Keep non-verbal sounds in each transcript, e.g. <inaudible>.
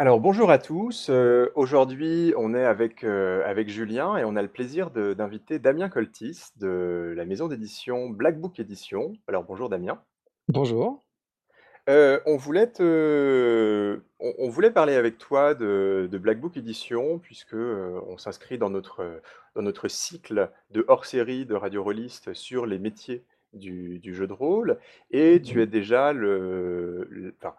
Alors bonjour à tous, heu, aujourd'hui on est avec, heu, avec Julien et on a le plaisir de d'inviter Damien Coltis de la maison d'édition Black Book Édition. Alors bonjour Damien. Bonjour. Heu, on voulait te on on voulait parler avec toi de de Black Book Édition puisque, on s'inscrit dans notre, dans notre cycle de hors-série de Radio Rôliste sur les métiers du du jeu de rôle et tu es déjà le enfin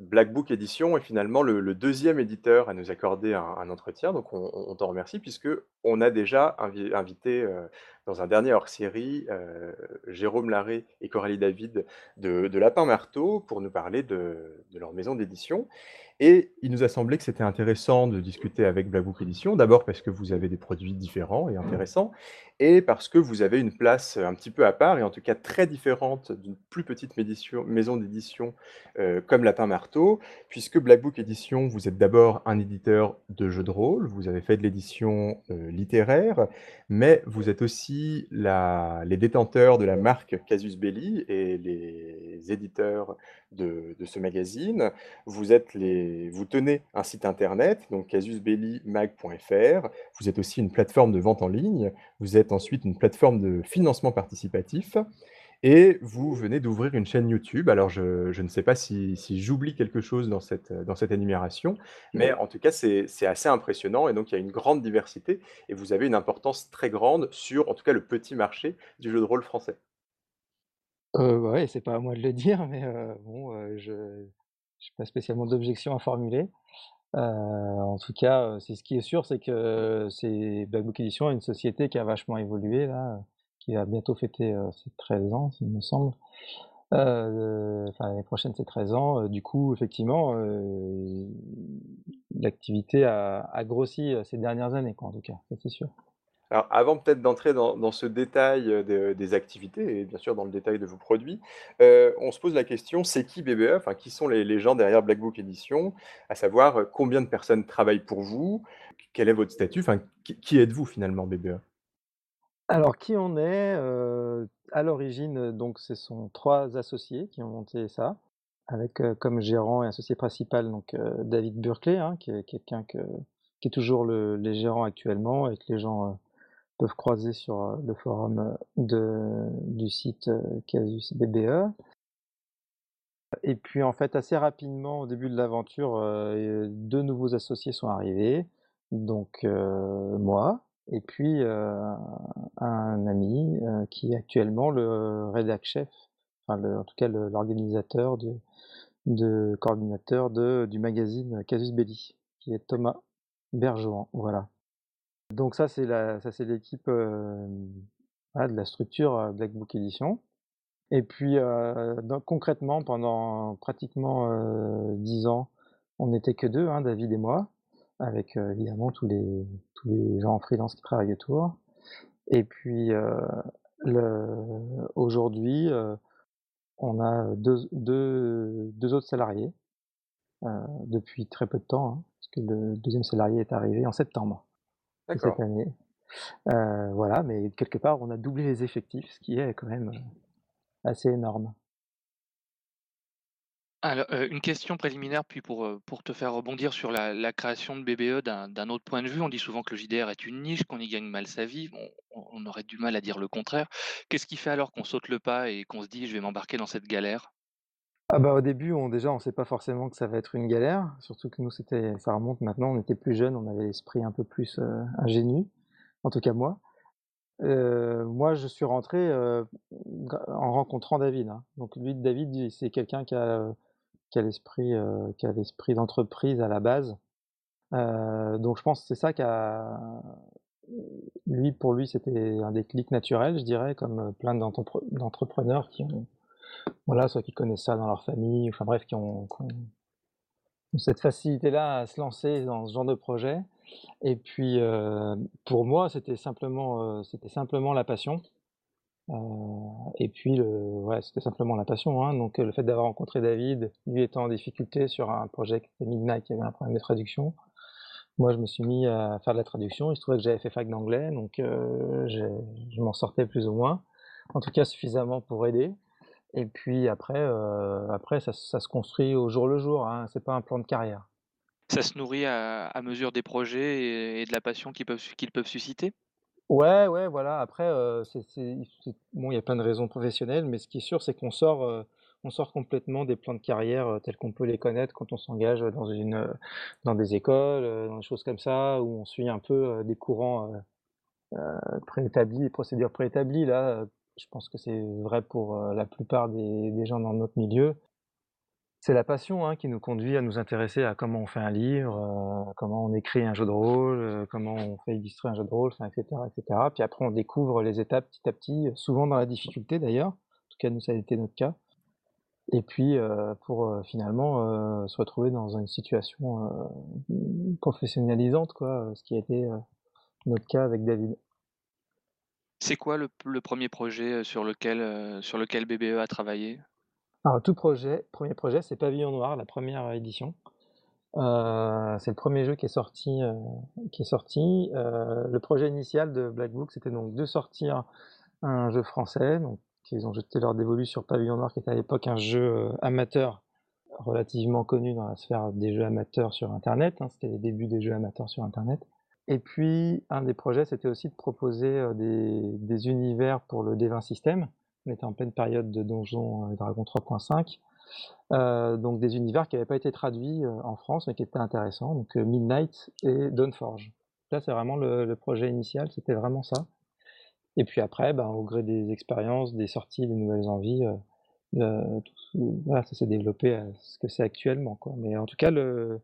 Black Book Édition est finalement le 2 éditeur à nous accorder un entretien, donc on t'en remercie puisque on a déjà invi invité, heu, dans un dernier hors-série, heu, Jérôme Larrey et Coralie David de Lapin Marteau pour nous parler de leur maison d'édition et il nous a semblé que c'était intéressant de discuter avec Black Book Édition. D'abord parce que vous avez des produits différents et intéressants et parce que vous avez une place, un petit peu à part et en tout cas très différente d'une plus petite maison d'édition, heu, comme Lapin Marteau. Puisque Black Book Édition, vous êtes d'abord un éditeur de jeux de rôle, vous avez fait de l'édition, heu, littéraire, mais vous êtes aussi les détenteurs de la marque Casus Belli et les éditeurs de de ce magazine. Vous êtes les vous tenez un site internet, donc casusbellimag.fr. Vous êtes aussi une plateforme de vente en ligne. Vous êtes ensuite une plateforme de financement participatif et vous venez d'ouvrir une chaîne YouTube. Alors je je ne sais pas si si j'oublie quelque chose dans cette, dans cette énumération, mais en tout cas, c'est c'est assez impressionnant et donc il y a une grande diversité et vous avez une importance très grande sur, en tout cas, le petit marché du jeu de rôle français. Heu, ouais, c'est pas à moi de le <laughs> dire, mais heu, bon, heu, je j'ai pas spécialement d'objection à formuler. Heu, en tout cas, c'est ce qui est sûr, c'est que c'est Black Book Edition est une société qui a vachement évolué là, qui va bientôt fêter, heu, ses 13 ans, il me semble. Heu, enfin l'année prochaine, c'est 13 ans, heu, du coup, effectivement, l'activité a grossi, ces dernières années quoi, en tout cas, c'est sûr. Alors, avant peut-être d'entrer dans ce détail, des activités et bien sûr dans le détail de vos produits, on se pose la question, c'est qui BBE? Enfin, qui sont les gens derrière Black Book Édition? À savoir, combien de personnes travaillent pour vous? Quel est votre statut? Enfin, qui qui êtes-vous finalement BBE? Alors qui on est? Heu, à l'origine, donc ce sont 3 associés qui ont monté ça, avec, comme gérant et associé principal donc, heu, David Burclay, hein, qui est quelqu'un que qui est toujours le les gérants actuellement et que les gens, peuvent croiser sur, le forum, de du site, Casus BBE. Et puis en fait, assez rapidement au début de l'aventure, heu, 2 nouveaux associés sont arrivés, donc moi et puis, heu, un ami, heu, qui est actuellement le rédac chef, enfin en tout cas l'organisateur de de coordinateur de du magazine Casus Belli, qui est Thomas Bergeron, voilà. Donc ça c'est la ça c'est l'équipe, voilà de la structure, Black Book Édition. Et puis, concrètement pendant pratiquement, heu, 10 ans, on n'était que 2, hein, David et moi, avec, heu, évidemment tous les tous les gens en freelance qui travaillent autour. Et puis, le aujourd'hui, heu, on a, deux deux 2 autres salariés, depuis très peu de temps, hein, parce que le deuxième salarié est arrivé en septembre de cette année. Heu, voilà, mais quelque part on a doublé les effectifs, ce qui est quand même, assez énorme. Alors, une question préliminaire, puis pour, pour te faire rebondir sur la création de BBE d'un autre point de vue. On dit souvent que le JDR est une niche, qu'on y gagne mal sa vie. On aurait du mal à dire le contraire. Qu'est-ce qui fait alors qu'on saute le pas et qu'on se dit: «Je vais m'embarquer dans cette galère»? Ah bah, au début, on déjà, on sait pas forcément que ça va être une galère, surtout que nous, ça remonte maintenant, on était plus jeunes, on avait l'esprit un peu plus, ingénu, en tout cas moi. Moi, je suis rentré, en rencontrant David, hein. Donc lui, David, c'est quelqu'un qui a, qui a l'esprit, l'esprit d'entreprise à la base. Heu, donc je pense que c'est ça qui a lui, pour lui, c'était un déclic naturel, je dirais, comme, heu, plein d'entrepre d'entrepreneurs qui voilà, soit qui connaissent ça dans leur famille, enfin bref, qui ont cette facilité-là à se lancer dans ce genre de projet et puis, heu, pour moi, c'était simplement, c'était simplement la passion, et puis c'était simplement la passion, hein, donc heu, le fait d'avoir rencontré David, lui étant en difficulté sur un projet qui était Midnight, qui avait un problème de traduction. Moi, je me suis mis à faire de la traduction. Il se trouvait que j'avais fait fac d'anglais, donc j'ai je m'en sortais plus ou moins, en tout cas suffisamment pour aider et puis après, après ça se construit au jour le jour, hein, c'est pas un plan de carrière. Ça se nourrit à mesure des projets et de la passion qu'ils peuvent susciter? Ouais, ouais, voilà, après, heu, c'est bon, il y a plein de raisons professionnelles, mais ce qui est sûr, c'est qu'on sort, heu, on sort complètement des plans de carrière, heu, tels qu'on peut les connaître quand on s'engage, dans une, heu, dans des écoles, heu, dans des choses comme ça, où on suit un peu, des courants, heu, préétablis, des procédures préétablies. Là, je pense que c'est vrai pour, la plupart des gens dans notre milieu. C'est la passion, hein, qui nous conduit à nous intéresser à comment on fait un livre, heu, comment on écrit un jeu de rôle, heu, comment on fait illustrer un jeu de rôle, enfin et cetera et cetera. Puis après on découvre les étapes petit à petit, heu, souvent dans la difficulté d'ailleurs. En tout cas nous ça a été notre cas et puis, pour, finalement, se retrouver dans une situation, professionnalisante quoi, ce qui a été, notre cas avec David. C'est quoi le le 1er projet, sur lequel, sur lequel BBE a travaillé? Alors tout projet 1er projet, c'est Pavillon Noir, la 1re édition. Heu, c'est le 1er jeu qui est sorti. Heu, le projet initial de Black Book, c'était donc de sortir un jeu français, donc ils ont jeté leur dévolu sur Pavillon Noir, qui était à l'époque un jeu, amateur, relativement connu dans la sphère des jeux amateurs sur internet, hein, c'était les débuts des jeux amateurs sur internet et puis un des projets, c'était aussi de proposer, des des univers pour le D20 System. On était en pleine période de Donjons et Dragons 3.5, heu, donc des univers qui avaient pas été traduits, heu, en France, mais qui étaient intéressants, donc heu, Midnight et Dawnforge. Ça, c'est vraiment le projet initial, c'était vraiment ça. Et puis après, ben, au gré des expériences, des sorties, des nouvelles envies, voilà, ça s'est développé à ce que c'est actuellement, quoi, mais en tout cas le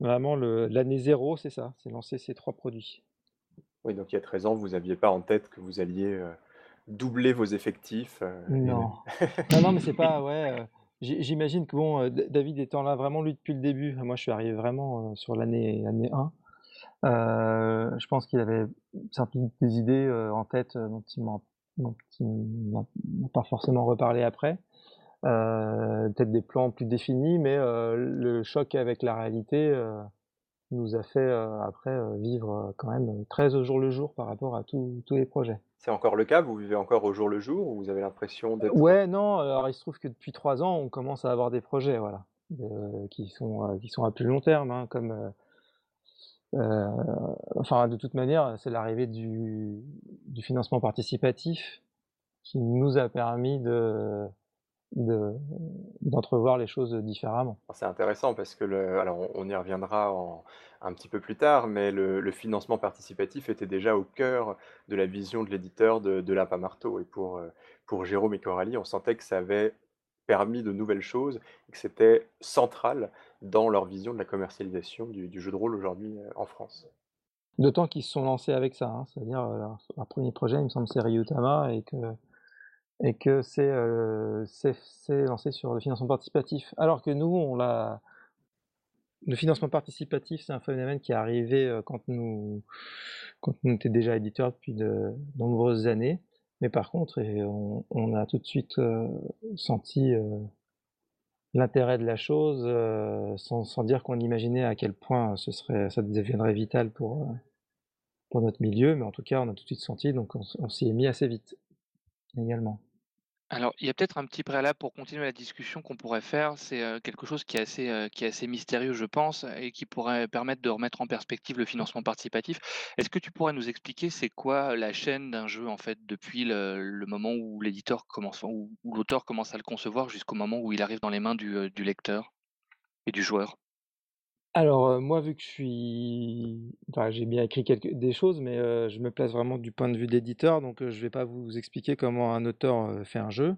vraiment l'année 0, c'est ça, c'est lancer ces 3 produits. Oui, donc il y a 13 ans, vous aviez pas en tête que vous alliez, doubler vos effectifs, et Non. Non, non, mais c'est <laughs> pas ouais, j'i j'imagine que bon, Da David étant là vraiment lui depuis le début, moi je suis arrivé vraiment, sur l'année l'année 1, heu, je pense qu'il avait doute des idées, en tête, dont il m'en dont il m'en m'a pas forcément reparlé après, peut-être des plans plus définis, mais le choc avec la réalité, nous a fait, après, vivre, quand même très au jour le jour par rapport à tous tous les projets. C'est encore le cas? Vous vivez encore au jour le jour ou vous avez l'impression Heu, d'être ouais, non, alors il se trouve que depuis 3 ans, on commence à avoir des projets, voilà, heu, qui sont, heu, qui sont à plus long terme, hein, comme, enfin de toute manière, c'est l'arrivée du du financement participatif qui nous a permis de de d'entrevoir les choses différemment. C'est intéressant parce que le alors on y reviendra en un petit peu plus tard, mais le le financement participatif était déjà au cœur de la vision de l'éditeur de de Lapin-Marteau et pour, heu, pour Jérôme et Coralie, on sentait que ça avait permis de nouvelles choses et que c'était central dans leur vision de la commercialisation du du jeu de rôle aujourd'hui, heu, en France. D'autant qu'ils se sont lancés avec ça, hein, c'est-à-dire, heu, leur leur 1er projet, il me semble, c'est Ryuutama et que et que c'est, c'est lancé sur le financement participatif. Alors que nous, on l'a le financement participatif, c'est un phénomène qui est arrivé, heu, quand nous quand on était déjà éditeur depuis de nombreuses années, mais par contre on a tout de suite, heu, senti, heu, l'intérêt de la chose, sans dire qu'on imaginait à quel point ce serait ça deviendrait vital pour, pour notre milieu, mais en tout cas, on a tout de suite senti, donc on s'y est mis assez vite, également. Alors, il y a peut-être un petit préalable pour continuer la discussion qu'on pourrait faire, c'est, quelque chose qui est assez, mystérieux, je pense et qui pourrait permettre de remettre en perspective le financement participatif. Est-ce que tu pourrais nous expliquer c'est quoi la chaîne d'un jeu, en fait, depuis le moment où l'éditeur commence l'auteur commence à le concevoir jusqu'au moment où il arrive dans les mains du lecteur et du joueur? Alors, moi, vu que je suis enfin, j'ai bien écrit quelque des choses, mais je me place vraiment du point de vue de l'éditeur, donc heu, je vais pas vous expliquer comment un auteur, fait un jeu.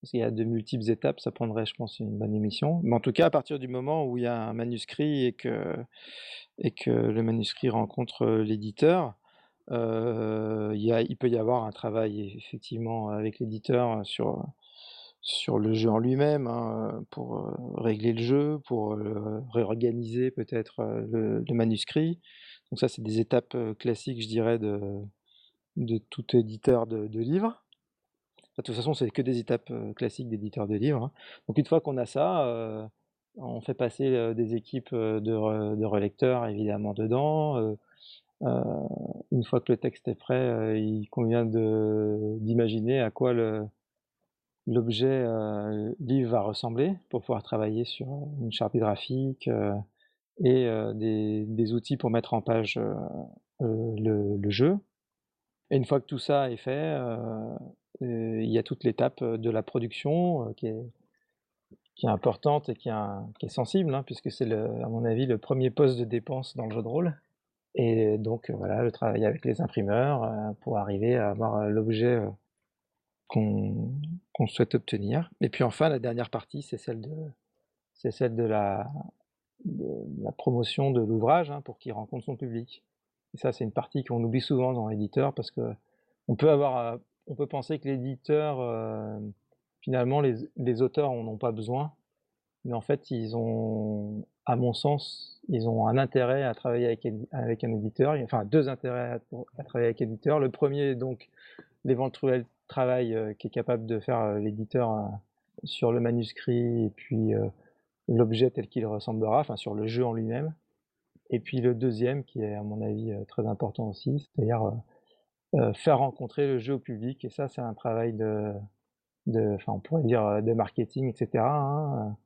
Parce qu'il y a de multiples étapes, ça prendrait, je pense, une bonne émission. Mais en tout cas, à partir du moment où il y a un manuscrit et que et que le manuscrit rencontre, l'éditeur, il il peut y avoir un travail effectivement avec l'éditeur sur, sur le jeu en lui-même, hein, heu, pour, heu, régler le jeu, pour, heu, réorganiser peut-être, le manuscrit. Donc ça, c'est des étapes, classiques, je dirais, de de tout éditeur de livres. De toute façon, c'est que des étapes, classiques d'éditeur de livres, hein. Donc une fois qu'on a ça, on fait passer, des équipes, de de relecteurs évidemment dedans, une fois que le texte est prêt, il convient d'imaginer à quoi le l'objet, heu, livre va ressembler pour pouvoir travailler sur, heu, une charte graphique, heu et des, outils pour mettre en page le, jeu. Et une fois que tout ça est fait, il y a toute l'étape de la production qui est, importante et qui est, qui est sensible, hein, puisque c'est, à mon avis, le premier poste de dépense dans le jeu de rôle. Et donc, voilà, le travail avec les imprimeurs pour arriver à avoir l'objet qu'on, souhaite obtenir. Et puis enfin, la dernière partie, c'est celle de, celle de la, promotion de l'ouvrage hein, pour qu'il rencontre son public. Et ça, c'est une partie qu'on oublie souvent dans l'éditeur parce que on peut on peut penser que l'éditeur finalement, les, auteurs en ont pas besoin, mais en fait, ils ont, à mon sens, ils ont un intérêt à travailler avec, avec un éditeur, enfin deux intérêts à, travailler avec un éditeur. Le premier, donc, l'éventuel travail euh, qui est capable de faire euh, l'éditeur euh, sur le manuscrit et puis l'objet tel qu'il ressemblera, enfin sur le jeu en lui-même. Et puis le deuxième, qui est à mon avis très important aussi, c'est-à-dire faire rencontrer le jeu au public. Et ça, c'est un travail de, on pourrait dire de marketing, etc. Hein.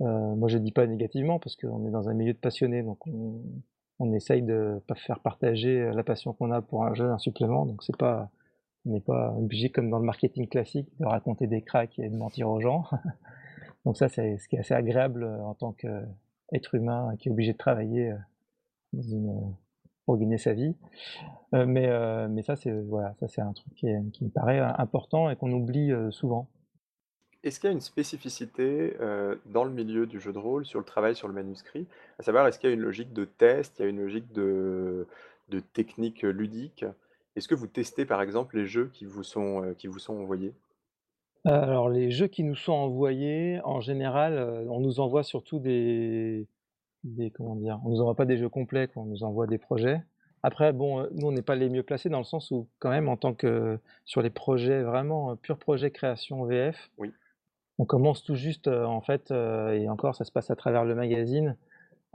Moi, je dis pas négativement parce qu'on est dans un milieu de passionnés, donc on, on essaye de faire partager la passion qu'on a pour un jeu un supplément. Donc c'est pas, on n'est pas obligé comme dans le marketing classique de raconter des cracks et de mentir aux gens. <laughs> donc ça, c'est ce qui est assez agréable euh, en tant qu'être humain qui est obligé de travailler dans une pour gagner sa vie. Euh, mais, euh, mais ça, c'est voilà, un truc qui, me paraît important et qu'on oublie euh, souvent. Est-ce qu'il y a une spécificité dans le milieu du jeu de rôle sur le travail sur le manuscrit? À savoir, est-ce qu'il y a une logique de test, il y a une logique de, de technique ludique? Est-ce que vous testez par exemple les jeux qui vous sont, qui vous sont envoyés? Alors, les jeux qui nous sont envoyés, en général, on nous envoie surtout des, des comment dire, on nous envoie pas des jeux complets, on nous envoie des projets. Après, bon, nous on n'est pas les mieux placés dans le sens où quand même en tant que sur les projets vraiment euh, pur projet création VF, oui. on commence tout juste en fait et encore ça se passe à travers le magazine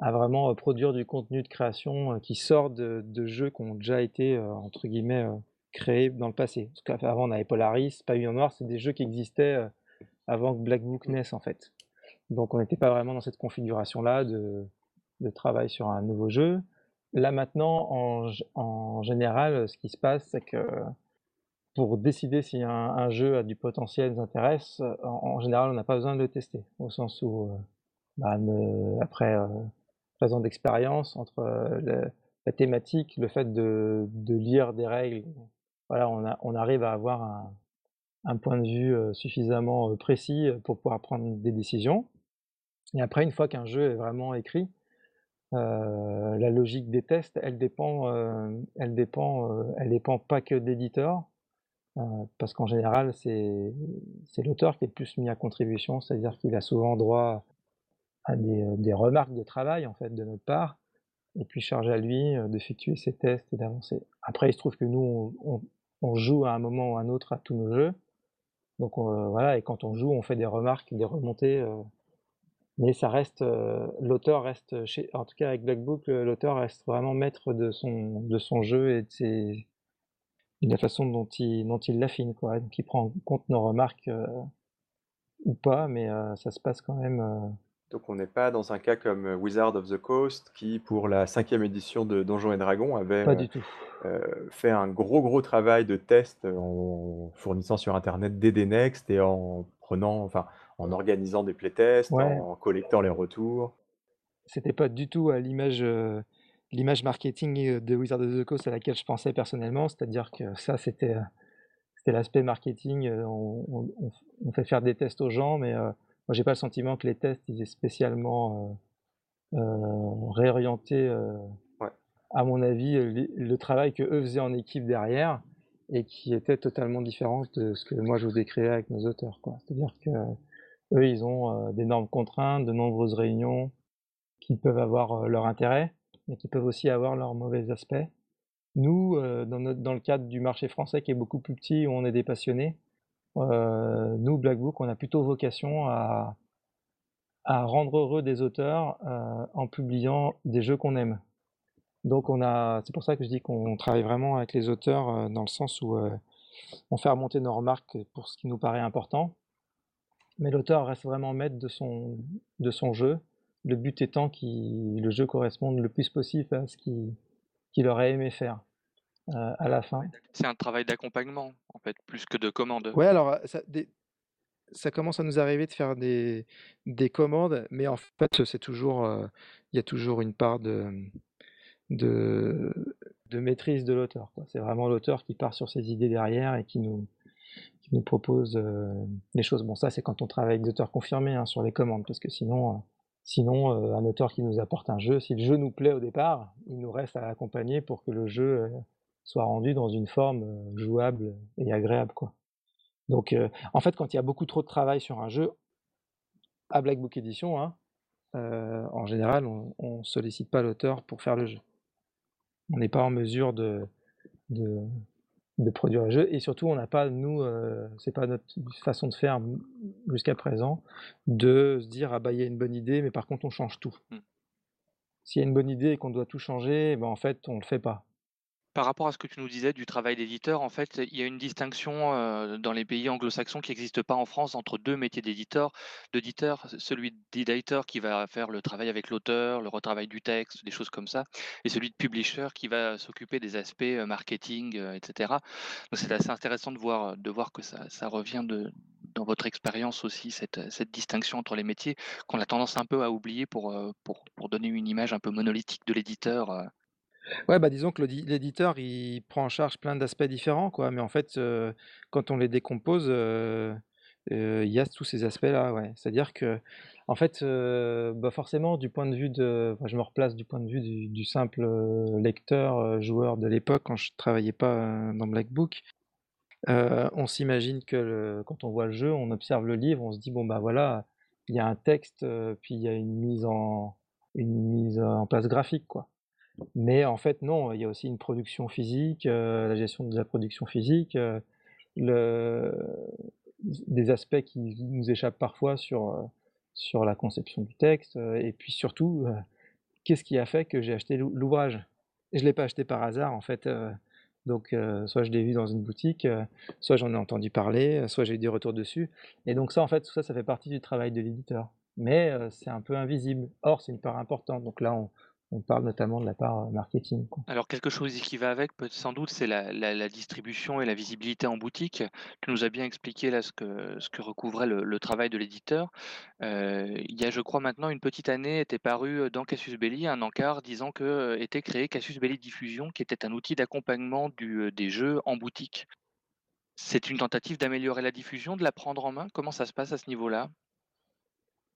à vraiment produire du contenu de création qui sort de, jeux qui ont déjà été entre guillemets créés dans le passé. Parce qu'avant on avait Polaris, Pavillon Noir, c'est des jeux qui existaient avant que Black Book naisse en fait. Donc on n'était pas vraiment dans cette configuration là de travail sur un nouveau jeu. Là maintenant, en, général, ce qui se passe, c'est que pour décider si un, jeu a du potentiel nous intéresse, en, général, on n'a pas besoin de le tester, au sens où, euh, bah, après euh, présent d'expérience, entre euh, la thématique, le fait de, lire des règles, voilà, on, arrive à avoir un, point de vue euh, suffisamment précis pour pouvoir prendre des décisions. Et après, une fois qu'un jeu est vraiment écrit, euh, la logique des tests, elle dépend, euh, elle dépend, euh, elle dépend pas que d'éditeur, parce qu'en général, c'est l'auteur qui est le plus mis à contribution, c'est-à-dire qu'il a souvent droit à des, remarques de travail en fait de notre part, et puis charge à lui d'effectuer ses tests et d'avancer. Après, il se trouve que nous, on, joue à un moment ou à un autre à tous nos jeux, donc voilà, et quand on joue, on fait des remarques, des remontées mais ça reste, euh, l'auteur reste, chez, en tout cas avec Black Book, l'auteur reste vraiment maître de son, de son jeu et de, ses, la façon dont il, l'affine. Donc il prend en compte nos remarques euh, ou pas, mais euh, ça se passe quand même. Euh. Donc on n'est pas dans un cas comme Wizard of the Coast qui, pour la cinquième édition de Donjons et Dragons, avait pas du tout. fait un gros gros travail de test en fournissant sur Internet des Next et en prenant, enfin, en organisant des playtests, en collectant les retours. C'était pas du tout à l'image euh, l'image marketing euh, de Wizard of the Coast à laquelle je pensais personnellement, c'est-à-dire que ça c'était euh, c'était l'aspect marketing, on, on, fait faire des tests aux gens, mais moi j'ai pas le sentiment que les tests ils aient spécialement réorienté, à mon avis, le, travail que eux faisaient en équipe derrière et qui était totalement différent de ce que moi je vous décrivais avec nos auteurs. C'est-à-dire que eux, ils ont euh, d'énormes contraintes, de nombreuses réunions qui peuvent avoir euh, leur intérêt, mais qui peuvent aussi avoir leurs mauvais aspects. Nous, euh, dans, notre, dans le cadre du marché français qui est beaucoup plus petit, où on est des passionnés, euh, nous, Black Book, on a plutôt vocation à, rendre heureux des auteurs euh, en publiant des jeux qu'on aime. Donc c'est pour ça que je dis qu'on travaille vraiment avec les auteurs euh, dans le sens où on fait remonter nos remarques pour ce qui nous paraît important, mais l'auteur reste vraiment maître de son jeu. le but étant que le jeu corresponde le plus possible à ce qu'il aurait aimé faire à la fin. C'est un travail d'accompagnement, en fait, plus que de commande. Ouais, alors ça, ça commence à nous arriver de faire des, des commandes, mais en fait, c'est toujours, il y a toujours une part de, de, de maîtrise de l'auteur. C'est vraiment l'auteur qui part sur ses idées derrière et qui nous, qui nous propose euh, les choses. Bon, ça, c'est quand on travaille avec des auteurs confirmés hein, sur les commandes, parce que sinon, euh, sinon euh, un auteur qui nous apporte un jeu, si le jeu nous plaît au départ, il nous reste à l'accompagner pour que le jeu soit rendu dans une forme jouable et agréable. Quoi. Donc, en fait, quand il y a beaucoup trop de travail sur un jeu, à Black Book Edition, hein, en général, on ne sollicite pas l'auteur pour faire le jeu on n'est pas en mesure de, de, produire un jeu et surtout on n'a pas nous euh, c'est pas notre façon de faire jusqu'à présent de se dire ah bah il y a une bonne idée mais par contre on change tout. Mmh. S'il y a une bonne idée et qu'on doit tout changer, ben en fait on le fait pas. Par rapport à ce que tu nous disais du travail d'éditeur, en fait, il y a une distinction euh, dans les pays anglo-saxons qui n'existe pas en France entre deux métiers d'éditeur. D'éditeur, celui d'editor qui va faire le travail avec l'auteur, le retravail du texte, des choses comme ça, et celui de publisher qui va s'occuper des aspects euh, marketing, euh, etc. Donc c'est assez intéressant de voir, de voir que ça, revient de, dans votre expérience aussi, cette, distinction entre les métiers qu'on a tendance un peu à oublier pour donner une image un peu monolithique de l'éditeur Ouais, bah, disons que l'éditeur, il prend en charge plein d'aspects différents, quoi. Mais en fait, quand on les décompose, il y a tous ces aspects-là, ouais. C'est-à-dire que, en fait, bah, forcément, du point de vue de, je me replace du point de vue du, simple lecteur, joueur de l'époque, quand je travaillais pas dans Black Book, on s'imagine que quand on voit le jeu, on observe le livre, on se dit bon bah voilà, il y a un texte, puis il y a une mise en une mise en place graphique, quoi. Mais en fait, non, il y a aussi une production physique, euh, la gestion de la production physique, euh, des aspects qui nous échappent parfois sur, euh, sur la conception du texte, et puis surtout, qu'est-ce qui a fait que j'ai acheté l'ouvrage? Je ne l'ai pas acheté par hasard, en fait. donc, soit je l'ai vu dans une boutique, soit j'en ai entendu parler, soit j'ai eu des retours dessus. Et donc ça, en fait, tout ça, ça fait partie du travail de l'éditeur. Mais c'est un peu invisible. Or, c'est une part importante. Donc là, on, on parle notamment de la part euh, marketing. Alors quelque chose qui va avec, sans doute, c'est la, distribution et la visibilité en boutique. Tu nous as bien expliqué là ce que, ce que recouvrait le, travail de l'éditeur. Euh, il y a, je crois, maintenant une petite année, était paru euh, dans Cassius Belli un encart disant que était créé Cassius Belli Diffusion, qui était un outil d'accompagnement des jeux en boutique. C'est une tentative d'améliorer la diffusion, de la prendre en main. Comment ça se passe à ce niveau-là?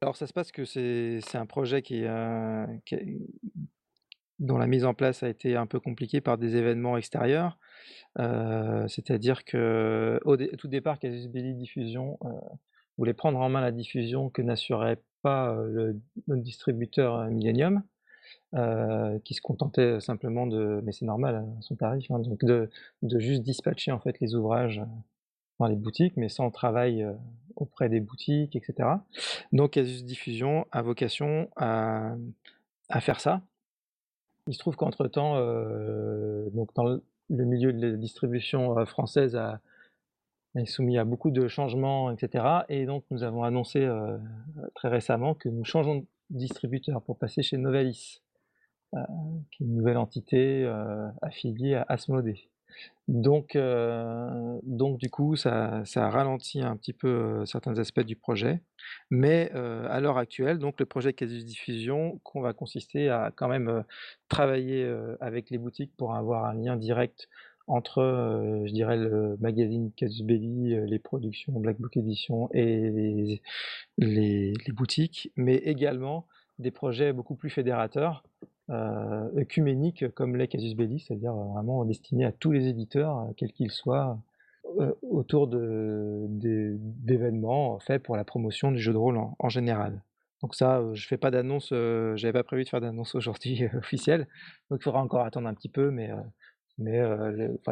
Alors ça se passe que c'est un projet qui, dont la mise en place a été un peu compliquée par des événements extérieurs. Euh, c'est-à-dire que au tout départ, Casus Belli Diffusion euh, voulait prendre en main la diffusion que n'assurait pas euh, le, distributeur Millennium, qui se contentait simplement de, mais c'est normal, hein, son tarif, hein, donc de, de, juste dispatcher en fait les ouvrages dans les boutiques, mais sans travail auprès des boutiques, etc. Donc Casus Diffusion a vocation à, faire ça. Il se trouve qu'entre-temps, donc dans le milieu de la distribution française a, est soumis à beaucoup de changements, etc. Et donc nous avons annoncé très récemment que nous changeons de distributeur pour passer chez Novalis, qui est une nouvelle entité affiliée à Asmodée. Donc, euh, donc du coup, ça, ça ralentit un petit peu euh, certains aspects du projet. Mais euh, à l'heure actuelle, donc le projet Casus Diffusion, qu'on va consister à quand même travailler avec les boutiques pour avoir un lien direct entre, je le magazine Casus Belli, les productions Black Book Edition et les boutiques, mais également des projets beaucoup plus fédérateurs euh, œcuménique comme l'est Casus Belli, c'est-à-dire euh, vraiment destiné à tous les éditeurs, euh, quels qu'ils soient, autour d'événements faits pour la promotion du jeu de rôle en, général. Donc ça, je fais pas d'annonce, j'avais pas prévu de faire d'annonce aujourd'hui officielle, donc il faudra encore attendre un petit peu, mais, les,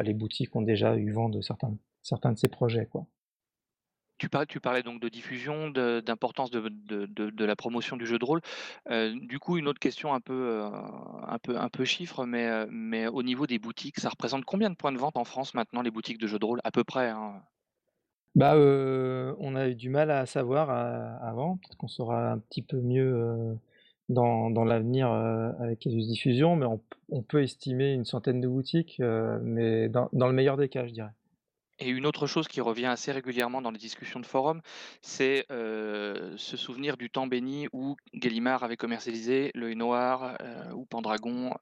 les boutiques ont déjà eu vent de certains, certains de ces projets. Quoi. Tu parlais, donc de diffusion, d'importance de, la promotion du jeu de rôle. Euh, du coup, une autre question un peu, euh, un peu, un peu chiffre, mais, euh, mais au niveau des boutiques, ça représente combien de points de vente en France maintenant, les boutiques de jeux de rôle À peu près. Hein? Bah, on a eu du mal à savoir avant. Peut-être qu'on saura un petit peu mieux dans l'avenir, avec les diffusion, mais on peut estimer une centaine de boutiques, mais dans le meilleur des cas, je dirais. Et une autre chose qui revient assez régulièrement dans les discussions de forum, c'est, heu, se souvenir du temps béni où Gallimard avait commercialisé L'Œil Noir, ou Pendragon,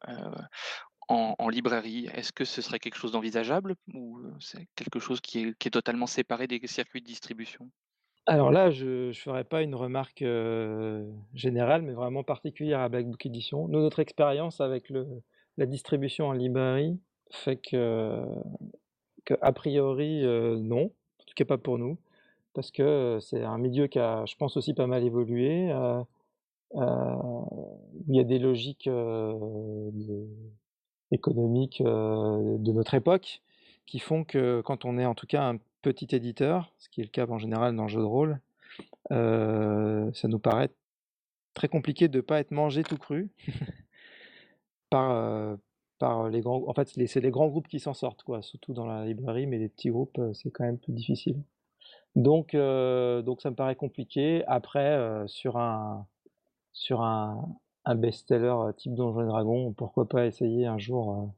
en librairie. Est-ce que ce serait quelque chose d'envisageable ou, c'est quelque chose qui est totalement séparé des circuits de distribution? Alors là, je je ferai pas une remarque, générale, mais vraiment particulière à Black Book Editions. Nous, notre expérience avec la distribution en librairie fait que qu'a priori, heu, non, en tout cas pas pour nous, parce que, c'est un milieu qui a, je pense aussi pas mal évolué, il y a des logiques, économiques, de notre époque, qui font que quand on est en tout cas un petit éditeur, ce qui est le cas en général dans le jeu de rôle, ça nous paraît très compliqué de pas être mangé tout cru <laughs> par, par les grands en fait, c'est les grands groupes qui s'en sortent quoi, surtout dans la librairie, mais les petits groupes, heu, c'est quand même plus difficile. Donc heu, donc ça me paraît compliqué. Après, sur un best-seller, type Donjons& et Dragons, pourquoi pas essayer un jour,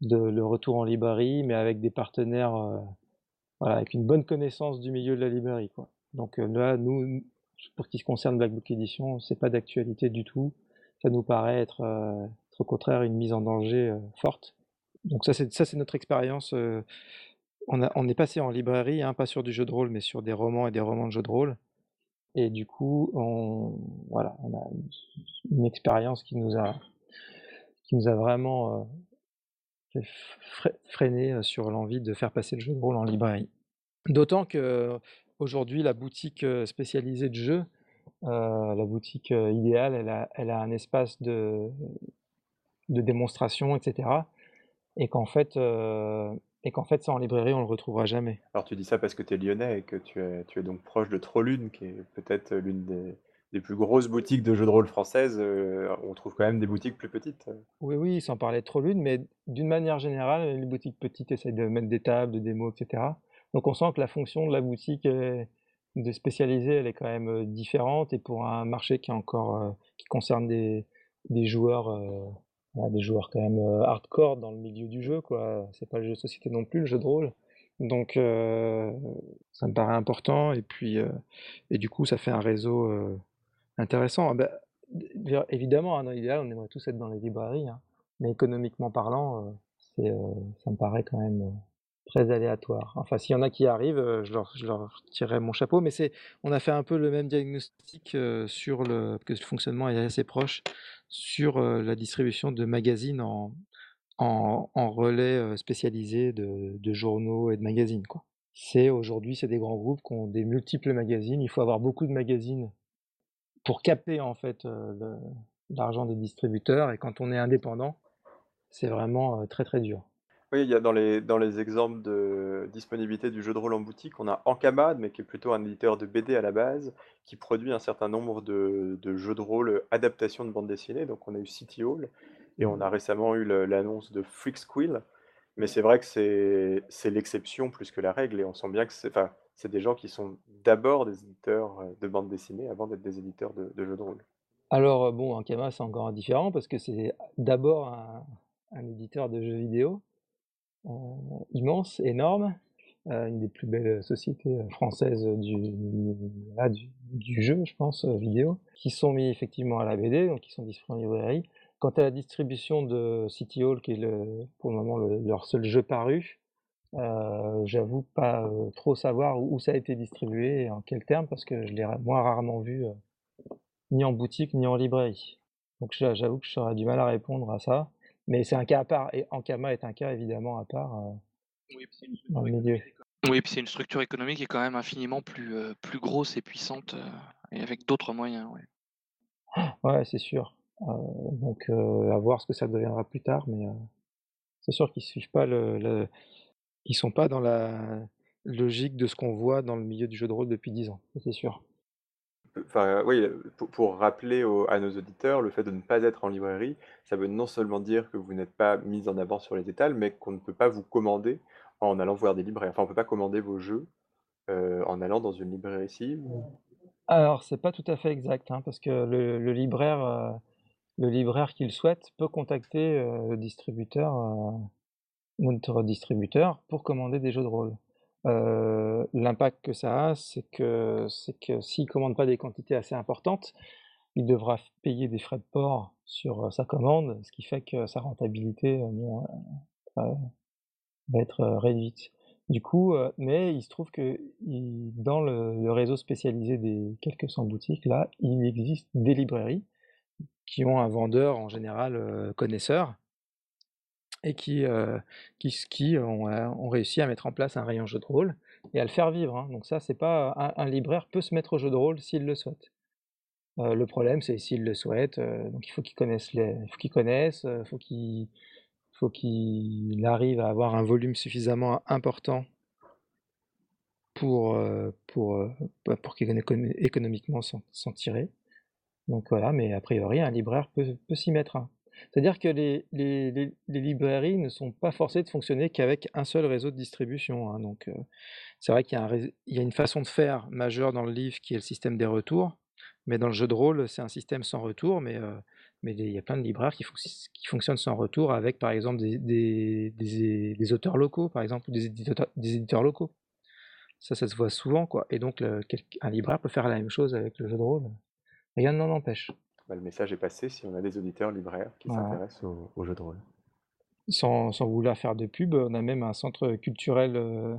de le retour en librairie, mais avec des partenaires, avec une bonne connaissance du milieu de la librairie, quoi. Donc là, nous pour ce qui se concerne Black Book Editions, c'est pas d'actualité du tout. Ça nous paraît être au contraire une mise en danger, heu, forte. Donc ça, c'est notre expérience, heu, on est passé en librairie, hein, pas sur du jeu de rôle, mais sur des romans et des romans de jeux de rôle et du coup, on voilà, on a une expérience qui nous a qui nous a vraiment, heu, fait f frei freiner, heu, sur l'envie de faire passer le jeu de rôle en librairie. D'autant qu'aujourd'hui, la boutique, spécialisée de jeux, la boutique, heu, Idéal, elle a elle a un espace de de démonstration et cetera et qu'en fait, heu et qu'en fait ça en librairie, on le retrouvera jamais. Alors tu dis ça parce que tu es lyonnais et que tu es tu es donc proche de Trop-Lune qui est peut-être, l'une des des plus grosses boutiques de jeux de rôle françaises, heu, on trouve quand même des boutiques plus petites? Oui, oui, sans parler de Trop-Lune, mais d'une manière générale, les boutiques petites essayent de mettre des tables, des démos et cetera. Donc on sent que la fonction de la boutique, est de spécialisée, elle est quand même, heu, différente et pour un marché qui est encore, heu, qui concerne des des joueurs, des joueurs quand même, heu, hardcore dans le milieu du jeu, quoi. C'est pas le jeu de société non plus, le jeu de rôle. Donc heu, ça me paraît important et puis, heu et du coup, ça fait un réseau, heu, intéressant. Bah, évidemment, hein, dans l'idéal, on aimerait tous être dans les librairies, hein, mais économiquement parlant, c'est, ça me paraît quand même, très aléatoire. Enfin, s'il y en a qui arrivent, heu, je leur je tirerai mon chapeau, mais c'est on a fait un peu le même diagnostic, heu, sur le que le fonctionnement est assez proche, sur, heu, la distribution de magazines en en relais, spécialisés de de journaux et de magazines, quoi. C'est aujourd'hui, c'est des grands groupes qui ont des multiples magazines. Il faut avoir beaucoup de magazines pour capter, en fait, l'argent des distributeurs et quand on est indépendant, c'est vraiment, très, très dur. Oui, il y a dans les dans les exemples de disponibilité du jeu de rôle en boutique, on a Ankama, mais qui est plutôt un éditeur de BD à la base, qui produit un certain nombre de de jeux de rôle, heu, adaptations de bande dessinée. Donc on a eu City Hall et on a récemment eu le l'annonce de Freaksquill. Mais c'est vrai que c'est c'est l'exception plus que la règle et on sent bien que c'est enfin, c'est des gens qui sont d'abord des éditeurs, heu, de bande dessinée avant d'être des éditeurs de de jeux de rôle. Alors, heu, bon, Ankama, c'est encore différent parce que c'est d'abord un un éditeur de jeux vidéo, immense, énorme, heu, une des plus belles sociétés, heu, françaises du jeu, je pense, vidéo, qui sont mis effectivement à la BD, donc qui sont distribués en librairie. Quant à la distribution de City Hall, qui est pour le moment, le leur seul jeu paru, j'avoue pas, trop savoir où ça a été distribué et en quels termes parce que je l'ai ra moi rarement vu, ni en boutique ni en librairie. Donc j'a j'avoue que j'aurais du mal à répondre à ça, mais c'est un cas à part et Ankama est un cas évidemment à part, heu, Oui, puis c'est une dans structure le milieu. économique qui est quand oui, puis c'est une structure économique qui est quand même infiniment plus, heu, plus grosse et puissante, heu et avec d'autres moyens, ouais. Ouais, c'est sûr, donc à voir ce que ça deviendra plus tard, mais c'est sûr qu'ils suivent pas le le ils sont pas dans la logique de ce qu'on voit dans le milieu du jeu de rôle depuis 10 ans, c'est sûr. Enfin, oui, pour rappeler à nos auditeurs, le fait de ne pas être en librairie, ça veut non seulement dire que vous n'êtes pas mis en avant sur les étals, mais qu'on ne peut pas vous commander en allant voir des libraires. Enfin, on peut pas commander vos jeux, heu, en allant dans une librairie ici? Alors, c'est pas tout à fait exact, hein, parce que le libraire, heu, le libraire qui le souhaite peut contacter, le distributeur, heu, notre distributeur pour commander des jeux de rôle. Heu, l'impact que ça a, c'est que que s'il commande pas des quantités assez importantes, il devra payer des frais de port sur, heu, sa commande, ce qui fait que sa rentabilité, heu, va être, réduite. Du coup, mais il se trouve que dans le réseau spécialisé des quelques 100 boutiques là, il existe des librairies qui ont un vendeur en général, connaisseur et qui, heu, qui qui ont, heu, ont réussi à mettre en place un rayon jeux de rôle et à le faire vivre, hein. Donc ça, c'est pas un libraire peut se mettre au jeu de rôle s'il le souhaite. Heu, le problème, c'est s'il le souhaite, heu, donc il faut qu'il connaisse les il faut qu'il connaisse, faut qu'il faut qu'il arrive à avoir un volume suffisamment important pour, pour, bah, pour qu'il économiquement s'en s'en tirer. Donc voilà, mais a priori, un libraire peut peut s'y mettre, hein. C'est-à-dire que les librairies ne sont pas forcées de fonctionner qu'avec un seul réseau de distribution, hein, donc heu, c'est vrai qu'il y a une façon de faire majeure dans le livre qui est le système des retours, mais dans le jeu de rôle, c'est un système sans retour, mais les il y a plein de libraires qui foncti qui fonctionnent sans retour avec, par exemple, des auteurs locaux, par exemple, ou des éditeurs locaux. Ça, ça se voit souvent, quoi et donc un libraire peut faire la même chose avec le jeu de rôle. Rien ne l'en empêche. Bah, le message est passé si on a des auditeurs libraires qui Voilà. s'intéressent aux aux jeux de rôle. Sans sans vouloir faire de pub, on a même un centre culturel, heu,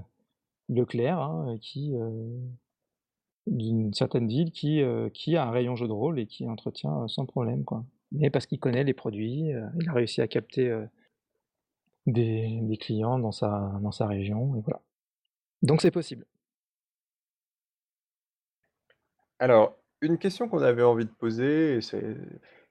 Leclerc, hein, qui, heu, d'une certaine ville qui, heu, qui a un rayon jeux de rôle et qui entretient, sans problème, quoi. Mais parce qu'il connaît les produits, il a réussi à capter, des des clients dans sa dans sa région et voilà. Donc c'est possible. Alors, une question qu'on avait envie de poser et c'est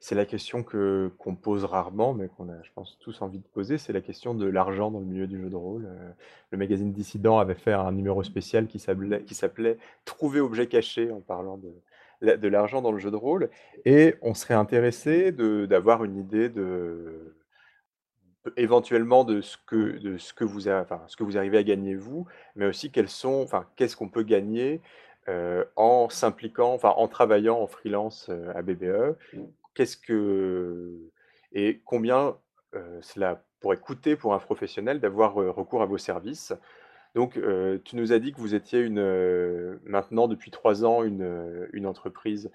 c'est la question que qu'on pose rarement, mais qu'on a, je pense, tous envie de poser, c'est la question de l'argent dans le milieu du jeu de rôle. Heu, le magazine Dissident avait fait un numéro spécial qui s'appelait qui s'appelait «Trouver objet caché» en parlant de la de l'argent dans le jeu de rôle et on serait intéressés de d'avoir une idée de Peu éventuellement de ce que de ce que vous a enfin, ce que vous arrivez à gagner vous, mais aussi quels sont enfin, qu'est-ce qu'on peut gagner, en s'impliquant, enfin, en travaillant en freelance, heu, à BBE? Qu'est-ce que et combien, heu, cela pourrait coûter pour un professionnel d'avoir, recours à vos services? Donc, tu nous as dit que vous étiez une, maintenant depuis 3 ans une, entreprise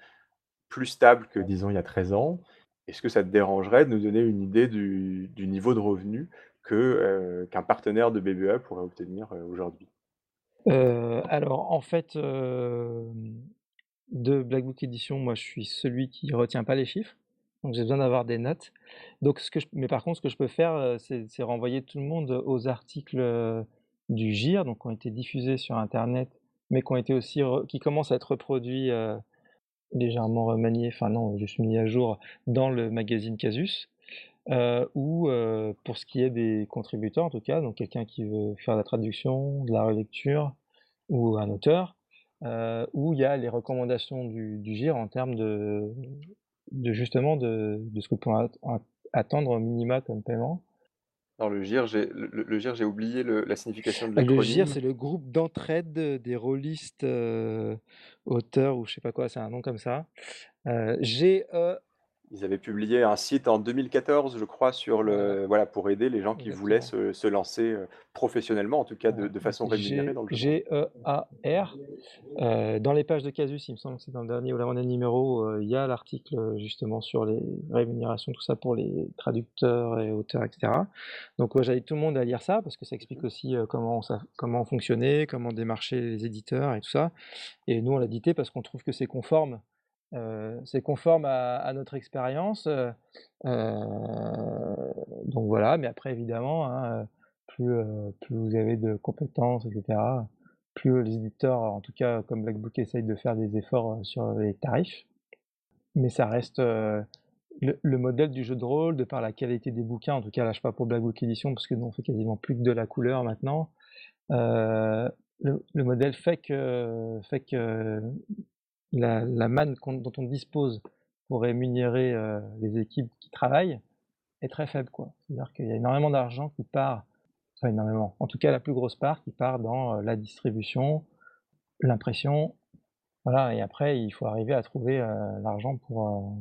plus stable que disons il y a 13 ans. Est-ce que ça te dérangerait de nous donner une idée du du niveau de revenu qu'un partenaire de BBA pourrait obtenir, aujourd'hui? Heu, alors en fait, de Black Book Editions, moi je suis celui qui retient pas les chiffres, donc j'ai besoin d'avoir des notes. Donc ce que mais par contre ce que je peux faire, c'est renvoyer tout le monde aux articles, du GIR, donc qui ont été diffusés sur internet, mais qui ont été aussi qui commencent à être reproduits, légèrement remaniés, enfin non, juste mis à jour dans le magazine Casus. Heu, ou, heu, pour ce qui est des contributeurs en tout cas, donc quelqu'un qui veut faire la traduction, de la relecture ou un auteur, heu, où il y a les recommandations du du GIR en termes de de justement de de ce que peut at at attendre au minima comme paiement. Dans le GIR, j'ai le le le GIR, j'ai oublié le la signification de Le GIR, l'acronyme. c'est le groupe d'entraide des rôlistes, heu, auteurs ou je sais pas quoi, c'est un nom comme ça. Heu, G-E Ils avaient publié un site en 2014, je crois, sur le voilà, pour aider les gens qui voulaient se se lancer, heu, professionnellement, en tout cas de de façon rémunérée dans le jeu. G-E-A-R. Heu, dans les pages de Casus, il me semble que c'est dans le dernier ou l'avant-dernier numéro, heu, il y a l'article, justement sur les rémunérations, tout ça pour les traducteurs et auteurs et cetera. Donc ouais, j'invite tout le monde à lire ça parce que ça explique Mmh aussi, comment ça comment fonctionner, comment démarcher les éditeurs et tout ça. Et nous, on l'a édité parce qu'on trouve que c'est conforme, c'est conforme à notre expérience, donc voilà. Mais après évidemment, hein, plus, vous avez de compétences et cetera, plus les éditeurs, en tout cas comme Black Book essayent de faire des efforts, sur les tarifs. Mais ça reste, le le modèle du jeu de rôle, de par la qualité des bouquins, en tout cas là je parle pour Black Book Editions parce que nous on fait quasiment plus que de la couleur maintenant. Le le modèle fait que fait que la manne dont on dispose pour rémunérer, heu, les équipes qui travaillent est très faible. C'est-à-dire qu'il y a énormément d'argent qui part enfin énormément, en tout cas la plus grosse part qui part dans, heu, la distribution, l'impression, Voilà et après il faut arriver à trouver, heu, l'argent pour,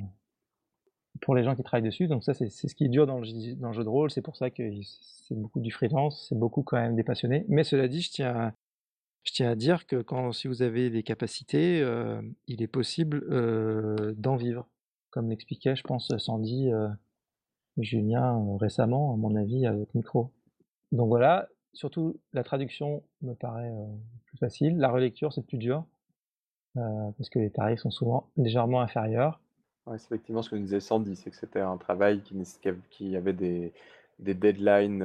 pour les gens qui travaillent dessus donc ça c'est ce qui est dur dans le dans le jeu de rôle, c'est pour ça que c'est beaucoup du freelance, c'est beaucoup quand même des passionnés. Mais cela dit, je tiens je tiens à dire que quand si vous avez les capacités, heu, il est possible, heu, d'en vivre. Comme l'expliquait je pense, Sandy, heu, Julien, récemment à mon avis à votre micro. Donc voilà, surtout la traduction me paraît, plus facile. La relecture c'est plus dur, parce que les tarifs sont souvent légèrement inférieurs. Ouais, c'est effectivement ce que nous disait Sandy, c'est que c'était un travail qui avait des des deadlines,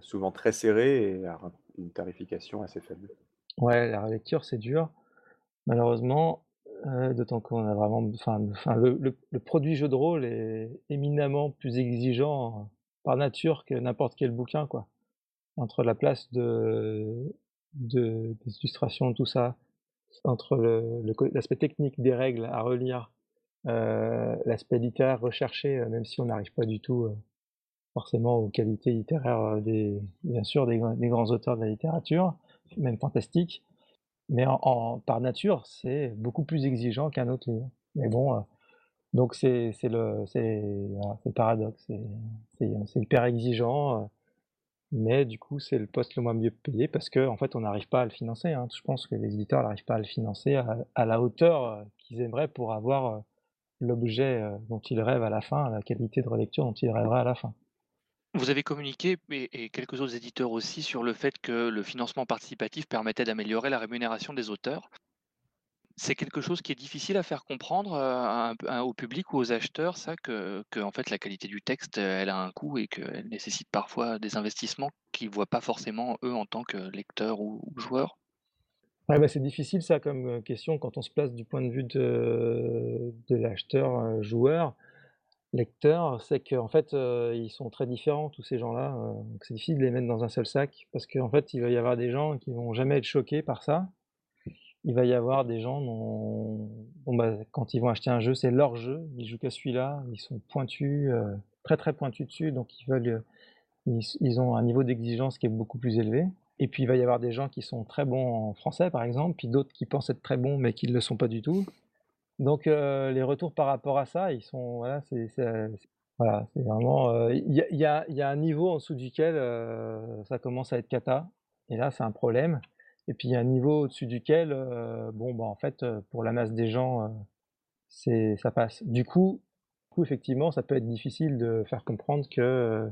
souvent très serrées et un une tarification assez faible. Ouais, la relecture c'est dur. Malheureusement, heu, d'autant qu'on a vraiment enfin le le le produit jeu de rôle est éminemment plus exigeant par nature que n'importe quel bouquin quoi. Entre la place de de des illustrations, tout ça, entre le le l'aspect technique des règles à relire, heu, l'aspect littéraire recherché, heu, même si on n'arrive pas du tout, heu, forcément aux qualités littéraires, heu, des bien sûr des des grands auteurs de la littérature, même fantastique. Mais en en par nature, c'est beaucoup plus exigeant qu'un autre livre. Mais bon, heu, donc c'est le le paradoxe, c'est hyper exigeant, heu, mais du coup c'est le poste le moins mieux payé parce qu'en fait on n'arrive pas à le financer, hein. Je pense que les éditeurs n'arrivent pas à le financer à à la hauteur, heu, qu'ils aimeraient pour avoir, l'objet, dont ils rêvent à la fin, la qualité de relecture dont ils rêveraient à la fin. Vous avez communiqué et quelques autres éditeurs aussi sur le fait que le financement participatif permettait d'améliorer la rémunération des auteurs. C'est quelque chose qui est difficile à faire comprendre, à au public ou aux acheteurs ça que qu'en fait la qualité du texte, elle a un coût et qu'elle nécessite parfois des investissements qu'ils voient pas forcément eux en tant que lecteurs ou ou joueurs? Bah, c'est difficile ça comme, heu, question quand on se place du point de vue de l'acheteur, joueur, lecteur. C'est qu'en fait, heu, ils sont très différents tous ces gens-là, heu, donc c'est difficile de les mettre dans un seul sac parce qu'en fait, il va y avoir des gens qui vont jamais être choqués par ça. Il va y avoir des gens dont bah, quand ils vont acheter un jeu, c'est leur jeu, ils jouent qu'à celui-là, ils sont pointus, heu, très, très pointus dessus donc ils veulent, ils ils ont un niveau d'exigence qui est beaucoup plus élevé et puis il va y avoir des gens qui sont très bons en français par exemple, puis d'autres qui pensent être très bons mais qui le sont pas du tout. Donc les retours par rapport à ça, ils sont voilà, c'est voilà, c'est vraiment, il y a y y a un niveau en dessous duquel, ça commence à être cata et là c'est un problème et puis il y a un niveau au-dessus duquel, bon, bah, en fait, pour la masse des gens, c'est ça passe. Du coup coup effectivement ça peut être difficile de faire comprendre que,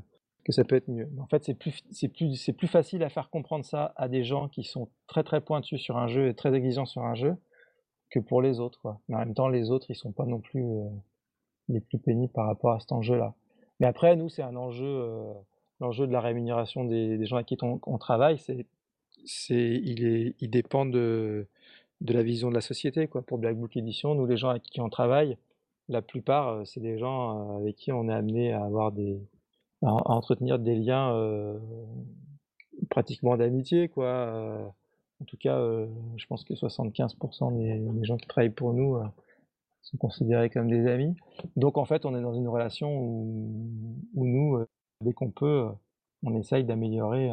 que ça peut être mieux. En fait c'est plus c'est plus plus facile à faire comprendre ça à des gens qui sont très, très pointus sur un jeu et très exigeants sur un jeu, que pour les autres quoi. Mais en même temps les autres ils sont pas non plus, heu, les plus pénibles par rapport à cet enjeu-là. Mais après nous c'est un enjeu, heu, l'enjeu de la rémunération des gens avec qui on travaille, c'est c'est il est il dépend de de la vision de la société quoi. Pour Black Book Éditions, nous les gens avec qui on travaille, la plupart, heu, c'est des gens, avec qui on est amenés à avoir des à entretenir des liens, pratiquement d'amitié quoi, en tout cas, heu, je pense que 75 % des des gens qui travaillent pour nous, heu, sont considérés comme des amis. Donc en fait, on est dans une relation où où nous, heu, dès qu'on peut, on essaye d'améliorer,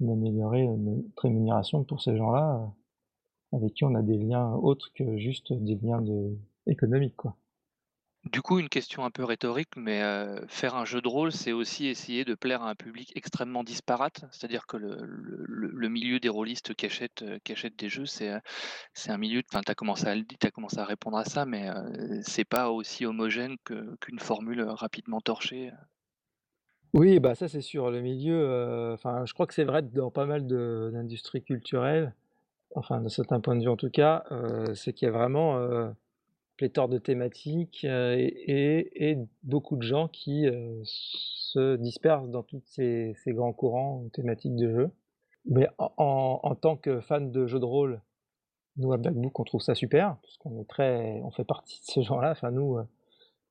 d'améliorer, notre rémunération pour ces gens-là, avec qui on a des liens autres que juste des liens de économiques quoi. Du coup, une question un peu rhétorique, mais, faire un jeu de rôle, c'est aussi essayer de plaire à un public extrêmement disparate? C'est-à-dire que le milieu des rôlistes qui achètent, des jeux, c'est, un milieu enfin tu as commencé à le commencé à répondre à ça, mais, c'est pas aussi homogène qu'une formule, rapidement torchée? Oui, bah, ça c'est sûr. Le milieu, je crois que c'est vrai dans pas mal d'industries culturelles, enfin de certains points de vue en tout cas, c'est qu'il y a vraiment, pléthore de thématiques, heu et et et beaucoup de gens qui, heu, se dispersent dans toutes ces ces grands courants thématiques de jeux. Mais en en en tant que fan de jeux de rôle, nous à Black Book on trouve ça super, parce qu'on est très on fait partie de ces gens-là, enfin nous, heu,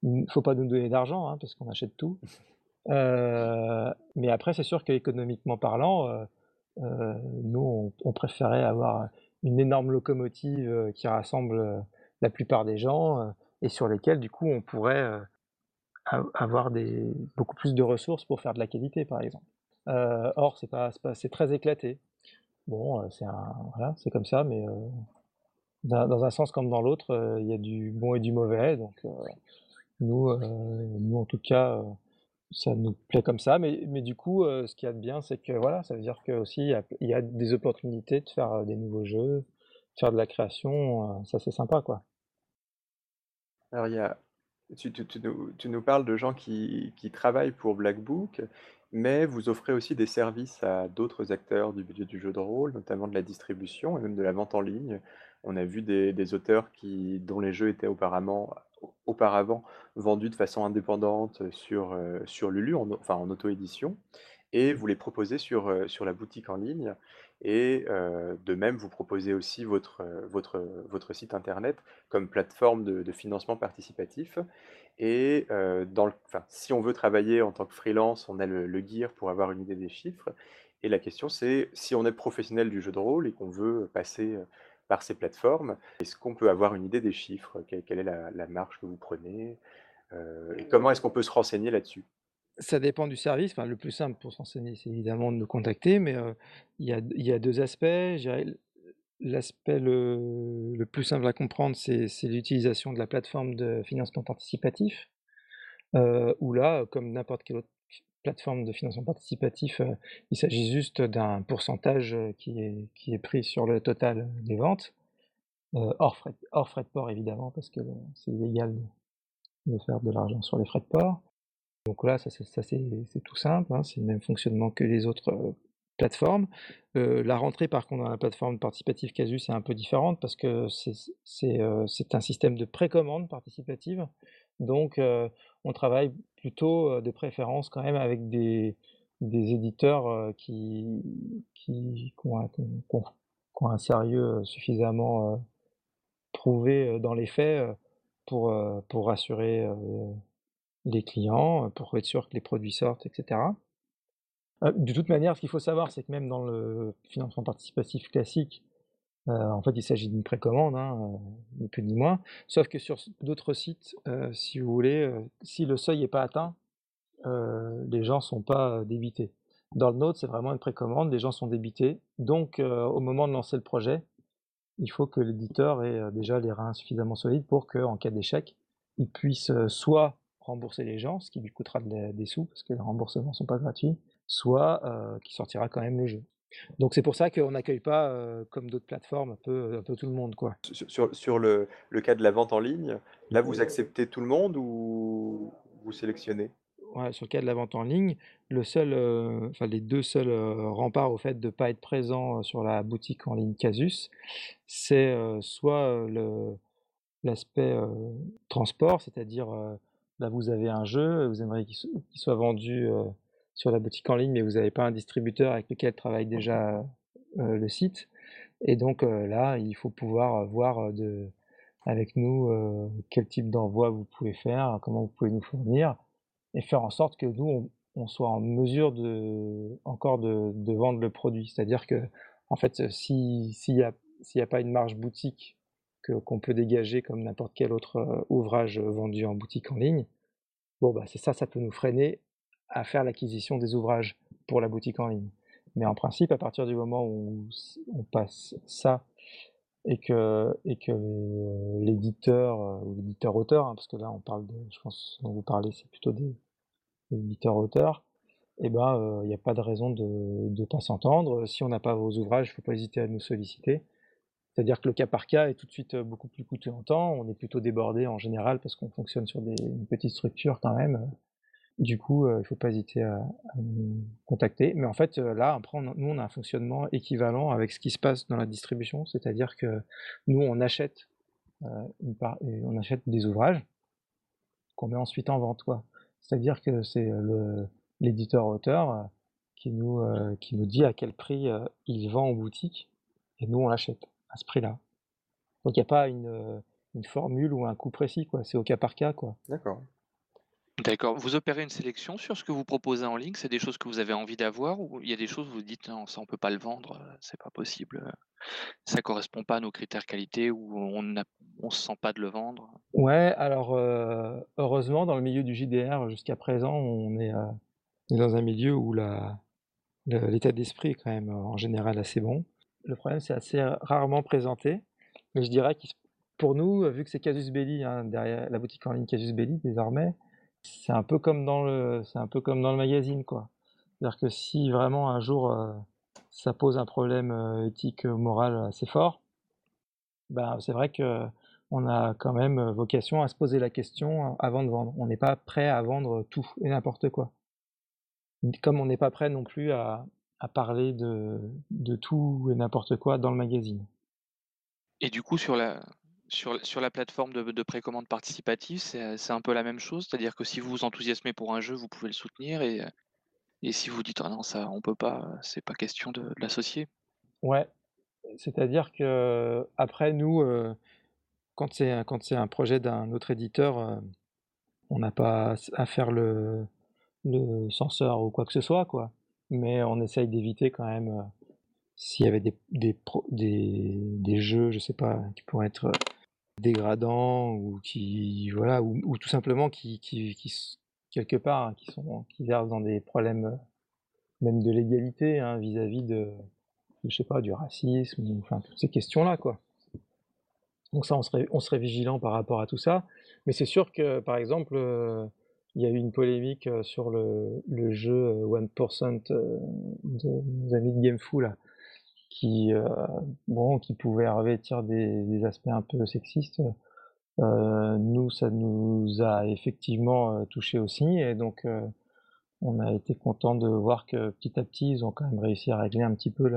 mmh, faut pas nous donner d'argent, hein, parce qu'on achète tout. <laughs> Mais après c'est sûr qu'économiquement parlant, nous on on préférait avoir une énorme locomotive, qui rassemble, la plupart des gens, heu et sur lesquels du coup on pourrait, av avoir beaucoup plus de ressources pour faire de la qualité par exemple. Heu, or c'est très éclaté. Bon, c'est comme ça mais, dans un sens comme dans l'autre, il y a du bon et du mauvais. Donc, nous, nous, en tout cas, ça nous plaît comme ça. Mais, du coup, ce qu'il y a de bien, c'est que voilà, ça veut dire que aussi il y a, des opportunités de faire des nouveaux jeux, de faire de la création. ça, c'est sympa, quoi. Alors, tu, nous, parles de gens qui, travaillent pour Black Book, mais vous offrez aussi des services à d'autres acteurs du milieu du jeu de rôle, notamment de la distribution et même de la vente en ligne. On a vu des, auteurs dont les jeux étaient auparavant, vendus de façon indépendante sur, euh, sur Lulu, en, enfin en auto-édition, et vous les proposez sur, euh, sur la boutique en ligne. Et de même, vous proposez aussi votre, votre, votre site internet comme plateforme de, financement participatif. Et dans le, si on veut travailler en tant que freelance, on a le, gear pour avoir une idée des chiffres. Et la question, c'est si on est professionnel du jeu de rôle et qu'on veut passer par ces plateformes. Est-ce qu'on peut avoir une idée des chiffres? Quelle, est la, marge que vous prenez? Et comment est-ce qu'on peut se renseigner là-dessus? Ça dépend du service. Enfin, le plus simple pour se renseigner, c'est évidemment de nous contacter, mais il y, a, deux aspects. L'aspect le, plus simple à comprendre, c'est l'utilisation de la plateforme de financement participatif, euh, où là, comme n'importe quelle autre plateforme de financement participatif, il s'agit juste d'un pourcentage qui est, pris sur le total des ventes, hors, frais, hors frais de port évidemment, parce que c'est illégal de, faire de l'argent sur les frais de port. Donc là, ça, c'est tout simple, hein, c'est le même fonctionnement que les autres plateformes. la rentrée, par contre, dans la plateforme participative Casus est un peu différente parce que c'est un système de précommande participative. Donc, on travaille plutôt de préférence quand même avec des, éditeurs qui, qui, ont un, sérieux suffisamment prouvé dans les faits pour, pour rassurer les clients, pour être sûr que les produits sortent, etc. De toute manière, ce qu'il faut savoir, c'est que même dans le financement participatif classique, en fait, il s'agit d'une précommande, hein, ni plus ni moins. Sauf que sur d'autres sites, si vous voulez, si le seuil n'est pas atteint, les gens ne sont pas débités. Dans le nôtre, c'est vraiment une précommande, les gens sont débités. Donc, au moment de lancer le projet, il faut que l'éditeur ait déjà les reins suffisamment solides pour qu'en cas d'échec, il puisse soit rembourser les gens, ce qui lui coûtera des sous, parce que les remboursements ne sont pas gratuits, soit qu'il sortira quand même le jeu. Donc c'est pour ça qu'on n'accueille pas, comme d'autres plateformes, un peu, un peu tout le monde. Quoi. Sur, sur le, le, cas de la vente en ligne, là vous acceptez tout le monde ou vous sélectionnez? Ouais, Sur le cas de la vente en ligne, le seul, enfin, les deux seuls remparts au fait de ne pas être présent sur la boutique en ligne Casus, c'est soit l'aspect transport, c'est-à-dire là vous avez un jeu, vous aimeriez qu'il soit vendu sur la boutique en ligne, mais vous n'avez pas un distributeur avec lequel travaille déjà euh, le site. Et donc euh, là, il faut pouvoir voir de, avec nous quel type d'envoi vous pouvez faire, comment vous pouvez nous fournir, et faire en sorte que nous, on, soit en mesure de, encore de, vendre le produit. C'est-à-dire que, en fait, s'il n'y a, a, pas une marge boutique qu'on peut dégager comme n'importe quel autre ouvrage vendu en boutique en ligne, bon, bah, c'est ça, ça peut nous freiner à faire l'acquisition des ouvrages pour la boutique en ligne. Mais en principe, à partir du moment où on passe ça et que, et que l'éditeur euh, ou l'éditeur-auteur, hein, parce que là on parle de, je pense, dont vous parlez, c'est plutôt des, éditeurs-auteurs, eh ben il euh, n'y a pas de raison de ne pas s'entendre. Si on n'a pas vos ouvrages, il ne faut pas hésiter à nous solliciter. C'est-à-dire que le cas par cas est tout de suite euh, beaucoup plus coûteux en temps. On est plutôt débordé en général parce qu'on fonctionne sur des, une petite structure quand même. Du coup, euh, il ne faut pas hésiter à, nous contacter. Mais en fait, euh, là, après, nous, on a un fonctionnement équivalent avec ce qui se passe dans la distribution, c'est-à-dire que nous, on achète, euh, on achète des ouvrages qu'on met ensuite en vente. C'est-à-dire que c'est l'éditeur-auteur qui, nous, qui nous dit à quel prix il vend en boutique, et nous, on l'achète à ce prix-là. Donc, il n'y a pas une, une, formule ou un coût précis, quoi. c'est au cas par cas. D'accord. D'accord. Vous opérez une sélection sur ce que vous proposez en ligne? C'est des choses que vous avez envie d'avoir ou il y a des choses où vous dites: «Non, ça on peut pas le vendre, euh, c'est pas possible, euh, ça correspond pas à nos critères qualité» ou on ne on se sent pas de le vendre? Ouais, alors, euh, heureusement dans le milieu du JDR jusqu'à présent, on est, dans un milieu où la l'état d'esprit est quand même, en général assez bon. Le problème, c'est assez rarement présenté Mais je dirais que pour nous, vu que c'est Casus Belli, hein, derrière la boutique en ligne Casus Belli désormais, c'est un peu comme dans le, un peu comme dans le magazine, quoi. C'est-à-dire que si vraiment un jour euh, ça pose un problème euh, éthique, moral assez fort, ben c'est vrai que on a quand même vocation à se poser la question avant de vendre. On n'est pas prêt à vendre tout et n'importe quoi. Comme on n'est pas prêt non plus à, à parler de, de tout et n'importe quoi dans le magazine. Et du coup, sur la, sur, sur la plateforme de, de précommande participative, c'est un peu la même chose? C'est-à-dire que si vous vous enthousiasmez pour un jeu, vous pouvez le soutenir. Et, et si vous dites, ah non, ça, on peut pas, c'est pas question de, l'associer. Ouais. C'est-à-dire que après, nous, euh, quand c'est quand c'est un projet d'un autre éditeur, euh, on n'a pas à faire le, le censeur ou quoi que ce soit, quoi. Mais on essaye d'éviter quand même euh, s'il y avait des, des, jeux, je sais pas, qui pourraient être euh, dégradants ou qui voilà ou, ou tout simplement qui, qui, quelque part hein, qui sont qui versent dans des problèmes euh, même de l'égalité hein, vis-à-vis de je sais pas du racisme enfin toutes ces questions là quoi. Donc ça on serait on serait vigilant par rapport à tout ça. Mais c'est sûr que par exemple il y a eu une polémique sur le, jeu 1% de nos amis de GameFu là qui, euh, bon, qui pouvait revêtir des, aspects un peu sexistes. Euh, nous, ça nous a effectivement euh, touché aussi, et donc euh, on a été content de voir que petit à petit, ils ont quand même réussi à régler un petit peu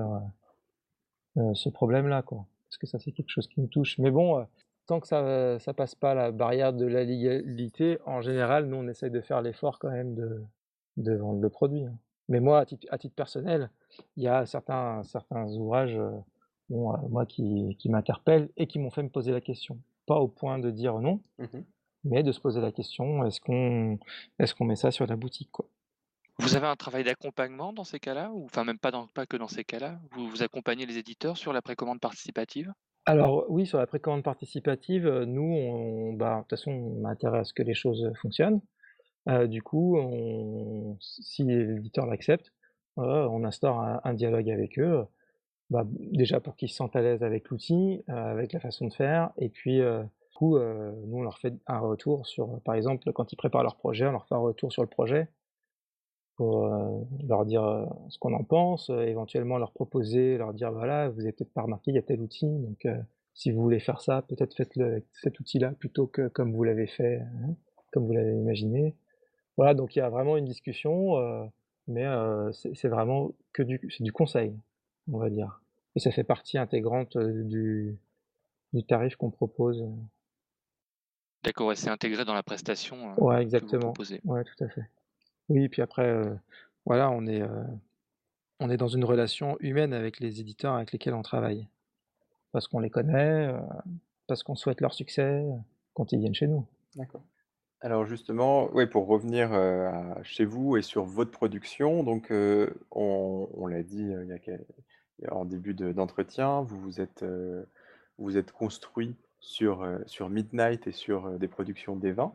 euh, ce problème-là, quoi. Parce que ça, c'est quelque chose qui nous touche. Mais bon, tant que ça, ça passe pas la barrière de la légalité, en général, nous, on essaye de faire l'effort quand même de, de vendre le produit. Hein. Mais moi, à titre, à titre personnel, il y a certains, certains ouvrages euh, bon, euh, moi, qui, qui m'interpellent et qui m'ont fait me poser la question. Pas au point de dire non, mmh mais de se poser la question est-ce qu'on est qu'on met ça sur la boutique quoi? Vous avez un travail d'accompagnement dans ces cas-là ou enfin même pas, dans, pas que dans ces cas-là? Vous, vous accompagnez les éditeurs sur la précommande participative? Alors oui, sur la précommande participative, euh, nous, on, bah, de toute façon, on a intérêt à ce que les choses fonctionnent. Euh, du coup, si l'éditeur l'accepte, euh, on instaure un, dialogue avec eux, bah, déjà pour qu'ils se sentent à l'aise avec l'outil, euh, avec la façon de faire, et puis euh, du coup, euh, nous on leur fait un retour sur, par exemple, quand ils préparent leur projet, on leur fait un retour sur le projet pour leur dire ce qu'on en pense, éventuellement leur proposer, leur dire voilà, vous avez peut-être pas remarqué, il y a tel outil, donc si vous voulez faire ça, peut-être faites-le avec cet outil-là plutôt que comme vous l'avez fait, hein, comme vous l'avez imaginé. Voilà, donc il y a vraiment une discussion, euh, mais euh, c'est vraiment que du, du conseil, on va dire. Et ça fait partie intégrante euh, du, du tarif qu'on propose. D'accord, ouais, c'est intégré dans la prestation. Euh, ouais, exactement. Que vous ouais, tout à fait. Oui, puis après, voilà, on est, on est dans une relation humaine avec les éditeurs avec lesquels on travaille. Parce qu'on les connaît, parce qu'on souhaite leur succès quand ils viennent chez nous. D'accord. Alors justement, ouais, pour revenir, chez vous et sur votre production, donc, on l'a dit, en début de d'entretien, vous vous êtes, vous êtes construit sur, sur Midnight et sur, des productions d'Evin,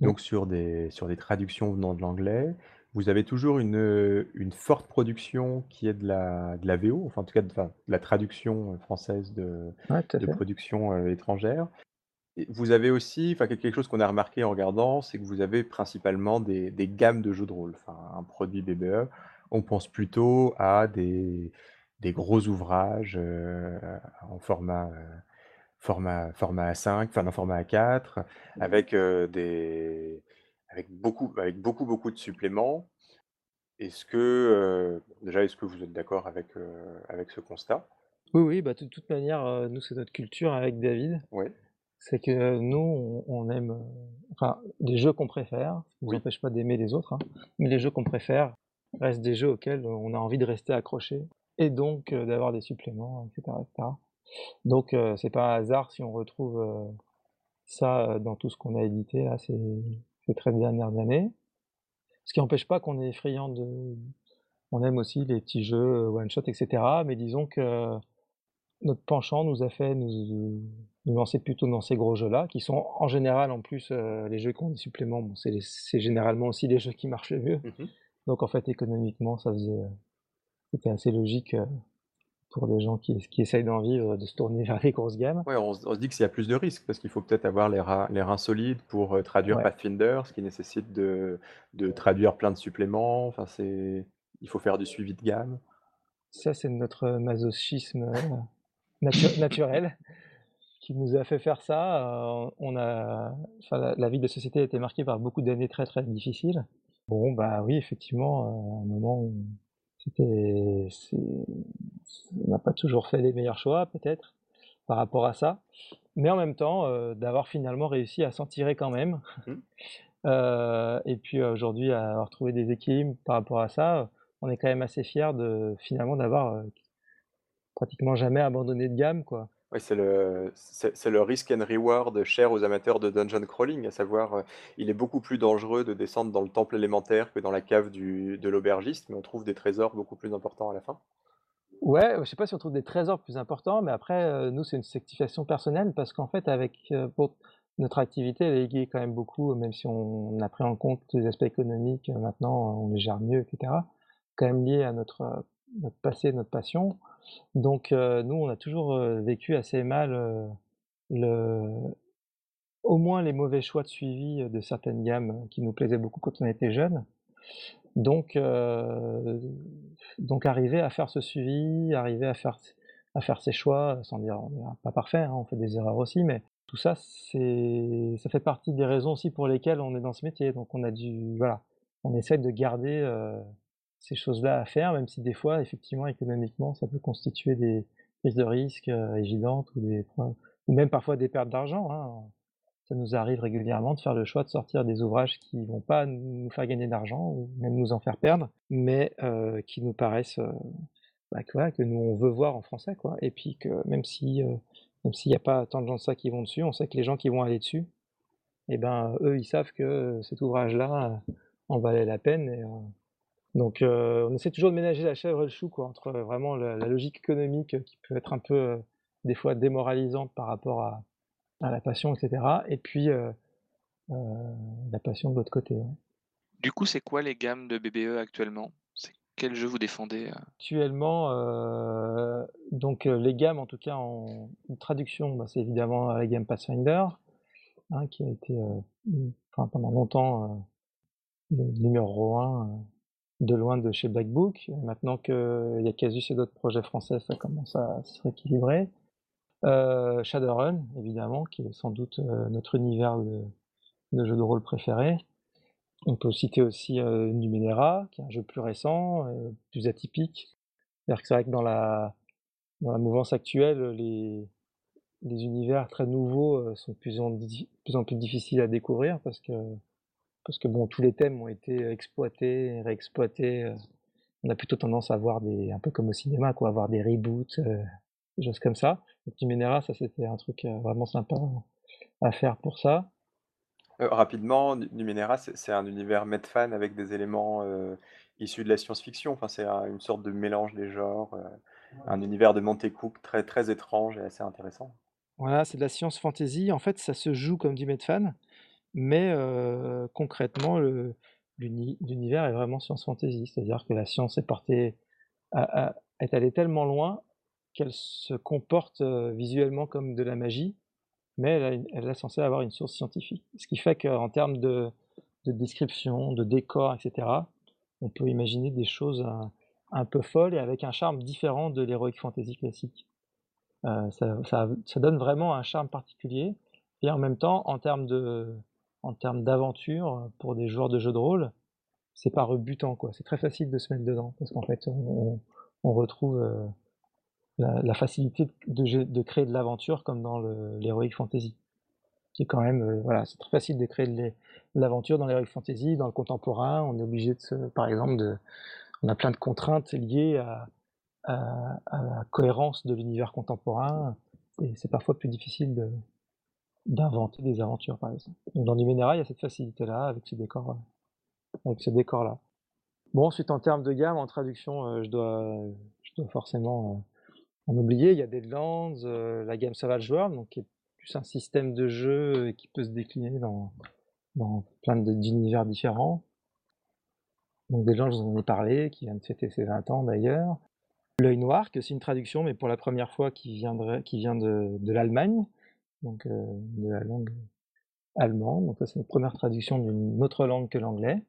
donc sur des sur des traductions venant de l'anglais. Vous avez toujours une, heu, une forte production qui est de la de la VO, enfin en tout cas de enfin, de la traduction, française de Ouais, tout à de fait. productions, heu, étrangères vous avez aussi, enfin quelque chose qu'on a remarqué en regardant, c'est que vous avez principalement des des gammes de jeux de rôle. Enfin, un produit BBE, on pense plutôt à des des gros ouvrages, en format, format format A5, enfin non, format A4, avec, heu, des avec beaucoup avec beaucoup, beaucoup de suppléments. Est-ce que, déjà, est-ce que vous êtes d'accord avec, avec ce constat? Oui, oui, bah, de toute manière, nous, c'est notre culture avec David. Oui. C'est que nous, on, aime, enfin, les jeux qu'on préfère, ça ne nous empêche pas d'aimer les autres, hein, mais les jeux qu'on préfère restent des jeux auxquels on a envie de rester accroché, et donc d'avoir des suppléments, etc., etc. Donc, euh, c'est pas un hasard si on retrouve euh, ça euh, dans tout ce qu'on a édité là ces, ces 13 dernières années. Ce qui n'empêche pas qu'on est friand de... On aime aussi les petits jeux euh, one-shot, etc., mais disons que notre penchant nous a fait nous, nous lancer plutôt dans ces gros jeux-là, qui sont en général en plus euh, les jeux qui ont des suppléments, bon, c'est les- c'est généralement aussi les jeux qui marchent le mieux. Mmh Donc en fait économiquement ça faisait, c'était assez logique pour des gens qui, qui essayent d'en vivre, de se tourner <laughs> vers les grosses gammes. Ouais, on, se on se dit qu'il y a plus de risques parce qu'il faut peut-être avoir les, reins les reins solides pour euh, traduire Ouais, Pathfinder, ce qui nécessite de, de traduire plein de suppléments. Enfin, c'est, il faut faire du suivi de gamme. ça c'est notre masochisme euh, natu- <laughs> naturel qui nous a fait faire ça. Euh, on a, enfin, la, la vie de société a été marquée par beaucoup d'années très très difficiles. Bon, bah oui, effectivement, euh, à un moment, c'était, on n'a pas toujours fait les meilleurs choix, peut-être, par rapport à ça. Mais en même temps, euh, d'avoir finalement réussi à s'en tirer quand même. Mhm. <laughs> Euh, et puis euh, aujourd'hui, à avoir trouvé des équilibres par rapport à ça, on est quand même assez fiers de finalement d'avoir euh, pratiquement jamais abandonné de gamme, quoi. Ouais, c'est le, c'est, c'est le risk and reward cher aux amateurs de dungeon crawling, à savoir, euh, il est beaucoup plus dangereux de descendre dans le temple élémentaire que dans la cave du, de l'aubergiste, mais on trouve des trésors beaucoup plus importants à la fin. Ouais, je sais pas si on trouve des trésors plus importants, mais après, euh, nous, c'est une satisfaction personnelle parce qu'en fait, avec euh, pour notre activité, elle est liée quand même beaucoup, même si on a pris en compte les aspects économiques, maintenant, on les gère mieux, etc. Quand même lié à notre, notre passé, notre passion. Donc, euh, nous, on a toujours euh, vécu assez mal euh, au moins les mauvais choix de suivi de certaines gammes qui nous plaisaient beaucoup quand on était jeune. Donc, donc arriver à faire ce suivi, arriver à faire, à faire ses choix, sans dire on n'est pas parfait, hein, on fait des erreurs aussi, mais tout ça, c'est, ça fait partie des raisons aussi pour lesquelles on est dans ce métier. Donc on a dû, voilà, on essaie de garder ces choses-là à faire, même si des fois, effectivement, économiquement, ça peut constituer des prises de risques euh, évidentes ou, des, ou même parfois des pertes d'argent. Hein. Ça nous arrive régulièrement de faire le choix de sortir des ouvrages qui vont pas nous faire gagner d'argent ou même nous en faire perdre, mais euh, qui nous paraissent euh, bah, que, nous on veut voir en français, quoi. Et puis que même si même s'il n'y a pas tant de gens de ça qui vont dessus, on sait que les gens qui vont aller dessus, eh ben eux ils savent que cet ouvrage-là en valait la peine. Et, donc euh, on essaie toujours de ménager la chèvre et le chou, quoi, entre vraiment la, la logique économique qui peut être un peu euh, des fois démoralisante par rapport à, à la passion, etc. Et puis euh, euh, la passion de l'autre côté. ouais. Du coup, c'est quoi les gammes de BBE actuellement? C'est quel jeu vous défendez? euh? Actuellement, euh, donc euh, les gammes, en tout cas en, en traduction, bah, c'est évidemment la gamme Pathfinder, hein, qui a été euh, enfin, pendant longtemps euh, le numéro un euh, de loin de chez Black Book. Maintenant qu'il y a Casus et d'autres projets français, ça commence à se rééquilibrer. Euh, Shadowrun, évidemment, qui est sans doute euh, notre univers de, jeu de rôle préféré. On peut citer aussi euh, Numenera, qui est un jeu plus récent, euh, plus atypique. C'est-à-dire que c'est vrai que dans la, dans la mouvance actuelle, les, les univers très nouveaux euh, sont de plus en, plus en plus difficiles à découvrir parce que, parce que bon, tous les thèmes ont été exploités, réexploités. euh. On a plutôt tendance à voir des, un peu comme au cinéma, quoi, avoir des reboots, euh, des choses comme ça. Donc Numenera, ça c'était un truc euh, vraiment sympa à faire pour ça. Euh, rapidement, Nu- Numenera, c'est un univers Medfan avec des éléments euh, issus de la science-fiction. Enfin, c'est un- une sorte de mélange des genres, euh, un univers de Monte Cook très, très étrange et assez intéressant. Voilà, c'est de la science fantasy. En fait, ça se joue comme du Medfan, mais concrètement, l'univers est vraiment science fantasy. C'est-à-dire que la science est portée, est allée tellement loin qu'elle se comporte visuellement comme de la magie, mais elle, est censée avoir une source scientifique. Ce qui fait qu'en termes de, de description, de décor, etc., on peut imaginer des choses un, peu folles et avec un charme différent de l'heroic fantasy classique. Ça donne vraiment un charme particulier. Et en même temps, en termes de, en termes d'aventure, pour des joueurs de jeux de rôle, c'est pas rebutant, quoi. C'est très facile de se mettre dedans, parce qu'en fait, on, retrouve euh, la, facilité de, créer de l'aventure comme dans l'heroic fantasy, qui est quand même, euh, voilà, c'est très facile de créer de l'aventure dans l'heroic fantasy, dans le contemporain. On est obligé de se, par exemple, de, on a plein de contraintes liées à, à la cohérence de l'univers contemporain, et c'est parfois plus difficile de, d'inventer des aventures, par exemple. Donc dans Numenera, il y a cette facilité-là avec ce décor, euh, ce décor-là. Bon, ensuite en termes de gamme, en traduction, euh, je dois, je dois forcément euh, en oublier. Il y a Deadlands, euh, la gamme Savage World, donc qui est plus un système de jeu qui peut se décliner dans, dans plein d'univers différents. Donc Deadlands, je vous en ai parlé, qui vient de fêter ses 20 ans d'ailleurs. L'œil noir, que c'est une traduction, mais pour la première fois qui, viendrait, qui vient de, de l'Allemagne, donc euh, de la langue allemande. Donc c'est notre première traduction d'une autre langue que l'anglais.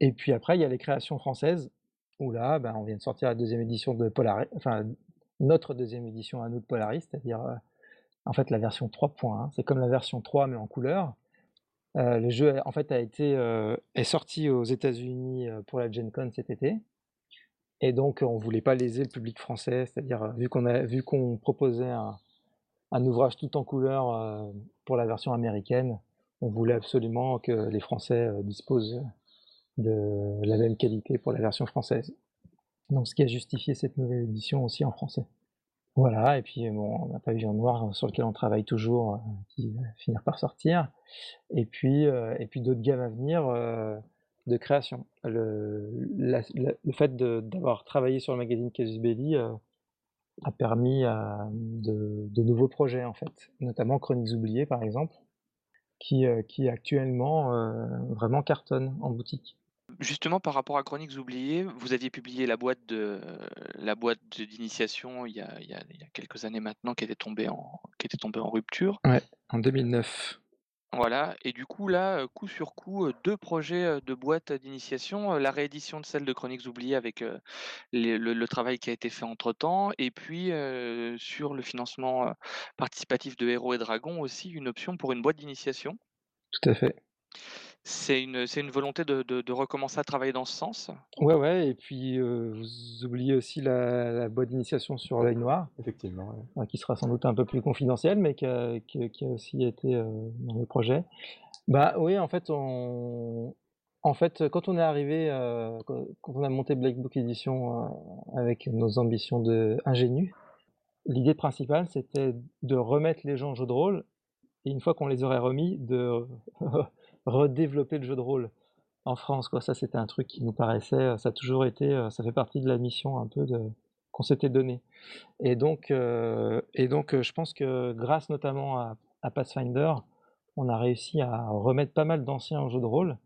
Et puis après, il y a les créations françaises, où là, ben, on vient de sortir la deuxième édition de Polaris, enfin notre deuxième édition à nous de Polaris, c'est-à-dire euh, en fait la version 3.1. C'est comme la version 3 mais en couleur. Euh, le jeu en fait a été est sorti aux États-Unis pour la Gen Con cet été. Et donc, on voulait pas léser le public français, c'est-à-dire, vu qu'on qu'on proposait un, un, ouvrage tout en couleur euh, pour la version américaine, on voulait absolument que les Français euh, disposent de la même qualité pour la version française. Donc, ce qui a justifié cette nouvelle édition aussi en français. Voilà, et puis bon, on a Pavillon Noir sur lequel on travaille toujours, qui va finir par sortir. Et puis, et puis d'autres gammes à venir de création. Le, le fait d'avoir travaillé sur le magazine Casus Belli euh, a permis de, de, nouveaux projets, en fait, notamment Chroniques oubliées, par exemple, qui, euh, qui actuellement euh, vraiment cartonne en boutique. Justement, par rapport à Chroniques oubliées, vous aviez publié la boîte de la boîte d'initiation il, il, il, y a quelques années maintenant, qui était tombée en qui était tombée en rupture. Ouais, en 2009. Voilà et du coup là, coup sur coup, deux projets, de boîtes d'initiation, la réédition de celle de Chroniques oubliées avec, le travail qui a été fait entre temps et puis, sur le financement, participatif de Héros et Dragons aussi une option pour une boîte d'initiation. Tout à fait. C'est une c'est une volonté de de de recommencer à travailler dans ce sens? Ouais, ouais et puis, euh, vous oubliez aussi la la boîte d'initiation sur l'œil noir. Effectivement, ouais. qui sera sans doute un peu plus confidentielle, mais qui a qui qui a aussi été, euh, dans le projet. Bah, oui, en fait, on en fait, quand on est arrivé, euh, quand on a monté Black Book Edition, euh, avec nos ambitions d'ingénus, l'idée principale, c'était de remettre les gens au jeu de rôle et une fois qu'on les aurait remis, de redévelopper le jeu de rôle en France. Quoi. Ça, c'était un truc qui nous paraissait, euh, ça a toujours été, euh, ça fait partie de la mission un peu qu'on s'était donné. Et donc, euh, et donc, je pense que grâce notamment à, Pathfinder, on a réussi à remettre pas mal d'anciens au jeu de rôle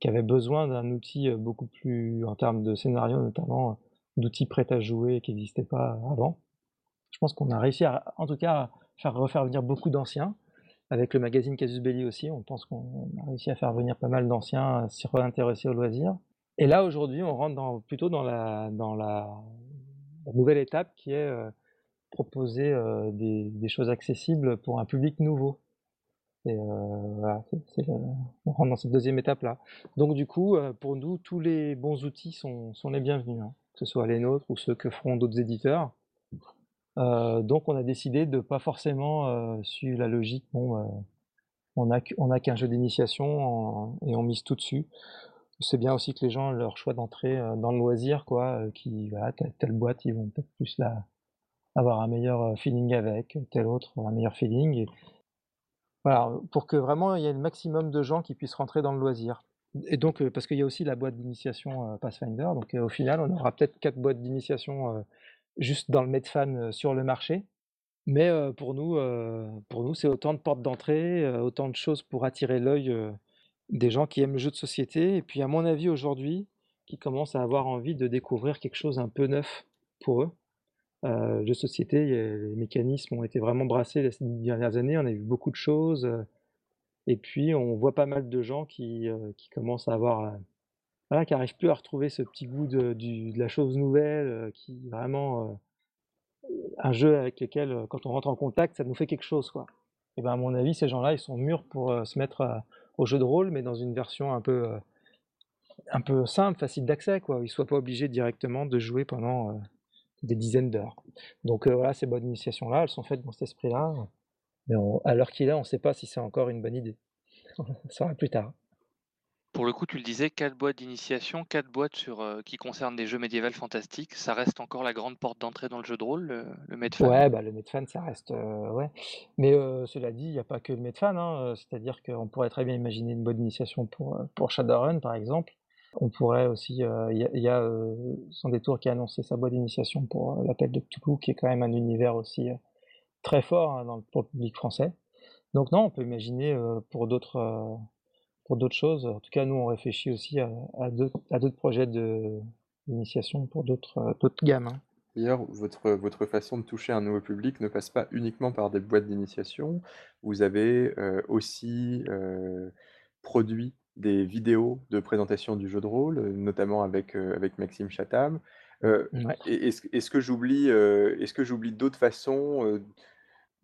qui avaient besoin d'un outil beaucoup plus, en termes de scénario notamment, d'outils prêts à jouer qui n'existaient pas avant. Je pense qu'on a réussi à, en tout cas, à faire refaire venir beaucoup d'anciens avec le magazine Casus Belli aussi, on pense qu'on a réussi à faire venir pas mal d'anciens s'y réintéresser au loisir. Et là, aujourd'hui, on rentre plutôt dans la, nouvelle étape qui est euh, proposer euh, des, choses accessibles pour un public nouveau. Euh, on rentre dans cette deuxième étape-là. Donc du coup, euh, pour nous, tous les bons outils sont, sont les bienvenus, hein, que ce soit les nôtres ou ceux que feront d'autres éditeurs. Euh, donc on a décidé de pas forcément euh, suivre la logique, bon, euh, on a on a qu'un jeu d'initiation et on mise tout dessus. C'est bien aussi que les gens leur choix d'entrée dans le loisir, quoi, qui telle, boîte, ils vont peut-être plus avoir un meilleur feeling avec, telle autre un meilleur feeling. Voilà, pour que vraiment il y ait le maximum de gens qui puissent rentrer dans le loisir. Et donc, parce qu'il y a aussi la boîte d'initiation Pathfinder, donc au final, on aura peut-être quatre boîtes d'initiation juste dans le Medfan euh, sur le marché. Mais euh, pour nous, euh, pour nous, c'est autant de portes d'entrée, autant de choses pour attirer l'œil des gens qui aiment le jeu de société. Et puis, à mon avis, aujourd'hui, qui commencent à avoir envie de découvrir quelque chose un peu neuf pour eux. Le jeu de société, les mécanismes ont été vraiment brassés les dernières années. On a vu beaucoup de choses. et puis, on voit pas mal de gens qui, qui commencent à avoir voilà, qui n'arrive plus à retrouver ce petit goût de, la chose nouvelle, euh, qui vraiment euh, un jeu avec lequel, euh, quand on rentre en contact, ça nous fait quelque chose, quoi. Et ben à mon avis, ces gens-là, ils sont mûrs pour se mettre au jeu de rôle, mais dans une version un peu, un peu simple, facile d'accès, quoi. Ils soient pas obligés directement de jouer pendant des dizaines d'heures. Donc voilà, ces bonnes initiations-là, elles sont faites dans cet esprit-là. Mais à l'heure qu'il est, on ne sait pas si c'est encore une bonne idée. <laughs> on saura plus tard. Pour le coup, tu le disais, quatre boîtes d'initiation, quatre boîtes sur, euh, qui concernent des jeux médiévals fantastiques. Ça reste encore la grande porte d'entrée dans le jeu de rôle, le, le Medfan? Ouais, bah, le Medfan, ça reste. Euh, ouais. Mais euh, cela dit, il n'y a pas que le Medfan. Hein, C'est-à-dire qu'on pourrait très bien imaginer une bonne initiation pour, pour Shadowrun, par exemple. On pourrait aussi. Il y a, détour qui a annoncé sa boîte d'initiation pour l'appel de Cthulhu, qui est quand même un univers aussi très fort hein, dans le, pour le public français. Donc, non, on peut imaginer pour d'autres pour d'autres choses. En tout cas, nous, on réfléchit aussi à, à d'autres projets d'initiation pour d'autres euh, gammes. Hein. D'ailleurs, votre votre façon de toucher un nouveau public ne passe pas uniquement par des boîtes d'initiation. Vous avez, heu, aussi, heu, produit des vidéos de présentation du jeu de rôle, notamment avec, Maxime Chatham. Ouais. est-ce que j'oublie, d'autres façons,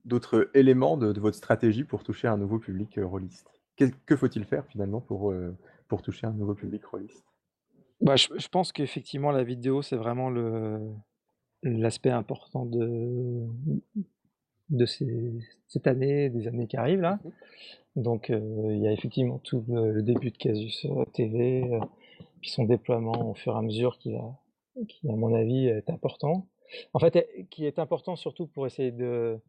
d'autres éléments de de votre stratégie pour toucher un nouveau public, rôliste? Que faut-il faire finalement pour, heu, pour toucher un nouveau public rôliste? Bah, je je pense qu'effectivement la vidéo, c'est vraiment l'aspect important de de ces cette année, des années qui arrivent là. Mmh Donc, heu, il y a effectivement tout le le début de Casus, TV, heu, puis son déploiement au fur et à mesure qui va qui à mon avis est important. En fait, qui est important surtout pour essayer de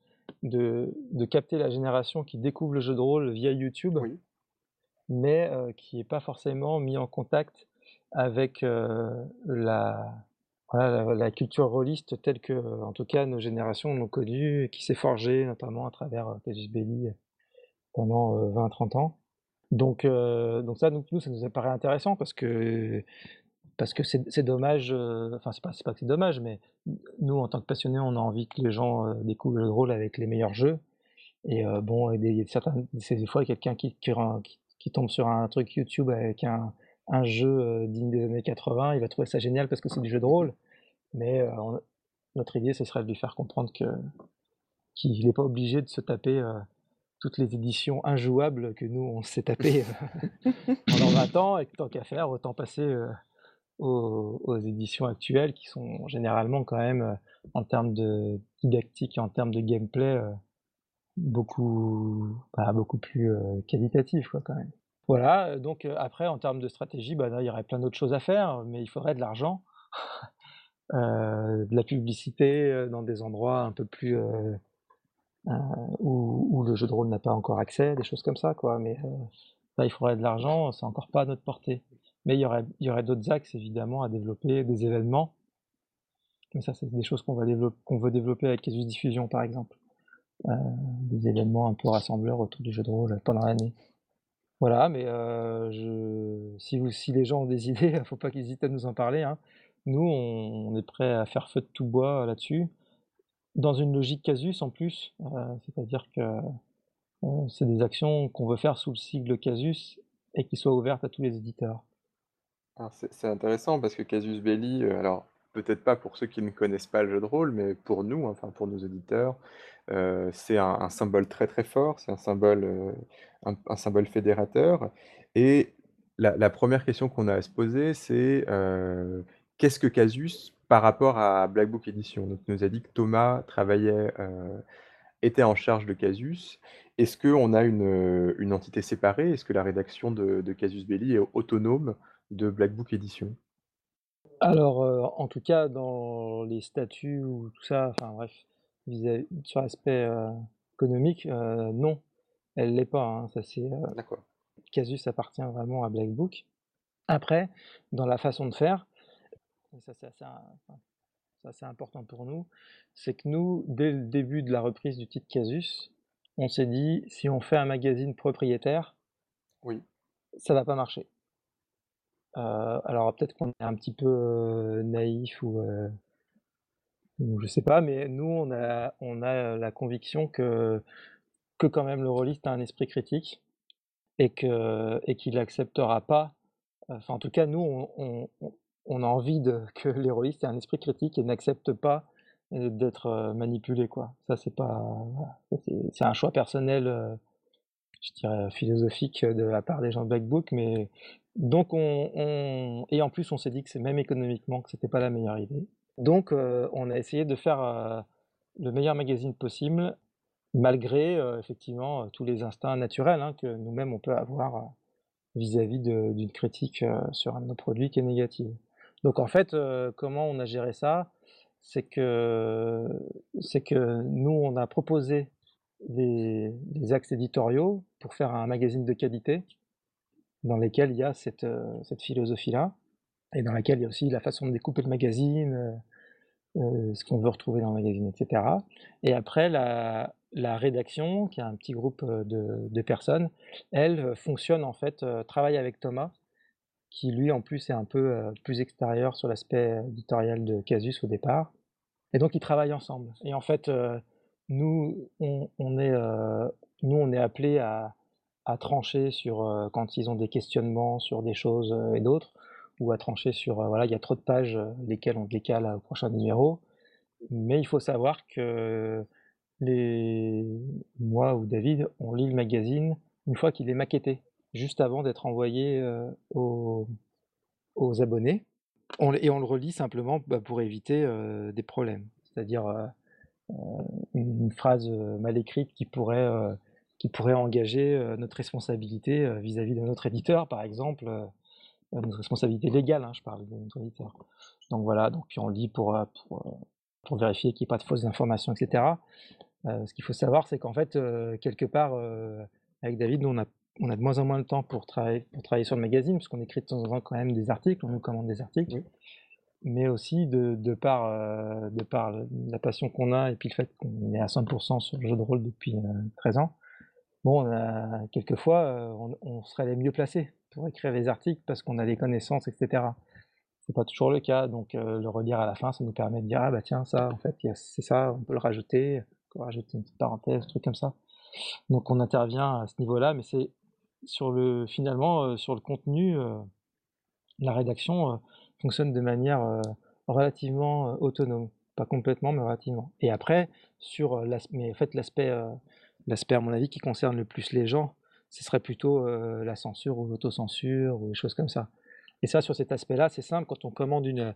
de de capter la génération qui découvre le jeu de rôle via YouTube, Oui. mais, heu, qui est pas forcément mis en contact avec, heu, la voilà, la la culture rôliste telle que, en tout cas, nos générations l'ont connue et qui s'est forgée notamment à travers, heu, Casus Belli, pendant, heu, 20-30 ans. Donc donc ça, donc nous, ça nous apparaît intéressant parce que parce que c'est dommage, heu, enfin, c'est pas pas que c'est dommage, mais nous, en tant que passionnés, on a envie que les gens, heu, découvrent le rôle avec les meilleurs jeux. Et heu, bon et des certains c'est des fois quelqu'un qui qui qui tombe sur un truc YouTube avec un un jeu, digne des années 80, il va trouver ça génial parce que c'est du jeu de rôle, mais on notre idée, ce serait de lui faire comprendre que qu'il est pas obligé de se taper, toutes les éditions injouables que nous, on s'est tapé, <laughs> <laughs> pendant 20 ans et que tant qu'à faire, autant passer, aux éditions actuelles qui sont généralement quand même, heu, en termes de didactique et en termes de gameplay, heu, beaucoup, bah, beaucoup plus, heu, qualitatives quoi, quand même. Voilà, donc après en termes de stratégie, bah, il y aurait plein d'autres choses à faire, mais il faudrait de l'argent, <laughs> de la publicité, dans des endroits un peu plus, où le jeu de rôle n'a pas encore accès, des choses comme ça quoi, mais là, il faudrait de l'argent, c'est encore pas à notre portée. Mais il y aurait y aurait d'autres axes évidemment à développer, des événements. Mais ça, c'est des choses qu'on qu'on veut développer avec Casus Diffusion par exemple. Heu, des événements un peu rassembleurs autour du jeu de rôle pendant l'année. Voilà, mais heu, je si vous si les gens ont des <laughs> idées, faut pas qu'ils hésitent à nous en parler, hein. Nous, on est prêts à faire feu de tout bois là-dessus, dans une logique Casus en plus, heu, c'est-à-dire que, c'est des actions qu'on veut faire sous le sigle Casus et qui soient ouvertes à tous les éditeurs. Alors c'est intéressant parce que Casus Belli, heu, alors peut-être pas pour ceux qui ne connaissent pas le jeu de rôle, mais pour nous, enfin pour nos auditeurs, heu, c'est un symbole très, très fort. C'est un symbole, heu, un symbole fédérateur et la 1 question qu'on a à se poser, c'est, qu'est-ce que Casus par rapport à Black Book Editions? Donc nous as dit que Thomas travaillait, était en charge de Casus. Est-ce qu'on a une entité séparée? Est-ce que la rédaction de de Casus Belli est autonome de Black Book Editions? Alors, heu, en tout cas dans les statuts ou tout ça, enfin bref, vis-à-vis sur l'aspect, heu, économique, heu, non, elle l'est pas, hein. Ça c'est, D'accord. Casus appartient vraiment à Black Book. Après, dans la façon de faire, ça c'est assez assez important pour nous, c'est que nous, dès le début de la reprise du titre Casus, on s'est dit: «Si on fait un magazine propriétaire» Oui. «ça va pas marcher». Heu, alors peut-être qu'on est un petit peu, heu, naïf ou heu ou je sais pas, mais nous on a on a la conviction que que quand même le rôliste a un esprit critique et que et qu'il acceptera pas, enfin en tout cas nous on on a envie <laughs> que les rôlistes un esprit critique et n'acceptent pas, d'être, manipulés quoi. Ça c'est pas c'est un choix personnel, je dirais philosophique de la part des gens de Black Book, mais donc on on et en plus on s'est dit que c'est même économiquement que c'était pas la meilleure idée. Donc heu, on a essayé de faire, heu, le meilleur magazine possible malgré, heu, effectivement, tous les instincts naturels, hein, que nous-mêmes on peut avoir, vis-à-vis d'une critique, sur un de nos produits qui est négative. Donc en fait, comment on a géré ça? C'est que c'est que nous on a proposé des axes éditoriaux pour faire un magazine de qualité, dans lesquels il y a cette, heu, cette philosophie-là et dans laquelle il y a aussi la façon de découper le magazine, heu heu, ce qu'on veut retrouver dans le magazine et cetera et après la la rédaction, qui est un petit groupe, de de personnes, elle, fonctionne en fait, travaille avec Thomas, qui lui en plus est un peu, plus extérieur sur l'aspect éditorial de Casus au départ Et donc ils travaillent ensemble. Et en fait, nous, on, est, nous, on est appelés à, à trancher sur quand ils ont des questionnements sur des choses et d'autres, ou à trancher sur voilà, il y a trop de pages, lesquelles on décale au prochain numéro. Mais il faut savoir que moi ou David, on lit le magazine une fois qu'il est maquetté, juste avant d'être envoyé aux, aux, abonnés. et on le relit simplement bah, pour éviter des problèmes. C'est-à-dire une phrase mal écrite qui pourrait, qui pourrait engager notre responsabilité vis-à-vis de notre éditeur, par exemple, notre responsabilité légale, hein, je parle de notre éditeur. Donc voilà, donc puis on lit pour, pour, pour vérifier qu'il n'y ait pas de fausses informations, etc. ce qu'il faut savoir, c'est qu'en fait, quelque part, avec David, nous, on a, on a de moins en moins de temps pour travailler, pour travailler sur le magazine, parce qu'on écrit de temps en temps quand même des articles, on nous commande des articles mais aussi de, de par, euh, de par la passion qu'on a et puis le fait qu'on est à 100% sur le jeu de rôle depuis 13 euh, ans, bon, on quelquefois, euh, on, serait les mieux placés pour écrire les articles parce qu'on a les connaissances, etc. C'est pas toujours le cas, donc le redire à la fin, ça nous permet de dire, ah bah tiens, ça, en fait, c'est ça, on peut le rajouter, on peut rajouter une petite parenthèse, un truc comme ça. Donc on intervient à ce niveau-là, mais c'est sur le, finalement, sur le contenu, la rédaction, fonctionne de manière relativement autonome. Pas complètement, mais relativement. Et après, sur l'aspect, en fait, l'aspect, l'aspect, à mon avis, qui concerne le plus les gens, ce serait plutôt la censure ou l'autocensure ou des choses comme ça. Et ça, sur cet aspect-là, c'est simple. Quand on commande une,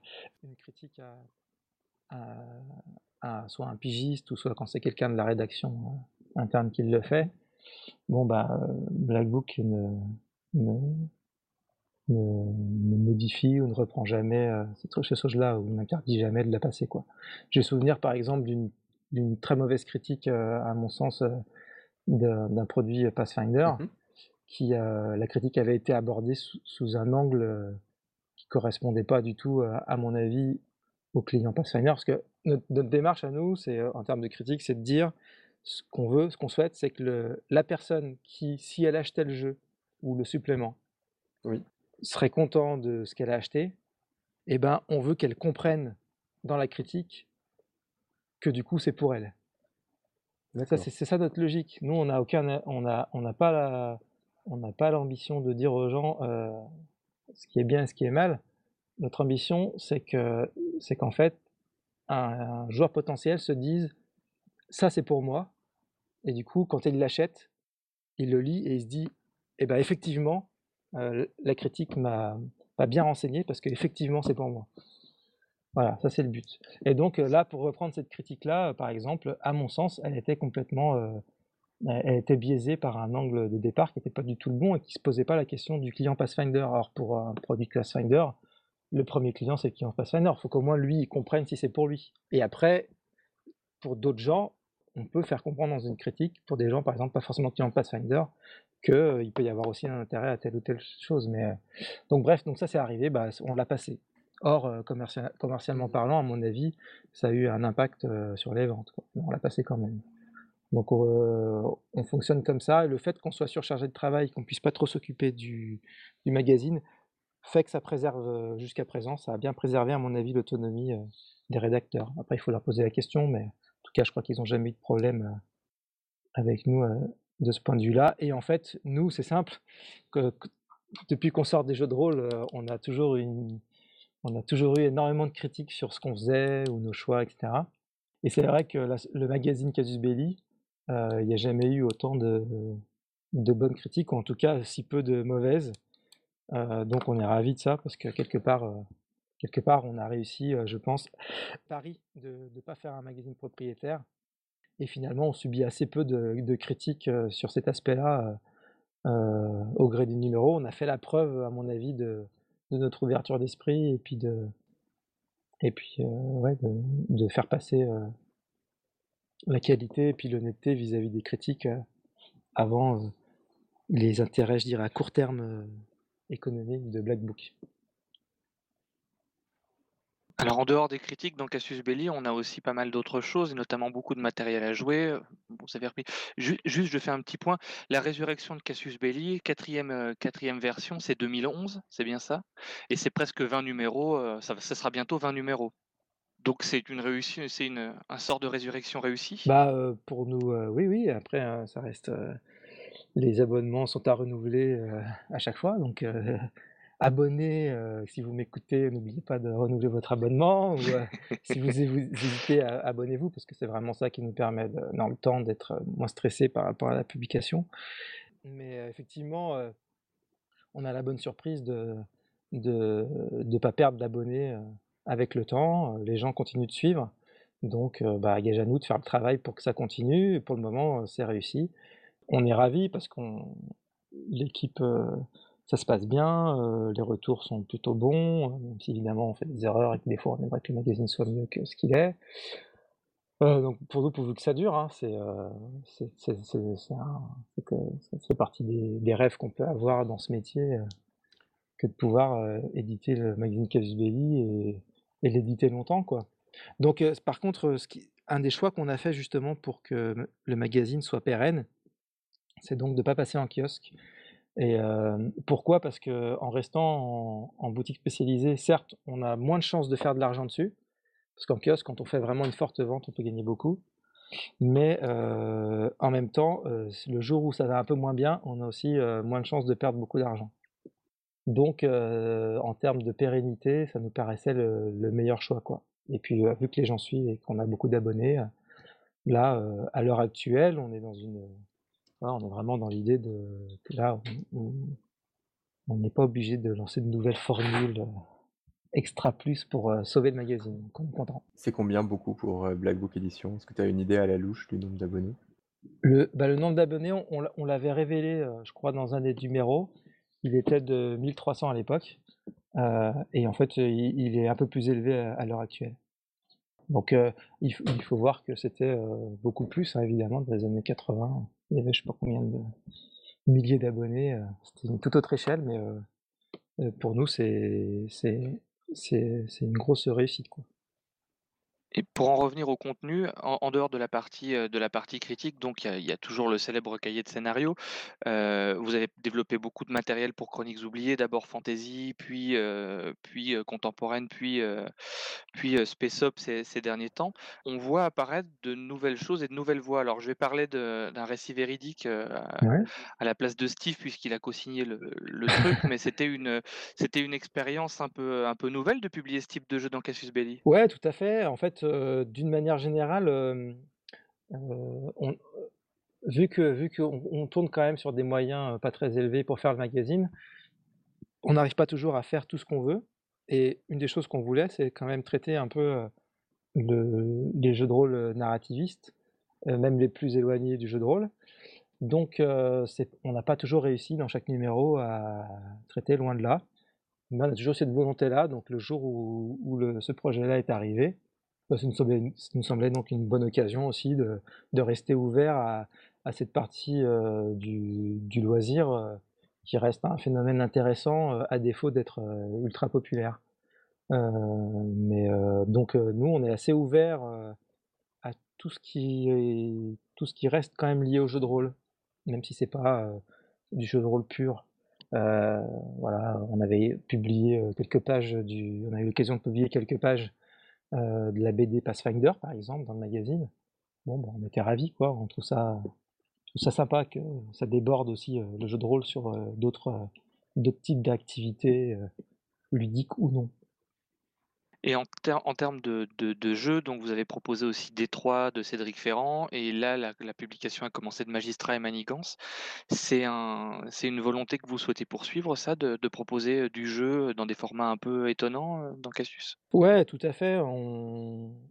critique à, soit un pigiste ou soit quand c'est quelqu'un de la rédaction interne qui le fait, bon, bah, Blackbook ne, ne, ne, modifie ou ne reprend jamais euh, cette chose-là ou n'interdit jamais de la passer. Quoi. J'ai souvenir par exemple d'une très mauvaise critique, euh, à mon sens, euh, d'un produit Pathfinder, mmh qui la critique avait été abordée sous, un angle qui correspondait pas du tout, à mon avis, au client Pathfinder, parce que notre, démarche à nous, c'est en termes de critique, c'est de dire ce qu'on veut, ce qu'on souhaite, c'est que le, la personne qui, si elle achetait le jeu ou le supplément, oui. serait content de ce qu'elle a acheté, eh ben, on veut qu'elle comprenne dans la critique que du coup c'est pour elle. c'est ça notre logique. Nous, on n'a aucun, on a, on n'a pas la, on n'a pas l'ambition de dire aux gens euh, ce qui est bien et ce qui est mal. Notre ambition, c'est que, c'est qu'en fait, un, joueur potentiel se dise ça c'est pour moi, et du coup, quand il l'achète, il le lit et il se dit, eh ben effectivement, la critique m'a bien renseigné parce qu'effectivement, c'est pour moi. Voilà, ça c'est le but. Et donc là, pour reprendre cette critique-là, par exemple, à mon sens, elle était complètement, était biaisée par un angle de départ qui n'était pas du tout le bon et qui se posait pas la question du client Pathfinder. Alors pour un produit Pathfinder, le premier client c'est le client Pathfinder. Il faut qu'au moins lui comprenne si c'est pour lui. Et après, pour d'autres gens, on peut faire comprendre dans une critique, pour des gens par exemple pas forcément client Pathfinder, qu'il peut y avoir aussi un intérêt à telle ou telle chose. Mais donc bref, donc ça c'est arrivé, bah, on l'a passé. Or, commercialement parlant, à mon avis, ça a eu un impact sur les ventes. On l'a passé quand même. Donc on fonctionne comme ça. Et le fait qu'on soit surchargé de travail, qu'on puisse pas trop s'occuper du, du, magazine, fait que ça préserve jusqu'à présent, ça a bien préservé à mon avis l'autonomie des rédacteurs. Après, il faut leur poser la question, mais en tout cas, je crois qu'ils n'ont jamais eu de problème avec nous de ce point de vue-là. Et en fait, nous, c'est simple, que, depuis qu'on sort des jeux de rôle, euh, on a toujours une, on a toujours eu énormément de critiques sur ce qu'on faisait ou nos choix, etc. Et c'est vrai que le magazine Casus Belli, euh, il n'y a jamais eu autant de, de, bonnes critiques, ou en tout cas si peu de mauvaises. Euh, donc on est ravis de ça, parce que quelque part, quelque part on a réussi, je pense, Paris, de ne pas faire un magazine propriétaire, et finalement, on subit assez peu de, critiques sur cet aspect-là au gré des numéros. On a fait la preuve, à mon avis, de, notre ouverture d'esprit et puis de, et puis, ouais, de, faire passer la qualité et puis l'honnêteté vis-à-vis des critiques avant les intérêts, je dirais, à court terme économiques de Black Book. Alors en dehors des critiques dans Cassius Belli, on a aussi pas mal d'autres choses, et notamment beaucoup de matériel à jouer. Bon, ça repris. juste, je fais un petit point. La résurrection de Cassius Belli, quatrième, euh, quatrième version, c'est 2011, c'est bien ça? Et c'est presque 20 numéros, euh, ça, sera bientôt 20 numéros Donc c'est une réussi c'est une, un sort de résurrection réussi? Bah, heu, pour nous, oui, oui, après, heu, ça reste, les abonnements sont à renouveler, à chaque fois donc heu, abonnés, heu, si vous m'écoutez, n'oubliez pas de renouveler votre abonnement heu, si vous hé vous hésitez, abonnez-vous parce que c'est vraiment ça qui nous permet de dans le temps d'être, heu, moins stressés par rapport à la publication. Mais heu, effectivement, on a la bonne surprise de de de pas perdre d'abonnés, avec le temps, les gens continuent de suivre donc bah, gage à nous de faire le travail pour que ça continue pour le moment, c'est réussi. On est ravis parce qu'on l'équipe, ça se passe bien, heu, les retours sont plutôt bons, heu, même si évidemment on fait des erreurs et que des fois on aimerait que le magazine soit mieux que ce qu'il est. Heu, donc pour nous, pourvu que ça dure, hein, c'est, fait partie des des rêves qu'on peut avoir dans ce métier, heu, que de pouvoir, éditer le magazine Casus Belli et l'éditer longtemps, quoi. Donc par contre, un des choix qu'on a fait justement pour que le magazine soit pérenne, c'est donc de pas passer en kiosque et hem, pourquoi? Parce qu'en restant en en boutique spécialisée, certes, on a moins de chances de faire de l'argent dessus, parce qu'en kiosque, quand on fait vraiment une forte vente, on peut gagner beaucoup. Mais heu, en même temps, heu, s le jour où ça va un peu moins bien, on a aussi, moins de chances de perdre beaucoup d'argent. Donc en termes de pérennité, ça nous paraissait le le meilleur choix, quoi et puis, vu que les gens suivent et qu'on a beaucoup d'abonnés, là, à l'heure actuelle, on est dans une, voilà, on est vraiment dans l'idée de que là, on n'est pas obligé de lancer de nouvelles formules, heu, extra plus pour, heu, sauver le magazine, donc on est content. C'est combien beaucoup pour, heu, Black Book Éditions? Est-ce que tu as une idée à la louche du nombre d'abonnés? Le bah, le nombre d'abonnés, on on l'a on l'avait révélé, je crois dans un des numéros. Il était de 1 300 à l'époque, et en fait, il il est un peu plus élevé à à l'heure actuelle. Donc il faut il faut voir que c'était, beaucoup plus, hein, évidemment dans les années 80. Il y avait je sais pas combien de milliers d'abonnés, heu, c'était une toute autre échelle mais heu heu, pour nous c'est une grosse réussite, quoi. Et pour en revenir au contenu, en en dehors de la partie, heu, de la partie critique, donc il y a il y a toujours le célèbre cahier de scénario. Heu, vous avez développé beaucoup de matériel pour Chroniques oubliées, d'abord fantasy, puis, heu, puis, contemporaine, puis, puis, space op ces ces derniers temps. On voit apparaître de nouvelles choses et de nouvelles voix. Alors je vais parler d'un récit véridique, à Ouais. à la place de Steve puisqu'il a cosigné le le truc, mais c'était une, c'était une expérience un peu un peu nouvelle de publier ce type de jeu dans Casus Belli? Ouais, tout à fait. En fait, d'une manière générale, on, heu, vu que vu qu'on on tourne quand même sur des moyens, pas très élevés pour faire le magazine on n'arrive pas toujours à faire tout ce qu'on veut et une des choses qu'on voulait, c'est quand même traiter un peu, les jeux de rôle, narrativistes, même les plus éloignés du jeu de rôle. Donc on n'a pas toujours réussi dans chaque numéro à traiter, loin de là. Mais on a toujours cette volonté-là, donc le jour où ce projet-là est arrivé, ça nous semblait une ça nous semblait donc une bonne occasion aussi de de rester ouvert à à cette partie, heu, du du loisir, heu, qui reste un phénomène intéressant, heu, à défaut d'être, ultra populaire. Mais donc nous, on est assez ouverts, heu, à tout ce qui est tout ce qui reste quand même lié au jeu de rôle, même si c'est pas, du jeu de rôle pur. Voilà, on avait publié, quelques pages du on a eu l'occasion de publier quelques pages, heu, de la BD Pathfinder, par exemple, dans le magazine. Bon, bah, on était ravis, quoi, on trouve ça ça sympa que ça déborde aussi, heu, le jeu de rôle sur, heu, d'autres, types d'activités, ludiques ou non. Et en ter en termes de de jeux, donc vous avez proposé aussi Détroit de Cédric Ferrand et là, la publication a commencé de Magistrat et Manigance. C'est un c'est une volonté que vous souhaitez poursuivre ça, de proposer, heu, du jeu dans des formats un peu étonnants, heu, dans Casus? Ouais, tout à fait,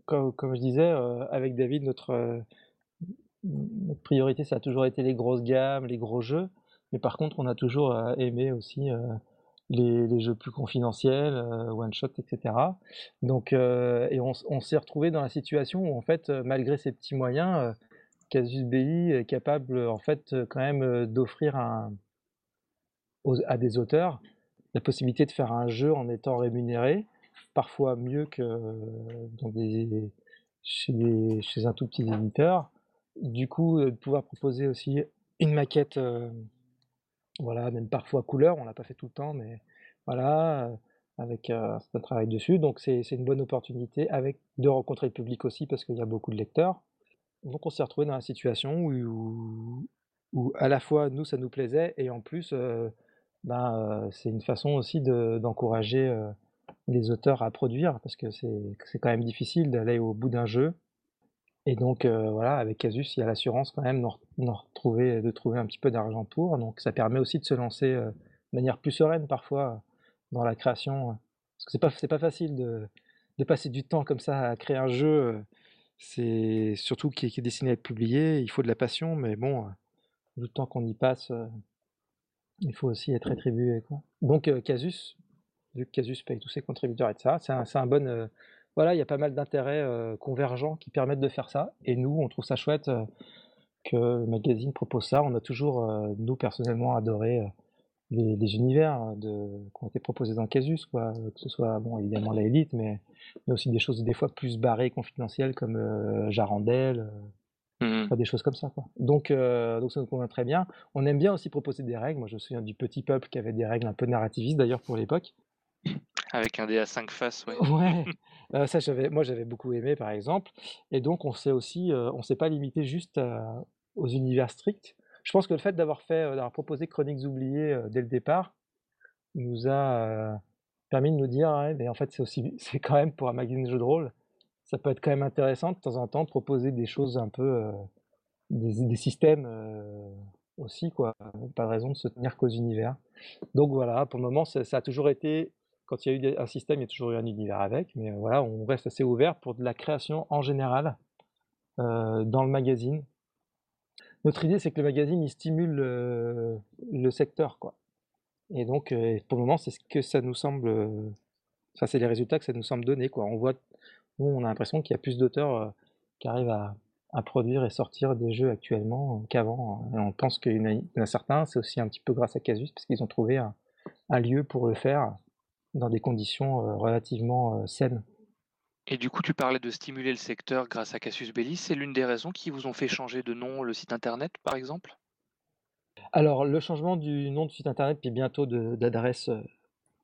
comme je disais, heu, avec David, notre, priorité, ça a toujours été les grosses gammes, les gros jeux. Mais par contre, on a toujours, aimé aussi, les jeux plus confidentiels, heu, one shot et cetera. Donc heu et on s'est retrouvés dans la situation où en fait, heu, malgré ses petits moyens, Casus Belli est capable, en fait, quand même, d'offrir à des auteurs, la possibilité de faire un jeu en étant rémunéré, parfois mieux que chez chez un tout petit éditeur. Du coup, de pouvoir proposer aussi une maquette, voilà, même parfois couleur, on l'a pas fait tout le temps, mais voilà, heu, avec un certain travail dessus. Donc c'est une bonne opportunité avec, de rencontrer le public aussi parce qu'il y a beaucoup de lecteurs. Donc on s'est retrouvé dans la situation où, où, à la fois nous ça nous plaisait et en plus ben, c'est une façon aussi d'encourager les auteurs à produire parce que c'est quand même difficile d'aller au bout d'un jeu. Et donc voilà, avec Casus, il y a l'assurance quand même de trouver un petit peu d'argent pour. Donc ça permet aussi de se lancer de manière plus sereine parfois dans la création. Parce que c'est pas, pas facile de, passer du temps comme ça à créer un jeu. C'est surtout qui, est destiné à être publié. Il faut de la passion, mais bon, le temps qu'on y passe, il faut aussi être rétribué. Quoi. Donc Casus, vu que Casus paye tous ses contributeurs et ça, c'est un, bon. Voilà, il y a pas mal d'intérêts convergents qui permettent de faire ça. Et nous, on trouve ça chouette que le magazine propose ça. On a toujours, nous personnellement, adoré les, univers de, qui ont été proposés dans Casus, quoi. que ce soit bon, évidemment la élite, mais, mais aussi des choses des fois plus barrées, confidentielles, comme euh, Jarandel, euh, mmh des choses comme ça. Quoi. Donc, euh, donc ça nous convient très bien. On aime bien aussi proposer des règles. Moi, je me souviens du Petit Peuple qui avait des règles un peu narrativistes, d'ailleurs, pour l'époque. Avec un dé à 5 faces, ouais. ouais. <laughs> ça, j'avais, moi, j'avais beaucoup aimé, par exemple. Et donc, on s'est aussi, on s'est pas limité juste aux univers stricts je pense que le fait d'avoir fait, euh, d'avoir proposé Chroniques oubliées euh, dès le départ, nous a euh, permis de nous dire, mais en fait, c'est aussi, <laughs> c'est quand même pour un magazine de jeu de rôle, ça peut être quand même intéressant de temps en temps de proposer des choses un peu, des, systèmes aussi, quoi. Pas de raison de se tenir qu'aux univers. Donc voilà, pour le moment, ça, a toujours été, quand il y a eu un système, il y a toujours eu un univers avec, mais voilà, on reste assez ouvert pour de la création en général dans le magazine. Notre idée, c'est que le magazine, il stimule le, secteur, quoi. Et donc, euh, pour le moment, c'est ce que ça nous semble. ça, c'est les résultats que ça nous semble donner, quoi. On voit, on a l'impression qu'il y a plus d'auteurs euh, qui arrivent à, produire et sortir des jeux actuellement euh, qu'avant. Hein. Et on pense qu'il y en a, certains, c'est aussi un petit peu grâce à Casus, parce qu'ils ont trouvé un, lieu pour le faire dans des conditions relativement saines. Et du coup, tu parlais de stimuler le secteur grâce à Cassius Belli. C'est l'une des raisons qui vous ont fait changer de nom le site internet, par exemple? Alors, le changement du nom de site internet, puis bientôt d'adresse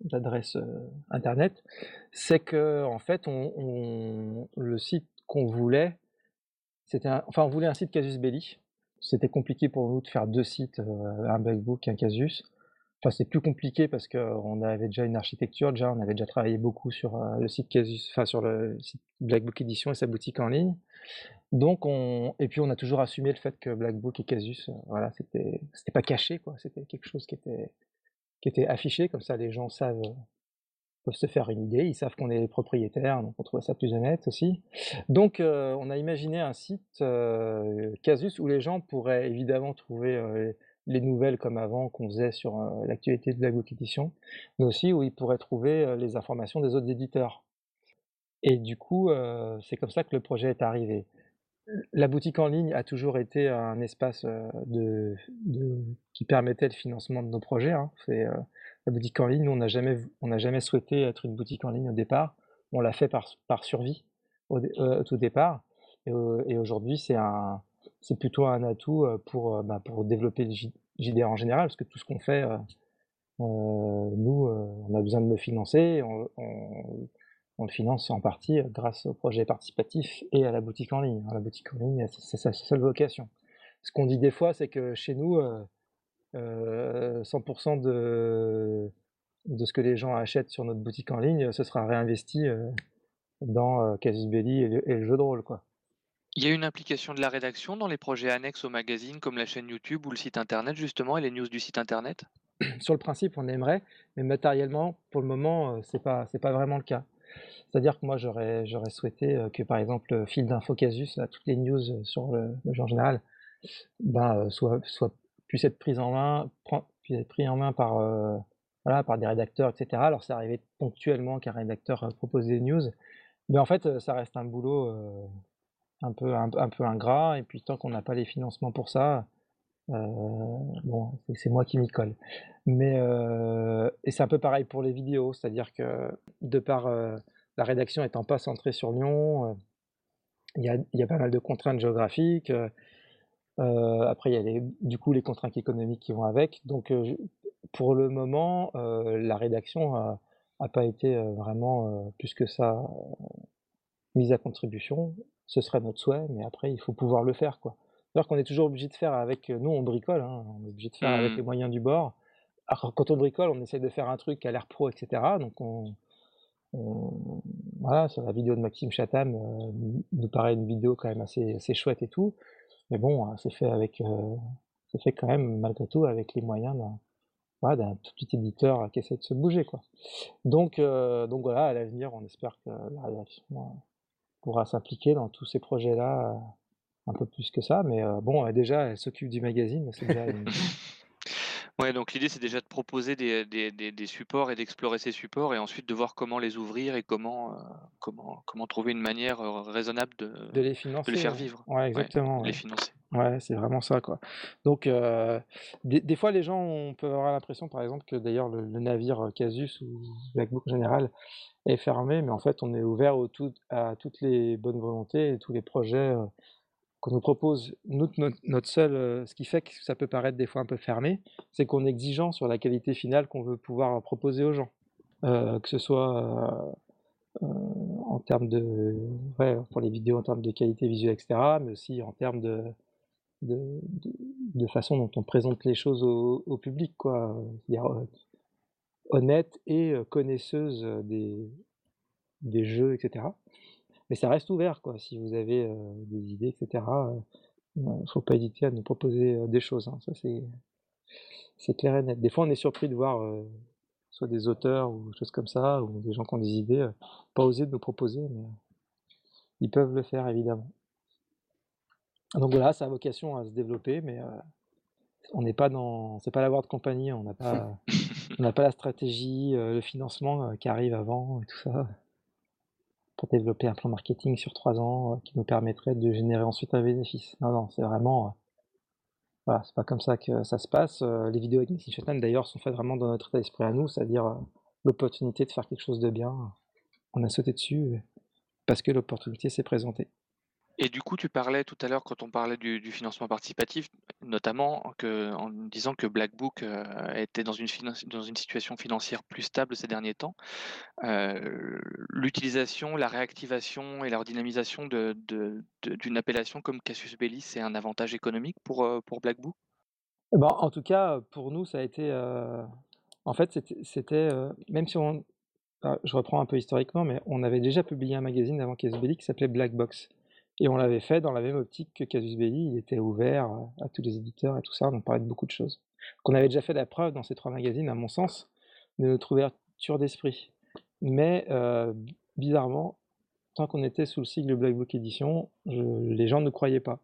d'adresse euh, internet, c'est que en fait, on, le site qu'on voulait, c'était enfin, on voulait un site Casus Belli. C'était compliqué pour nous de faire deux sites, euh, un Bugbook, un Casus. Enfin, c'est plus compliqué parce qu'on avait déjà une architecture, déjà, on avait déjà travaillé beaucoup sur euh, le site Casus, enfin sur le site Blackbook Edition et sa boutique en ligne. Donc on, et puis on a toujours assumé le fait que Blackbook et Casus, euh, voilà, c'était, c'était pas caché, quoi. C'était quelque chose qui était, qui était affiché, comme ça les gens savent, peuvent se faire une idée, ils savent qu'on est propriétaire, donc on trouve ça plus honnête aussi. Donc euh, on a imaginé un site Casus où les gens pourraient évidemment trouver les nouvelles comme avant qu'on faisait sur euh, l'actualité de la Book Edition, mais aussi où ils pourraient trouver euh, les informations des autres éditeurs. Et du coup, euh, c'est comme ça que le projet est arrivé. La boutique en ligne a toujours été un espace qui permettait le financement de nos projets. Hein. La boutique en ligne, on n'a jamais, jamais souhaité être une boutique en ligne au départ. On l'a fait par, par survie au, tout départ. Et aujourd'hui, c'est un, c'est plutôt un atout pour, bah, pour développer le JDR en général, parce que tout ce qu'on fait, nous, on a besoin de le financer, on, le finance en partie grâce au projet participatif et à la boutique en ligne. La boutique en ligne, c'est sa seule vocation. Ce qu'on dit des fois, c'est que chez nous, 100% de, de ce que les gens achètent sur notre boutique en ligne, ce sera réinvesti dans Casus Belli et le, et le jeu de rôle. Quoi. Il y a une implication de la rédaction dans les projets annexes au magazine, comme la chaîne YouTube ou le site internet, justement, et les news du site internet? <clears throat> Sur le principe, on aimerait, mais matériellement, pour le moment, euh, c'est pas, pas vraiment le cas. C'est-à-dire que moi, j'aurais, j'aurais souhaité euh, que, par exemple, fil d'info Casus, toutes les news euh, sur le, genre général, ben, soit, soit, puissent être prises en main, puissent être pris en main par, voilà, par des rédacteurs, etc. Alors, c'est arrivé ponctuellement qu'un rédacteur propose des news, mais en fait, ça reste un boulot un peu, ingrat, et puis tant qu'on n'a pas les financements pour ça, euh, c'est moi qui m'y colle. Mais, euh, et c'est un peu pareil pour les vidéos, c'est-à-dire que de par euh, la rédaction étant pas centrée sur Lyon, il y a, y, a, pas mal de contraintes géographiques. après, il y a les, du coup les contraintes économiques qui vont avec. Donc, pour le moment, la rédaction n'a pas été vraiment plus que ça mise à contribution. Ce serait notre souhait, mais après, il faut pouvoir le faire. quoi. Alors qu'on est toujours obligé de faire avec, nous on bricole, hein, on est obligé de faire avec les Mmh. moyens du bord. Alors quand on bricole, on essaie de faire un truc a l'air pro, etc. Donc on, on- voilà, sur la vidéo de Maxime Chatham, euh, nous paraît une vidéo quand même assez, assez chouette et tout. Mais bon, euh, c'est fait avec, euh, c'est fait quand même malgré tout avec les moyens d'un voilà, d'un tout petit éditeur qui essaie de se bouger, quoi. Donc, euh, donc voilà, à l'avenir, on espère que la rédaction euh, pourra s'impliquer dans tous ces projets-là euh, un peu plus que ça. Mais euh, bon, déjà, elle s'occupe du magazine, c'est déjà une... <laughs> Ouais, donc l'idée, c'est déjà de proposer des, des, des, des supports et d'explorer ces supports et ensuite de voir comment les ouvrir et comment, euh, comment, comment trouver une manière euh, raisonnable de, de les de les financer. faire ouais. vivre, Ouais, ouais, exactement. les financer. Ouais, c'est vraiment ça, quoi. Donc, euh, des, des fois, les gens on peut avoir l'impression, par exemple, que d'ailleurs le, le navire Casus ou Black Book en général est fermé, mais en fait, on est ouvert au tout, à toutes les bonnes volontés et tous les projets qu'on nous propose. Notre, notre euh, ce qui fait que ça peut paraître des fois un peu fermé, c'est qu'on est exigeant sur la qualité finale qu'on veut pouvoir proposer aux gens, Euh, que ce soit euh, en termes de, pour les vidéos, en termes de qualité visuelle, etc., mais aussi en termes de de, façon dont on présente les choses au, public, quoi. Euh, honnête et connaisseuse des jeux, etc. Mais ça reste ouvert, quoi. Si vous avez euh, des idées, etc., il ne faut pas hésiter à nous proposer euh, des choses. hein. Ça, c'est c'est clair et net. Des fois, on est surpris de voir euh, soit des auteurs ou des choses comme ça, ou des gens qui ont des idées, pas oser de nous proposer, mais ils peuvent le faire, évidemment. Donc voilà, ça a vocation à se développer, mais on n'est pas dans, c'est pas la World Company, on n'a pas, <laughs> on n'a pas la stratégie, le financement qui arrive avant et tout ça pour développer un plan marketing sur trois ans euh, qui nous permettrait de générer ensuite un bénéfice. Non, non, c'est vraiment, euh, voilà, c'est pas comme ça que ça se passe. Euh, les vidéos avec Maxime Chatham d'ailleurs sont faites vraiment dans notre état d'esprit à nous, c'est-à-dire l'opportunité de faire quelque chose de bien. On a sauté dessus parce que l'opportunité s'est présentée. Et du coup, tu parlais tout à l'heure, quand on parlait du, financement participatif, notamment en disant que Black Book euh, était dans une, situation financière plus stable ces derniers temps. Euh, L'utilisation, la réactivation et la redynamisation d'une appellation comme Cassius Belli, c'est un avantage économique pour, euh, Black Eh ben, en tout cas, pour nous, ça a été. euh, en fait, c'était, même si on. ah, je reprends un peu historiquement, mais on avait déjà publié un magazine avant Casus Belli qui s'appelait Black Box. Et on l'avait fait dans la même optique que Casus Belli. Il était ouvert à tous les éditeurs et tout ça. On parlait de beaucoup de choses. Qu'on avait déjà fait la preuve dans ces trois magazines, à mon sens, de notre ouverture d'esprit. Mais euh, bizarrement, tant qu'on était sous le sigle Black Book Edition, les gens ne croyaient pas.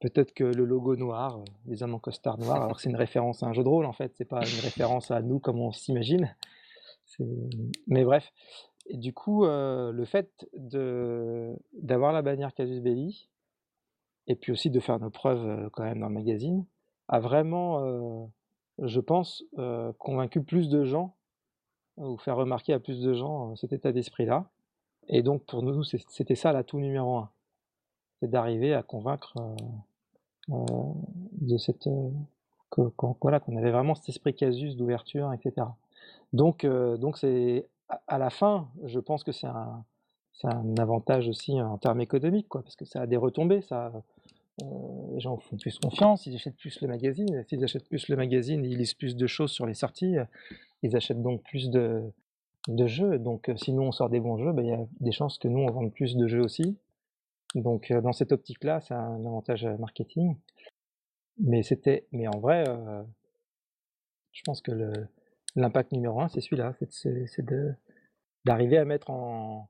Peut-être que le logo noir, euh, les hommes en costard noir, alors c'est une référence à un jeu de rôle en fait, c'est pas une référence à nous comme on s'imagine. Mais bref. Et du coup, euh, le fait d'avoir la bannière Casus Belli, et puis aussi de faire nos preuves euh, quand même dans le magazine, a vraiment, euh, je pense, convaincu plus de gens, ou faire remarquer à plus de gens cet état d'esprit-là. Et donc pour nous, c'était ça l'atout numéro un, c'est d'arriver à convaincre de cette euh, qu'on avait vraiment cet esprit casus d'ouverture, etc. Donc donc c'est à, la fin, je pense que c'est un un avantage aussi en termes économiques, quoi, parce que ça a des retombées, ça. euh, les gens font plus confiance, ils achètent plus le magazine. S'ils achètent plus le magazine, ils lisent plus de choses sur les sorties. euh, Ils achètent donc plus de, de jeux. Donc, euh, si nous on sort des bons jeux, ben, il y a des chances que nous on vende plus de jeux aussi. Donc, dans cette optique-là, c'est un avantage marketing. Mais c'était, mais en vrai, je pense que l'impact numéro un, c'est celui-là, c'est de d'arriver à mettre en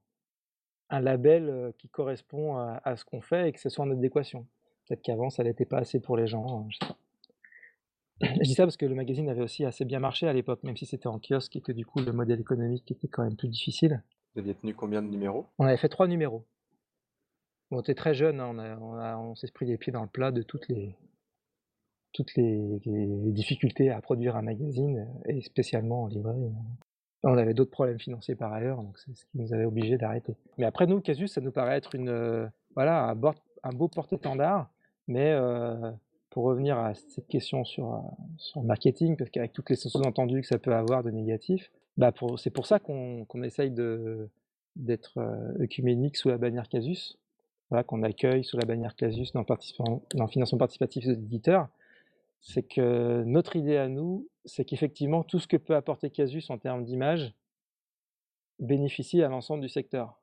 un label qui correspond à, à ce qu'on fait et que ce soit en adéquation. Peut-être qu'avant, ça n'était pas assez pour les gens. Je, sais pas. <clears throat> Je dis ça parce que le magazine avait aussi assez bien marché à l'époque, même si c'était en kiosque et que du coup le modèle économique était quand même plus difficile. Vous aviez tenu combien de numéros? On avait fait trois numéros. On était très jeunes, hein, on, a- on, a- on s'est pris les pieds dans le plat de toutes les, toutes les, les difficultés à produire un magazine, et spécialement en librairie. On avait d'autres problèmes financiers par ailleurs, donc c'est ce qui nous avait obligés d'arrêter. Mais après, nous, Casus, ça nous paraît être une, euh, voilà, un, un beau porte-étendard, mais euh, pour revenir à cette question sur, euh, sur le marketing, parce qu'avec toutes les sous-entendus que ça peut avoir de négatif, Bah, c'est pour ça qu'on essaye d'être, heu, œcuménique sous la bannière Casus. Voilà, qu'on accueille sous la bannière Casus dans dans le financement participatif des éditeurs. C'est que notre idée à nous, c'est qu'effectivement tout ce que peut apporter Casus en termes d'image bénéficie à l'ensemble du secteur.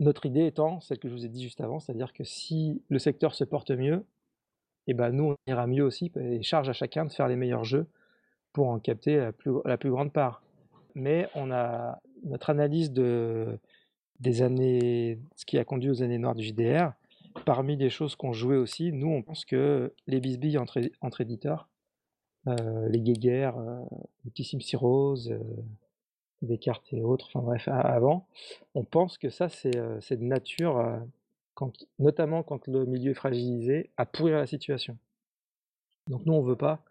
Notre idée étant celle que je vous ai dit juste avant, c'est-à-dire que si le secteur se porte mieux, et ben nous on ira mieux aussi et charge à chacun de faire les meilleurs jeux pour en capter la plus, la plus grande part. Mais on a notre analyse de, des années, ce qui a conduit aux années noires du JDR, parmi les choses qu'on jouait aussi, nous on pense que les bisbilles entre, éditeurs, euh, les guéguerres, euh, les petits Sim Rose, euh, des cartes et autres, enfin bref, avant, on pense que ça c'est euh, de nature, euh, quand, notamment quand le milieu est fragilisé, à pourrir la situation. Donc nous on veut pas,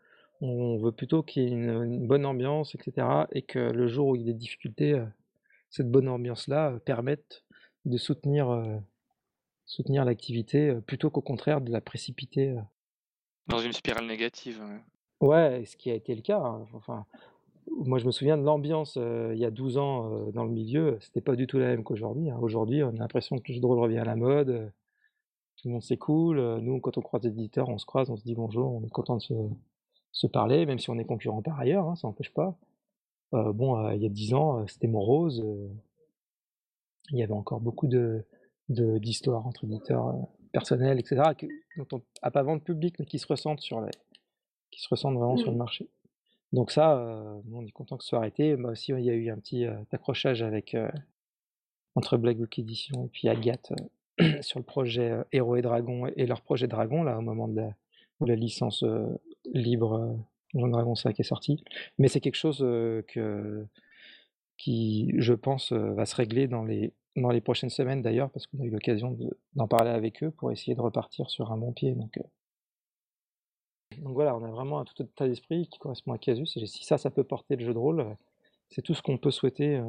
on veut plutôt qu'il y ait une, bonne ambiance, etc. Et que le jour où il y a des difficultés, euh, cette bonne ambiance-là euh, permette de soutenir, euh, soutenir l'activité euh, plutôt qu'au contraire de la précipiter. euh. Dans une spirale négative. ouais. Ce qui a été le cas. hein. Enfin, moi, je me souviens de l'ambiance euh, il y a 12 ans euh, dans le milieu, c'était pas du tout la même qu'aujourd'hui. hein. Aujourd'hui, on a l'impression que le jeu de rôle revient à la mode, euh, tout le monde s'écoule. Nous, quand on croise des éditeurs, on se croise, on se dit bonjour, on est content de se, se parler, même si on est concurrents par ailleurs, hein, ça n'empêche pas. Bon, il y a 10 ans, c'était morose. il y avait encore beaucoup de de- d'histoires entre éditeurs personnels, etc., que- dont on n'a pas vendre public, mais qui se ressentent sur les, qui se ressentent vraiment sur le marché. Donc ça, euh, nous, on est content que ce soit arrêté. Moi aussi, il y a eu un petit euh, accrochage avec euh, entre Black Book Edition et puis Agathe euh, <clears throat> sur le projet euh, Héros et Dragons et leur projet Dragon là au moment de la, où la licence libre Jean Dragon 5 est sortie. Mais c'est quelque chose que qui, je pense, va se régler dans les dans les prochaines semaines d'ailleurs parce qu'on a eu l'occasion de- d'en parler avec eux pour essayer de repartir sur un bon pied. Donc euh, donc voilà, on a vraiment un tout état d'esprit qui correspond à Casus. Et si ça, ça peut porter le jeu de rôle, c'est tout ce qu'on peut souhaiter euh,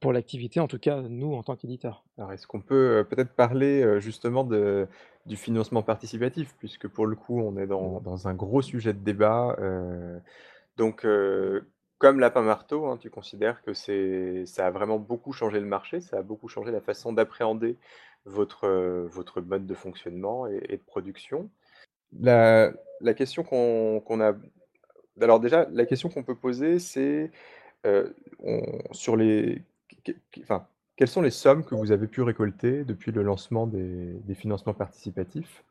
pour, l'activité, en tout cas nous en tant qu'éditeur. Alors, est-ce qu'on peut euh, peut-être parler justement de, du financement participatif, puisque pour le coup, on est dans, dans un gros sujet de débat. euh, donc, comme Lapin Marteau, hein, tu considères que c'est, ça a vraiment beaucoup changé le marché, ça a beaucoup changé la façon d'appréhender votre, euh, votre mode de fonctionnement et, et de production? La, la question qu'on qu'on a... Alors déjà, la question qu'on peut poser, c'est euh, on- sur les... Enfin, quelles sont les sommes que vous avez pu récolter depuis le lancement des, des financements participatifs?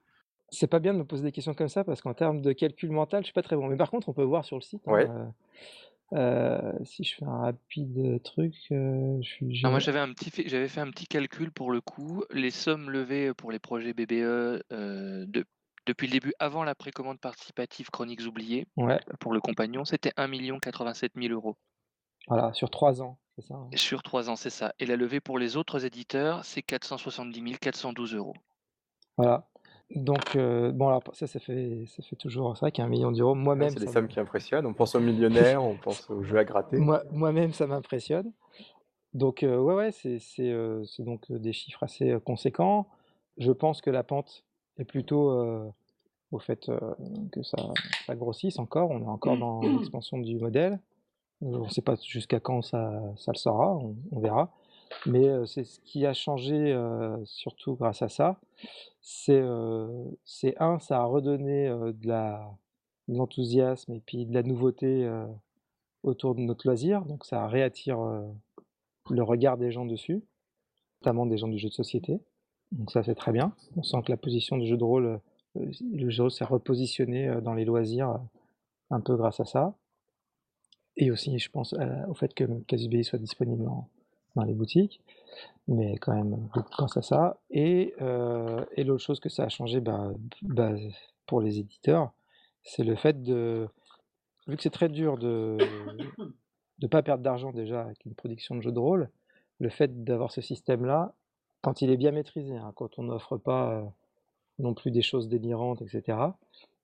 C'est pas bien de me poser des questions comme ça parce qu'en termes de calcul mental, je suis pas très bon. Mais par contre, on peut voir sur le site. hein, Ouais. euh, euh, si je fais un rapide truc, euh, je suis. Ah, moi, j'avais un petit, fait- j'avais fait un petit calcul pour le coup. Les sommes levées pour les projets BBE euh, de- depuis le début, avant la précommande participative Chroniques oubliées, Ouais, pour le compagnon, c'était 1 87 000 euros. voilà, sur trois ans, c'est ça. hein. Et sur trois ans, c'est ça. Et la levée pour les autres éditeurs, c'est 470 412 euros. Voilà. Donc, euh, bon, alors ça, ça fait, ça fait toujours. C'est vrai qu'un million d'euros, Ouais, moi-même, c'est des ça sommes me- qui impressionnent. On pense aux millionnaires, on pense <laughs> aux jeux à gratter. Moi, moi-même, ça m'impressionne. Donc, euh, ouais, ouais, c'est c'est, euh, c'est donc euh, des chiffres assez conséquents. Je pense que la pente est plutôt euh, au fait euh, que ça, ça grossisse encore. On est encore dans <clears throat> l'expansion du modèle. On ne sait pas jusqu'à quand ça, ça le sera, on, on verra. Mais c'est ce qui a changé, surtout grâce à ça. C'est un, ça a redonné de l'enthousiasme et puis de la nouveauté autour de notre loisir. Donc ça réattire le regard des gens dessus, notamment des gens du jeu de société. Donc ça c'est très bien. On sent que la position du jeu de rôle, le jeu de rôle s'est repositionné dans les loisirs un peu grâce à ça. Et aussi, je pense au fait que Casus Belli soit disponible dans, dans les boutiques, mais quand même grâce à ça. Et, euh, et l'autre chose que ça a changé bah, bah, pour les éditeurs, c'est le fait de, vu que c'est très dur de ne pas perdre d'argent déjà avec une production de jeu de rôle, le fait d'avoir ce système-là, quand il est bien maîtrisé, hein, quand on n'offre pas euh, non plus des choses délirantes, etc.,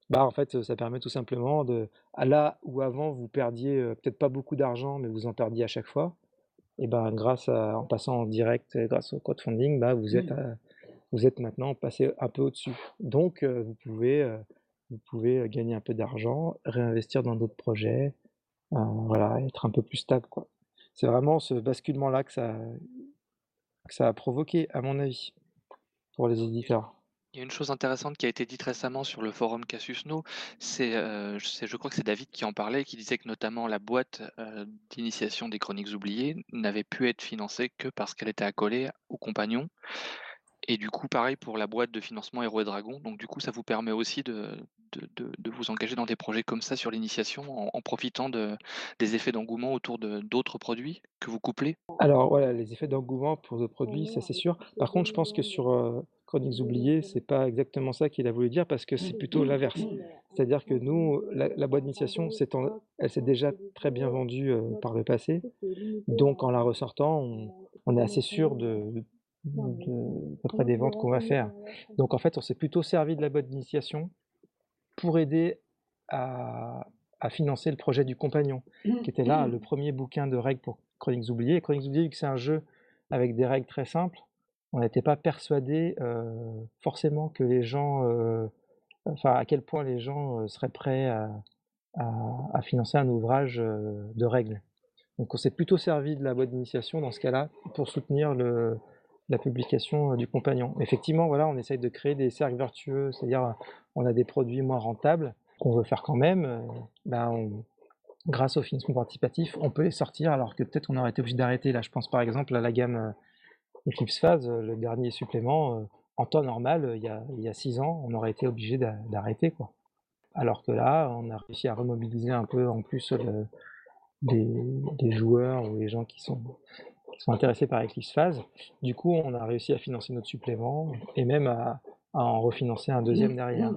bah en fait, ça permet tout simplement de, à là où avant vous perdiez euh, peut-être pas beaucoup d'argent, mais vous en perdiez à chaque fois, et ben grâce à, en passant en direct, euh, grâce au crowdfunding, bah vous êtes, à- vous êtes maintenant passé un peu au-dessus. Donc euh, vous pouvez, euh, vous pouvez euh, gagner un peu d'argent, réinvestir dans d'autres projets, voilà, être un peu plus stable, quoi. C'est vraiment ce basculement-là que ça que ça a provoqué, à mon avis, pour les éditeurs. Il y a une chose intéressante qui a été dite récemment sur le forum Cassius No, c'est, euh, je je crois que c'est David qui en parlait, qui disait que notamment la boîte, euh, d'initiation des Chroniques oubliées n'avait pu être financée que parce qu'elle était accolée aux compagnons et du coup, pareil pour la boîte de financement Héros et Dragons. Donc du coup, ça vous permet aussi de de vous engager dans des projets comme ça sur l'initiation en profitant de des effets d'engouement autour de d'autres produits que vous couplez? Alors voilà, les effets d'engouement pour d'autres produits, ça c'est sûr. Par contre, je pense que sur, heu, Chroniques oubliées, c'est pas exactement ça qu'il a voulu dire parce que c'est plutôt l'inverse. C'est-à-dire que nous, la boîte d'initiation elle s'est déjà très bien vendue, heu, par le passé. Donc en la ressortant, on on est assez sûr de de des ventes qu'on va faire. Donc en fait, on s'est plutôt servi de la boîte d'initiation pour aider à, financer le projet du compagnon, qui était là le premier bouquin de règles pour Chroniques oubliées. Chroniques oubliées, vu que c'est un jeu avec des règles très simples, on n'était pas persuadé euh, forcément que les gens, euh, enfin à quel point les gens euh, seraient prêts à, financer un ouvrage de règles. Donc on s'est plutôt servi de la boîte d'initiation dans ce cas-là pour soutenir la publication du compagnon. Effectivement, voilà, on essaye de créer des cercles vertueux, c'est-à-dire on a des produits moins rentables qu'on veut faire quand même. Ben grâce au financement participatif, on peut les sortir alors que peut-être on aurait été obligé d'arrêter. Là, je pense par exemple à la gamme Eclipse Phase, le dernier supplément. En temps normal, il y, a, il y a six ans, on aurait été obligé d'arrêter. quoi. Alors que là, on a réussi à remobiliser un peu en plus le, des, joueurs ou les gens qui sont sont intéressés par Eclipse Phase. Du coup, on a réussi à financer notre supplément et même à, en refinancer un deuxième derrière.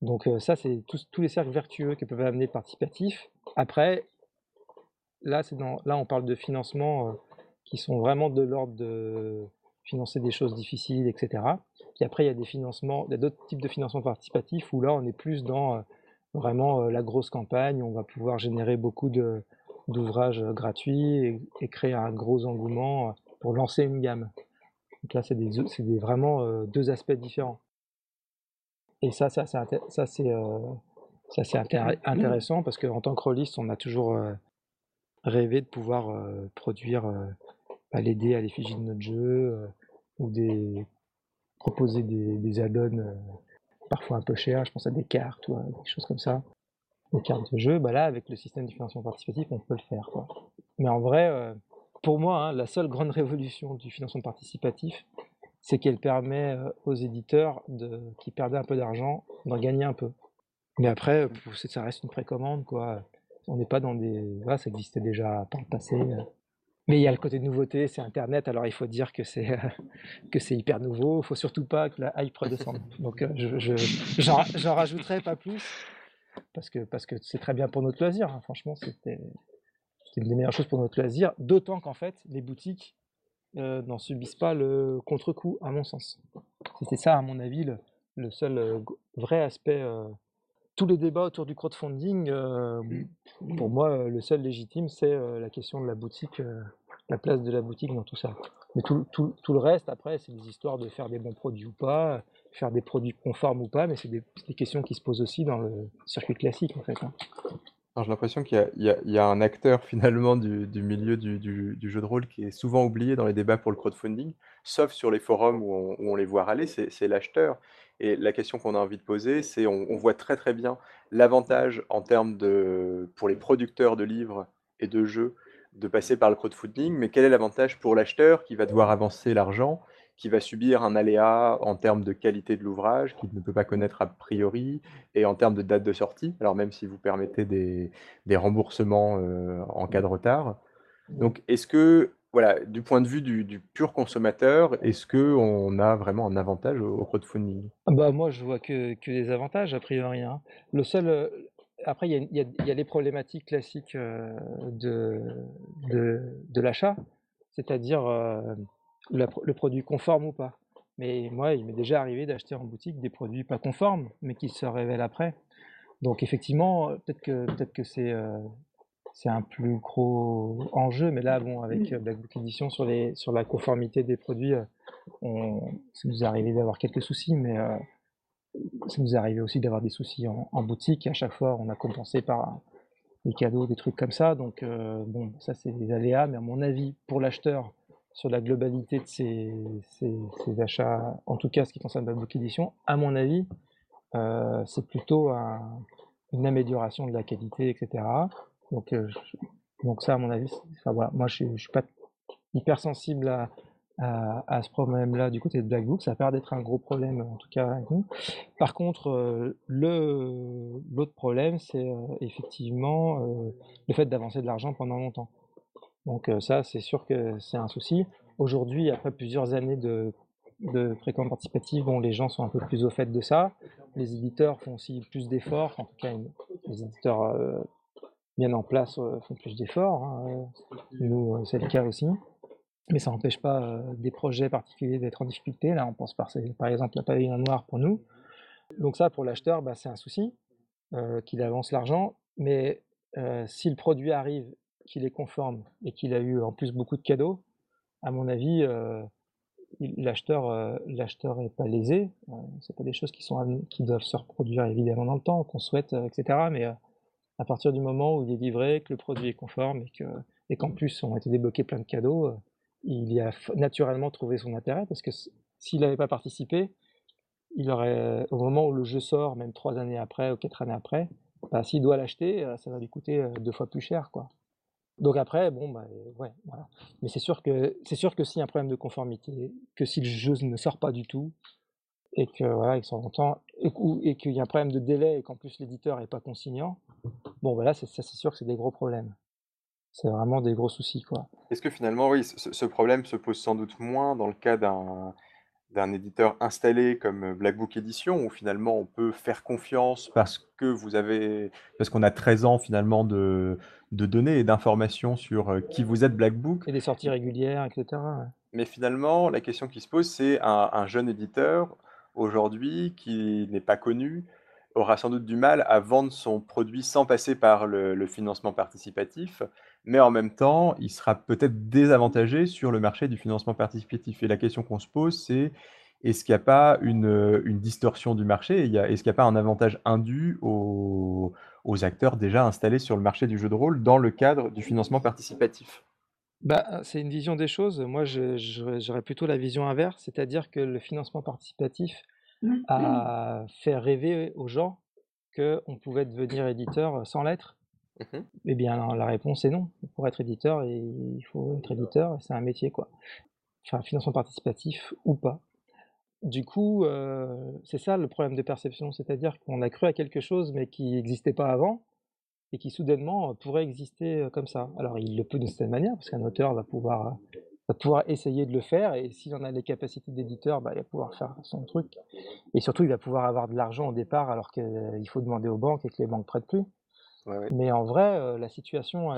Donc euh, ça, c'est tous, les cercles vertueux que peuvent amener le participatif. Après, là, dans, là on parle de financement euh, qui sont vraiment de l'ordre de financer des choses difficiles, etc. Puis après, il y a des financements, d'autres types de financement participatif où là, on est plus dans euh, vraiment la grosse campagne, on va pouvoir générer beaucoup de, d'ouvrages gratuits et, créer un gros engouement pour lancer une gamme. Donc là, c'est des, des, vraiment euh, deux aspects différents. Et ça, ça, ça, ça c'est euh, intéressant parce qu'en tant que rôliste, on a toujours euh, rêvé de pouvoir produire bah, l'aider à l'effigie de notre jeu ou des, proposer des, des add-ons parfois un peu chers, je pense à des cartes ou des choses comme ça les cartes de jeu, bah là, avec le système de financement participatif, on peut le faire. Quoi. Mais en vrai, euh, pour moi, hein, la seule grande révolution du financement participatif, c'est qu'elle permet euh, aux éditeurs de, qui perdaient un peu d'argent d'en gagner un peu. Mais après, ça reste une précommande, quoi. On n'est pas dans des. Voilà, ça existait déjà par le passé. Euh. Mais il y a le côté de nouveauté, c'est Internet, alors il faut dire que c'est <laughs> que c'est hyper nouveau. Il faut surtout pas que la hype redescende. <laughs> Donc je, je, j'en rajouterai pas plus parce que parce que c'est très bien pour notre loisir. Hein. Franchement, c'était une des meilleures choses pour notre loisir. D'autant qu'en fait, les boutiques euh, n'en subissent pas le contre-coup, à mon sens. C'était ça, à mon avis, le, seul euh, vrai aspect. Euh, tous les débats autour du crowdfunding, pour moi, le seul légitime, c'est la question de la boutique, la place de la boutique dans tout ça. Mais tout, tout, tout le reste, après, c'est des histoires de faire des bons produits ou pas, faire des produits conformes ou pas, mais c'est des, questions qui se posent aussi dans le circuit classique en fait. Hein. J'ai l'impression qu'il y, a un acteur <laughs> finalement du, milieu du, jeu de rôle qui est souvent oublié dans les débats pour le crowdfunding, sauf sur les forums où on, les voit râler, c'est l'acheteur. Et la question qu'on a envie de poser, c'est on, voit très très bien l'avantage en termes de pour les producteurs de livres et de jeux de passer par le crowdfunding, mais quel est l'avantage pour l'acheteur qui va devoir avancer l'argent qui va subir un aléa en termes de qualité de l'ouvrage, qu'il ne peut pas connaître a priori, et en termes de date de sortie, alors même si vous permettez des, remboursements euh, en cas de retard. Donc, est-ce que, voilà, du point de vue du, pur consommateur, est-ce qu'on a vraiment un avantage au, crowdfunding? Ah bah Moi, je vois que, que des avantages, a priori. Hein. Le seul, euh, après, il y, a les problématiques classiques euh, de, de, l'achat, c'est-à-dire le produit conforme ou pas. Mais moi, il m'est déjà arrivé d'acheter en boutique des produits pas conformes, mais qui se révèlent après. Donc effectivement, peut-être que, peut que c'est euh, c'est un plus gros enjeu, mais là, bon, avec euh, Black Book Edition sur, les, sur la conformité des produits, euh, on, ça nous est arrivé d'avoir quelques soucis, mais ça nous est arrivé aussi d'avoir des soucis en, boutique. À chaque fois, on a compensé par, des cadeaux, des trucs comme ça. Donc, euh, bon, ça, c'est des aléas, mais à mon avis, pour l'acheteur, sur la globalité de ses, achats, en tout cas ce qui concerne Blackbook Edition, à mon avis, euh, c'est plutôt une amélioration de la qualité, etc. Donc, euh, donc ça, à mon avis, enfin, voilà, moi, je ne suis pas hypersensible à, à, ce problème-là du côté de Blackbook. Ça a l'air d'être un gros problème, en tout cas avec. Par contre, euh, l'autre problème, c'est euh, effectivement le fait d'avancer de l'argent pendant longtemps. Donc ça, c'est sûr que c'est un souci. Aujourd'hui, après plusieurs années de, de fréquence participative, bon, les gens sont un peu plus au fait de ça. Les éditeurs font aussi plus d'efforts. En tout cas, les éditeurs bien en place font plus d'efforts. Hein. Nous, c'est le cas aussi. Mais ça n'empêche pas euh, des projets particuliers d'être en difficulté. Là, on pense par, exemple à pavillon noir pour nous. Donc ça, pour l'acheteur, bah, c'est un souci euh, qu'il avance l'argent. Mais euh, si le produit arrive, qu'il est conforme et qu'il a eu en plus beaucoup de cadeaux, à mon avis, l'acheteur l'acheteur n'est pas lésé. c'est pas des choses qui, sont, qui doivent se reproduire évidemment dans le temps, qu'on souhaite, etc. Mais à partir du moment où il est livré, que le produit est conforme et que et qu'en plus on a été débloqués plein de cadeaux, il y a naturellement trouvé son intérêt parce que s'il n'avait pas participé, il aurait, au moment où le jeu sort, même trois années après ou quatre années après, bah, s'il doit l'acheter, euh, ça va lui coûter euh, deux fois plus cher, quoi. Donc après, bon, bah, ouais, voilà. Mais c'est sûr que c'est sûr que s'il y a un problème de conformité, que si le jeu ne sort pas du tout, et que voilà, il sort longtemps, et, qu'il y a un problème de délai et qu'en plus l'éditeur n'est pas consignant, bon, voilà, ça c'est sûr que c'est des gros problèmes. C'est vraiment des gros soucis, quoi. Est-ce que finalement, oui, ce problème se pose sans doute moins dans le cas d'un d'un éditeur installé comme, Black Book Edition où finalement on peut faire confiance parce que vous avez parce qu'on a 13 ans finalement de de données et d'informations sur, euh, qui vous êtes Black Book Et des sorties régulières etc. mais finalement la question qui se pose c'est un jeune éditeur aujourd'hui qui n'est pas connu, aura sans doute du mal à vendre son produit sans passer par le financement participatif. Mais en même temps, il sera peut-être désavantagé sur le marché du financement participatif. Et la question qu'on se pose, c'est est-ce qu'il n'y a pas une, distorsion du marché? Est-ce qu'il n'y a pas un avantage indu aux, acteurs déjà installés sur le marché du jeu de rôle dans le cadre du financement participatif? Bah, c'est une vision des choses. Moi, j'aurais plutôt la vision inverse, c'est-à-dire que le financement participatif a fait rêver aux gens qu'on pouvait devenir éditeur sans l'être Mmh eh bien, la réponse est non. Pour être éditeur, il faut être éditeur, c'est un métier, quoi. Enfin, financement participatif ou pas. Du coup, euh, c'est ça le problème de perception, c'est-à-dire qu'on a cru à quelque chose, mais qui n'existait pas avant, et qui soudainement euh, pourrait exister euh, comme ça. Alors, il le peut de cette manière, parce qu'un auteur va pouvoir, va pouvoir essayer de le faire, et s'il en a les capacités d'éditeur, bah, il va pouvoir faire son truc. Et surtout, il va pouvoir avoir de l'argent au départ, alors qu'il faut demander aux banques et que les banques prêtent plus. Mais en vrai, la situation,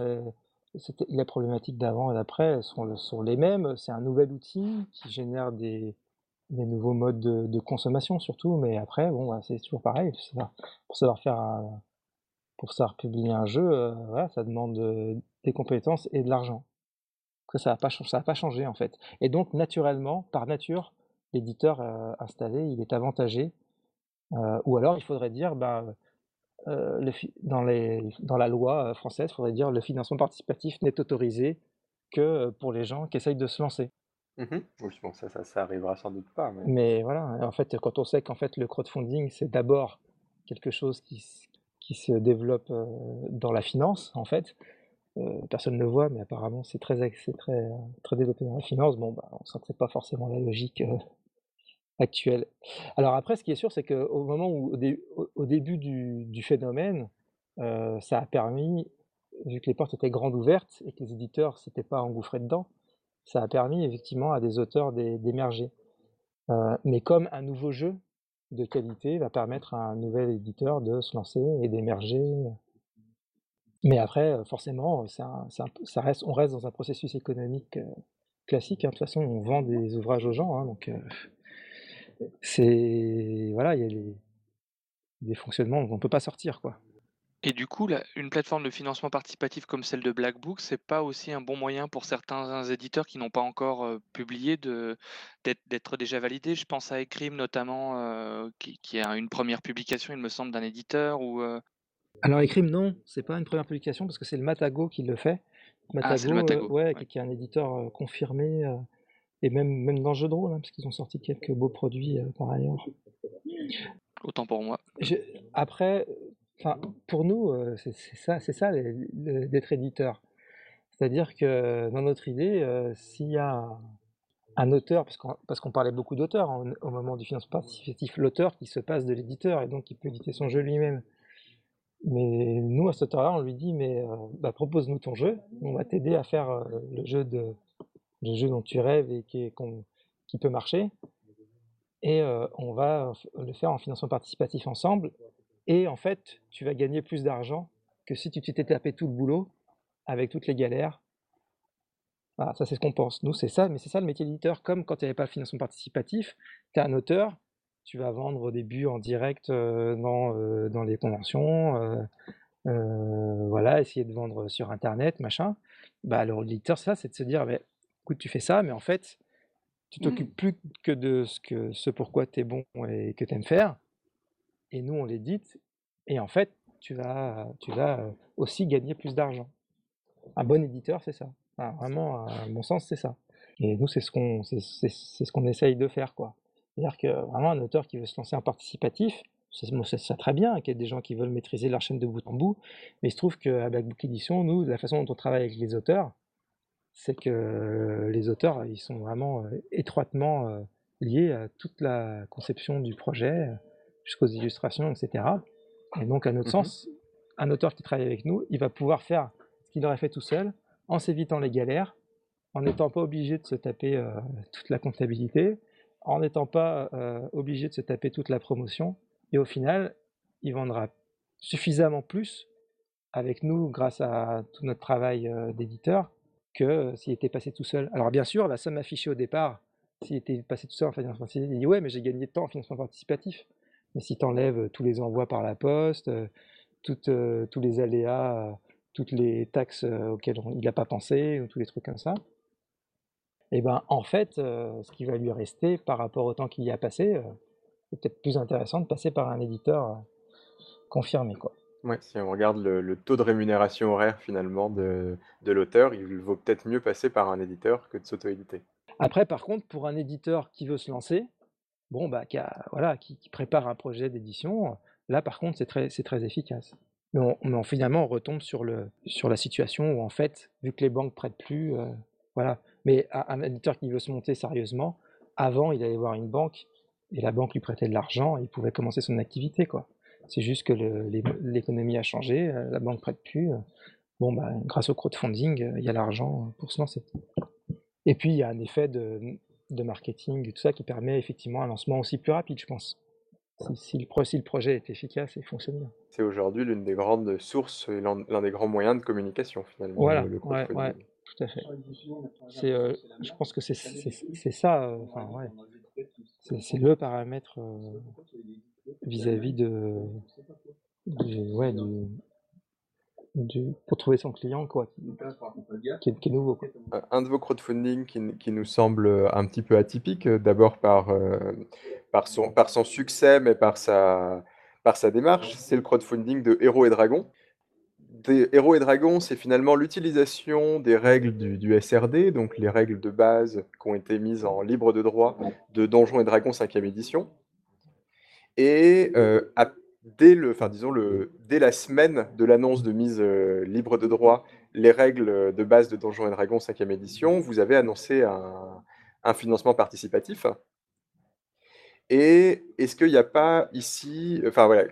les problématiques d'avant et d'après sont, sont les mêmes. C'est un nouvel outil qui génère des, des nouveaux modes de, consommation surtout, mais après, bon, bah, c'est toujours pareil. Pour savoir, faire pour savoir publier un jeu, ça demande des compétences et de l'argent. Ça n'a pas, ça pas changé en fait. Et donc, naturellement, par nature, l'éditeur installé, il est avantagé. ou alors, il faudrait dire, bah, euh, le dans, les, dans la loi euh, française, il faudrait dire le financement participatif n'est autorisé que euh, pour les gens qui essayent de se lancer. Mmh oui, bon, ça, ça, arrivera sans doute pas. Mais... voilà, en fait, quand on sait qu'en fait le crowdfunding, c'est d'abord quelque chose qui, qui se développe dans la finance, en fait, personne ne le voit, mais apparemment c'est très, très, très développé dans la finance. Bon, bah, on sent que pas forcément la logique Actuel. Alors après, ce qui est sûr, c'est qu'au moment où, au, début du, phénomène, euh, ça a permis, vu que les portes étaient grandes ouvertes et que les éditeurs s'étaient pas engouffrés dedans, ça a permis effectivement à des auteurs d'émerger. Euh, mais comme un nouveau jeu de qualité va permettre à un nouvel éditeur de se lancer et d'émerger. Mais après, forcément, ça, reste, on reste dans un processus économique euh, classique. Hein. De toute façon, on vend des ouvrages aux gens, hein, donc c'est voilà, il y a des fonctionnements on ne peut pas sortir, quoi. Et du coup, une plateforme de financement participatif comme celle de Blackbook, c'est pas aussi un bon moyen pour certains éditeurs qui n'ont pas encore publié de d'être déjà validés. Je pense à Ecrim notamment, qui, qui a une première publication, il me semble, d'un éditeur ou Alors Écrime, non, c'est pas une première publication parce que c'est le Matago qui le fait. Ah, c'est le Matago, euh, Matago, ouais, ouais. qui, qui est un éditeur euh, confirmé euh, et même, même dans le jeu de rôle, hein, parce qu'ils ont sorti quelques beaux produits euh, par ailleurs. Autant pour moi. Je- après, enfin, pour nous, euh, c'est ça, ça d'être éditeur. C'est-à-dire que dans notre idée, euh, s'il y a un, auteur, parce qu'on parlait beaucoup d'auteurs hein, au, moment du financement participatif, l'auteur qui se passe de l'éditeur et donc qui peut éditer son jeu lui-même. Mais nous, à cet auteur-là, on lui dit, mais euh, bah, propose-nous ton jeu, on va t'aider à faire le jeu de, le jeu dont tu rêves et qui, peut marcher. Et on va le faire en financement participatif ensemble. Et en fait, tu vas gagner plus d'argent que si tu t'étais tapé tout le boulot avec toutes les galères. Voilà, ça c'est ce qu'on pense. Nous, c'est ça, mais c'est ça le métier d'éditeur. Comme quand il n'y avait pas le financement participatif, tu es un auteur, tu vas vendre au début en direct euh, dans, euh, dans les conventions, euh, voilà, essayer de vendre sur Internet, machin. Bah, alors l'éditeur, c'est ça, c'est de se dire, mais, écoute, tu fais ça, mais en fait, tu t'occupes plus que de ce, que, ce pourquoi tu es bon et que tu aimes faire. Et nous, on l'édite. Et en fait, tu vas, tu vas euh, aussi gagner plus d'argent. Un bon éditeur, c'est ça. Vraiment, à mon sens, c'est ça. Et nous, c'est ce qu'on ce qu'on essaye de faire. C'est-à-dire que vraiment, un auteur qui veut se lancer en participatif, c'est ça très bien, qu'il y ait des gens qui veulent maîtriser leur chaîne de bout en bout. Mais il se trouve qu'à Black Book Edition, nous, la façon dont on travaille avec les auteurs, c'est que les auteurs, ils sont vraiment euh, étroitement euh, liés à toute la conception du projet, euh, jusqu'aux illustrations, etc. Et donc, à notre Mhm. sens, un auteur qui travaille avec nous, il va pouvoir faire ce qu'il aurait fait tout seul, en s'évitant les galères, en n'étant pas obligé de se taper euh, toute la comptabilité, en n'étant pas euh, obligé de se taper toute la promotion. Et au final, il vendra suffisamment plus avec nous grâce à tout notre travail euh, d'éditeur que s'il était passé tout seul. Alors bien sûr, la somme affichée au départ, s'il était passé tout seul en financement participatif, il dit ouais mais j'ai gagné de temps en financement participatif. Mais si tu enlèves tous les envois par la poste, euh, toutes, euh, tous les aléas, euh, toutes les taxes euh, auxquelles on- il n'a pas pensé, ou tous les trucs comme ça, et ben en fait, euh, ce qui va lui rester par rapport au temps qu'il y a passé, euh, c'est peut-être plus intéressant de passer par un éditeur euh, confirmé. Quoi. Ouais, si on regarde le, le taux de rémunération horaire finalement de, de l'auteur, il vaut peut-être mieux passer par un éditeur que de s'auto-éditer. Après, par contre, pour un éditeur qui veut se lancer, bon, bah, qui, voilà, qui, prépare un projet d'édition, là, par contre, c'est très, très efficace. Mais, on, mais finalement, on retombe sur, le, sur la situation où, en fait, vu que les banques prêtent plus, euh, voilà. Mais un, éditeur qui veut se monter sérieusement, avant, il allait voir une banque et la banque lui prêtait de l'argent et il pouvait commencer son activité. C'est juste que l'économie a changé, euh, la banque prête plus. euh, Bon, bah, grâce au crowdfunding, il y a l'argent pour se lancer. Et puis, il y a un effet de, de marketing, tout ça, qui permet effectivement un lancement aussi plus rapide, je pense. Si, si le, pro- si le projet est efficace et fonctionne bien. C'est aujourd'hui l'une des grandes sources et l'un des grands moyens de communication finalement, Voilà, le, le ouais, tout à fait. Euh, je pense que c'est ça, euh, enfin, ouais. C'est le paramètre euh, vis-à-vis de, ouais, du, pour trouver son client, quoi, qui, qui qui est nouveau. Quoi. Un de vos crowdfunding qui, qui nous semble un petit peu atypique, euh, d'abord par, euh, par, son, par son succès, mais par sa, par sa démarche, c'est le crowdfunding de Héros et Dragons. Des Héros et Dragons, c'est finalement l'utilisation des règles du, du SRD, donc les règles de base qui ont été mises en libre de droit de Donjons et Dragons 5e édition. Et euh, à- dès, le, enfin, disons le, dès la semaine de l'annonce de mise euh, libre de droit les règles de base de Donjons et Dragons 5e édition, vous avez annoncé un, un financement participatif. Et est-ce qu'il n'y a pas ici, enfin voilà,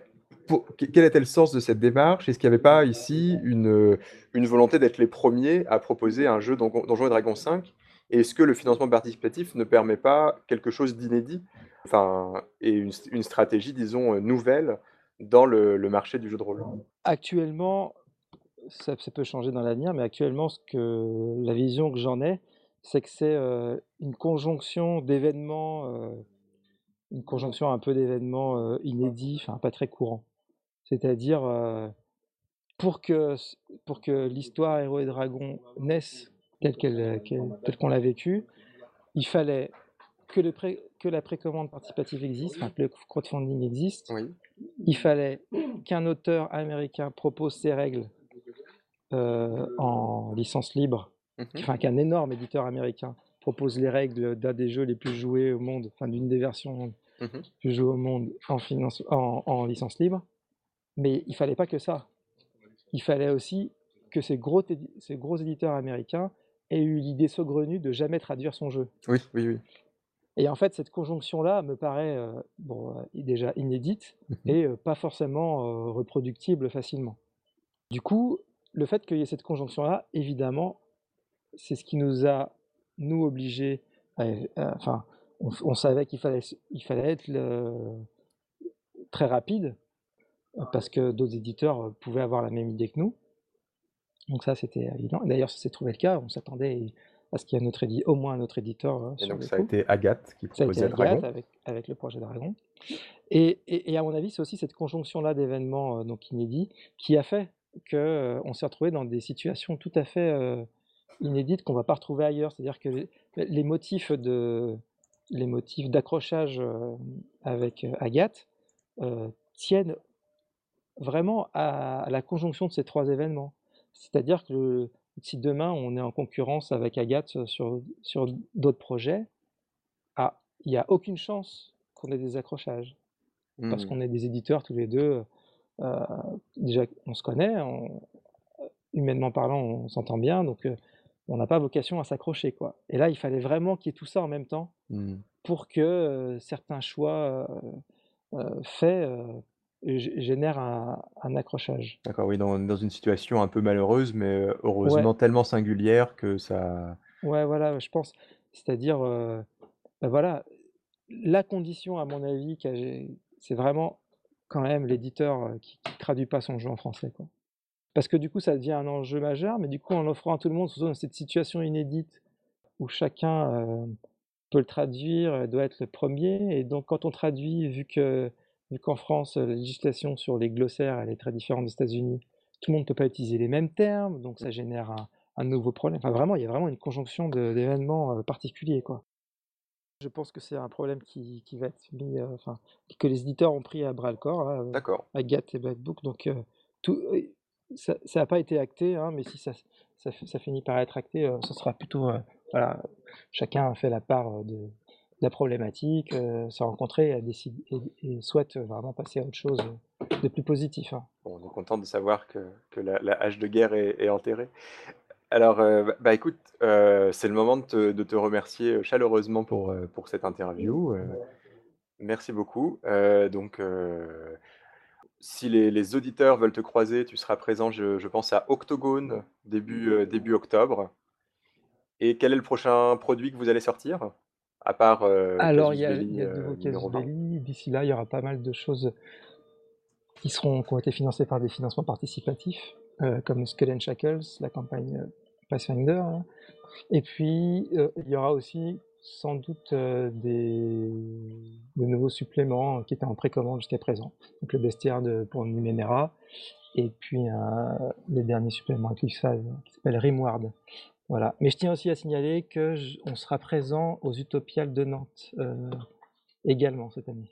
pour- quel était le sens de cette démarche? Est-ce qu'il n'y avait pas ici une, une volonté d'être les premiers à proposer un jeu Don- Donjons et Dragons 5 Et est-ce que le financement participatif ne permet pas quelque chose d'inédit? Enfin, et une, une stratégie, disons, euh, nouvelle dans le, le marché du jeu de rôle? Actuellement, ça, ça peut changer dans l'avenir, mais actuellement, ce que, la vision que j'en ai, c'est que c'est euh, une conjonction d'événements, euh, une conjonction un peu d'événements euh, inédits, enfin pas très courants. C'est-à-dire, pour que, pour que l'histoire Héros et Dragons naisse telle qu'elle, qu'elle- telle qu'on l'a vécue, il fallait que, le pré- que la précommande participative existe, enfin, que le crowdfunding existe, Oui. Il fallait qu'un auteur américain propose ses règles euh, en licence libre, Mmh enfin qu'un énorme éditeur américain propose les règles d'un des jeux les plus joués au monde, enfin d'une des versions Mmh plus jouées au monde en, finance, en, en licence libre. Mais il fallait pas que ça. Il fallait aussi que ces gros, ces gros éditeurs américains aient eu l'idée saugrenue de jamais traduire son jeu. Oui, oui, oui. Et en fait, cette conjonction-là me paraît euh, bon, euh, déjà inédite Mmh et euh, pas forcément euh, reproductible facilement. Du coup, le fait qu'il y ait cette conjonction-là, évidemment, c'est ce qui nous a, nous, obligés, à- à- enfin, on, on savait qu'il fallait, il fallait être le- très rapide, parce que d'autres éditeurs pouvaient avoir la même idée que nous. Donc ça, c'était évident. D'ailleurs, ça s'est trouvé le cas. On s'attendait à ce qu'il y ait un autre édi- au moins un autre éditeur euh, Et sur donc ça a été Agathe qui Ça a été proposait Agathe Dragon. avec, avec le projet Dragon. Et, et- et à mon avis, c'est aussi cette conjonction-là d'événements euh, donc inédits qui a fait qu'on s'est retrouvé dans des situations tout à fait euh, inédites qu'on ne va pas retrouver ailleurs. C'est-à-dire que les, les motifs de les motifs d'accrochage euh, avec euh, Agathe euh, tiennent vraiment à, à la conjonction de ces trois événements. C'est-à-dire que le- si demain on est en concurrence avec Agathe sur, sur d'autres projets, ah, il n'y a aucune chance qu'on ait des accrochages. Parce Mmh. qu'on est des éditeurs tous les deux. euh, déjà, on se connaît, on- humainement parlant, on s'entend bien, donc euh, on n'a pas vocation à s'accrocher. quoi. Et là, il fallait vraiment qu'il y ait tout ça en même temps Mmh. pour que euh, certains choix euh, euh, faits g- génèrent un, un accrochage. D'accord, oui, dans, dans une situation un peu malheureuse, mais euh, heureusement tellement singulière que ça. Ouais, voilà, je pense. C'est-à-dire, euh, ben voilà, la condition, à mon avis, c'est vraiment quand même l'éditeur euh, qui ne traduit pas son jeu en français. Quoi. Parce que du coup, ça devient un enjeu majeur, mais du coup, en l'offrant à tout le monde, surtout dans cette situation inédite où chacun euh, peut le traduire, doit être le premier. Et donc, quand on traduit, vu que vu qu'en France, euh, la législation sur les glossaires, elle est très différente des États-Unis, tout le monde ne peut pas utiliser les mêmes termes, donc ça génère un, un nouveau problème. Enfin, vraiment, il y a vraiment une conjonction d'événements euh, particuliers, quoi. Je pense que c'est un problème qui, qui va être mis, euh, enfin, que les éditeurs ont pris à bras le corps, là, euh, D'accord. Agathe et Black Book. Donc, euh, tout, euh, ça n'a pas été acté, hein, mais si ça, ça, ça finit par être acté, euh, ce sera plutôt, euh, voilà, chacun a fait la part euh, de la problématique, euh, s'est rencontré et, a décidé, et, souhaite vraiment passer à autre chose euh, de plus positif. hein. Bon, on est content de savoir que, que la, hache de guerre est, enterrée. Alors, euh, bah, bah, écoute, euh, c'est le moment de te, remercier chaleureusement pour, euh, pour cette interview. euh, merci beaucoup. Euh, donc, euh, si les, auditeurs veulent te croiser, tu seras présent, je, je pense, à Octogone début, euh, début octobre. Et quel est le prochain produit que vous allez sortir? À part euh, Alors, il y a, Belli, il y a de euh, nouveaux numéro casus 20. belli. D'ici là, il y aura pas mal de choses qui, seront, qui ont été financées par des financements participatifs, euh, comme Skull and Shackles, la campagne euh, Pathfinder. hein. Et puis, euh, il y aura aussi sans doute des, de nouveaux suppléments qui étaient en précommande jusqu'à présent. Donc le bestiaire de, pour Numenera, et puis les derniers suppléments à Cliffside qui s'appelle Rimward. Voilà. Mais je tiens aussi à signaler que je- on sera présent aux Utopiales de Nantes euh, également cette année.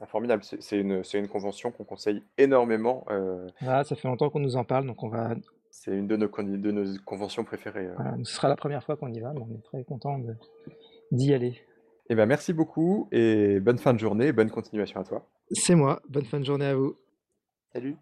Ah, formidable, c'est une, convention qu'on conseille énormément. euh, Voilà, ça fait longtemps qu'on nous en parle, donc on va, c'est une de nos, con- de nos conventions préférées. euh. voilà, ce sera la première fois qu'on y va, mais on est très content d'y aller. Eh ben, merci beaucoup et bonne fin de journée et bonne continuation à toi. C'est moi, bonne fin de journée à vous. Salut.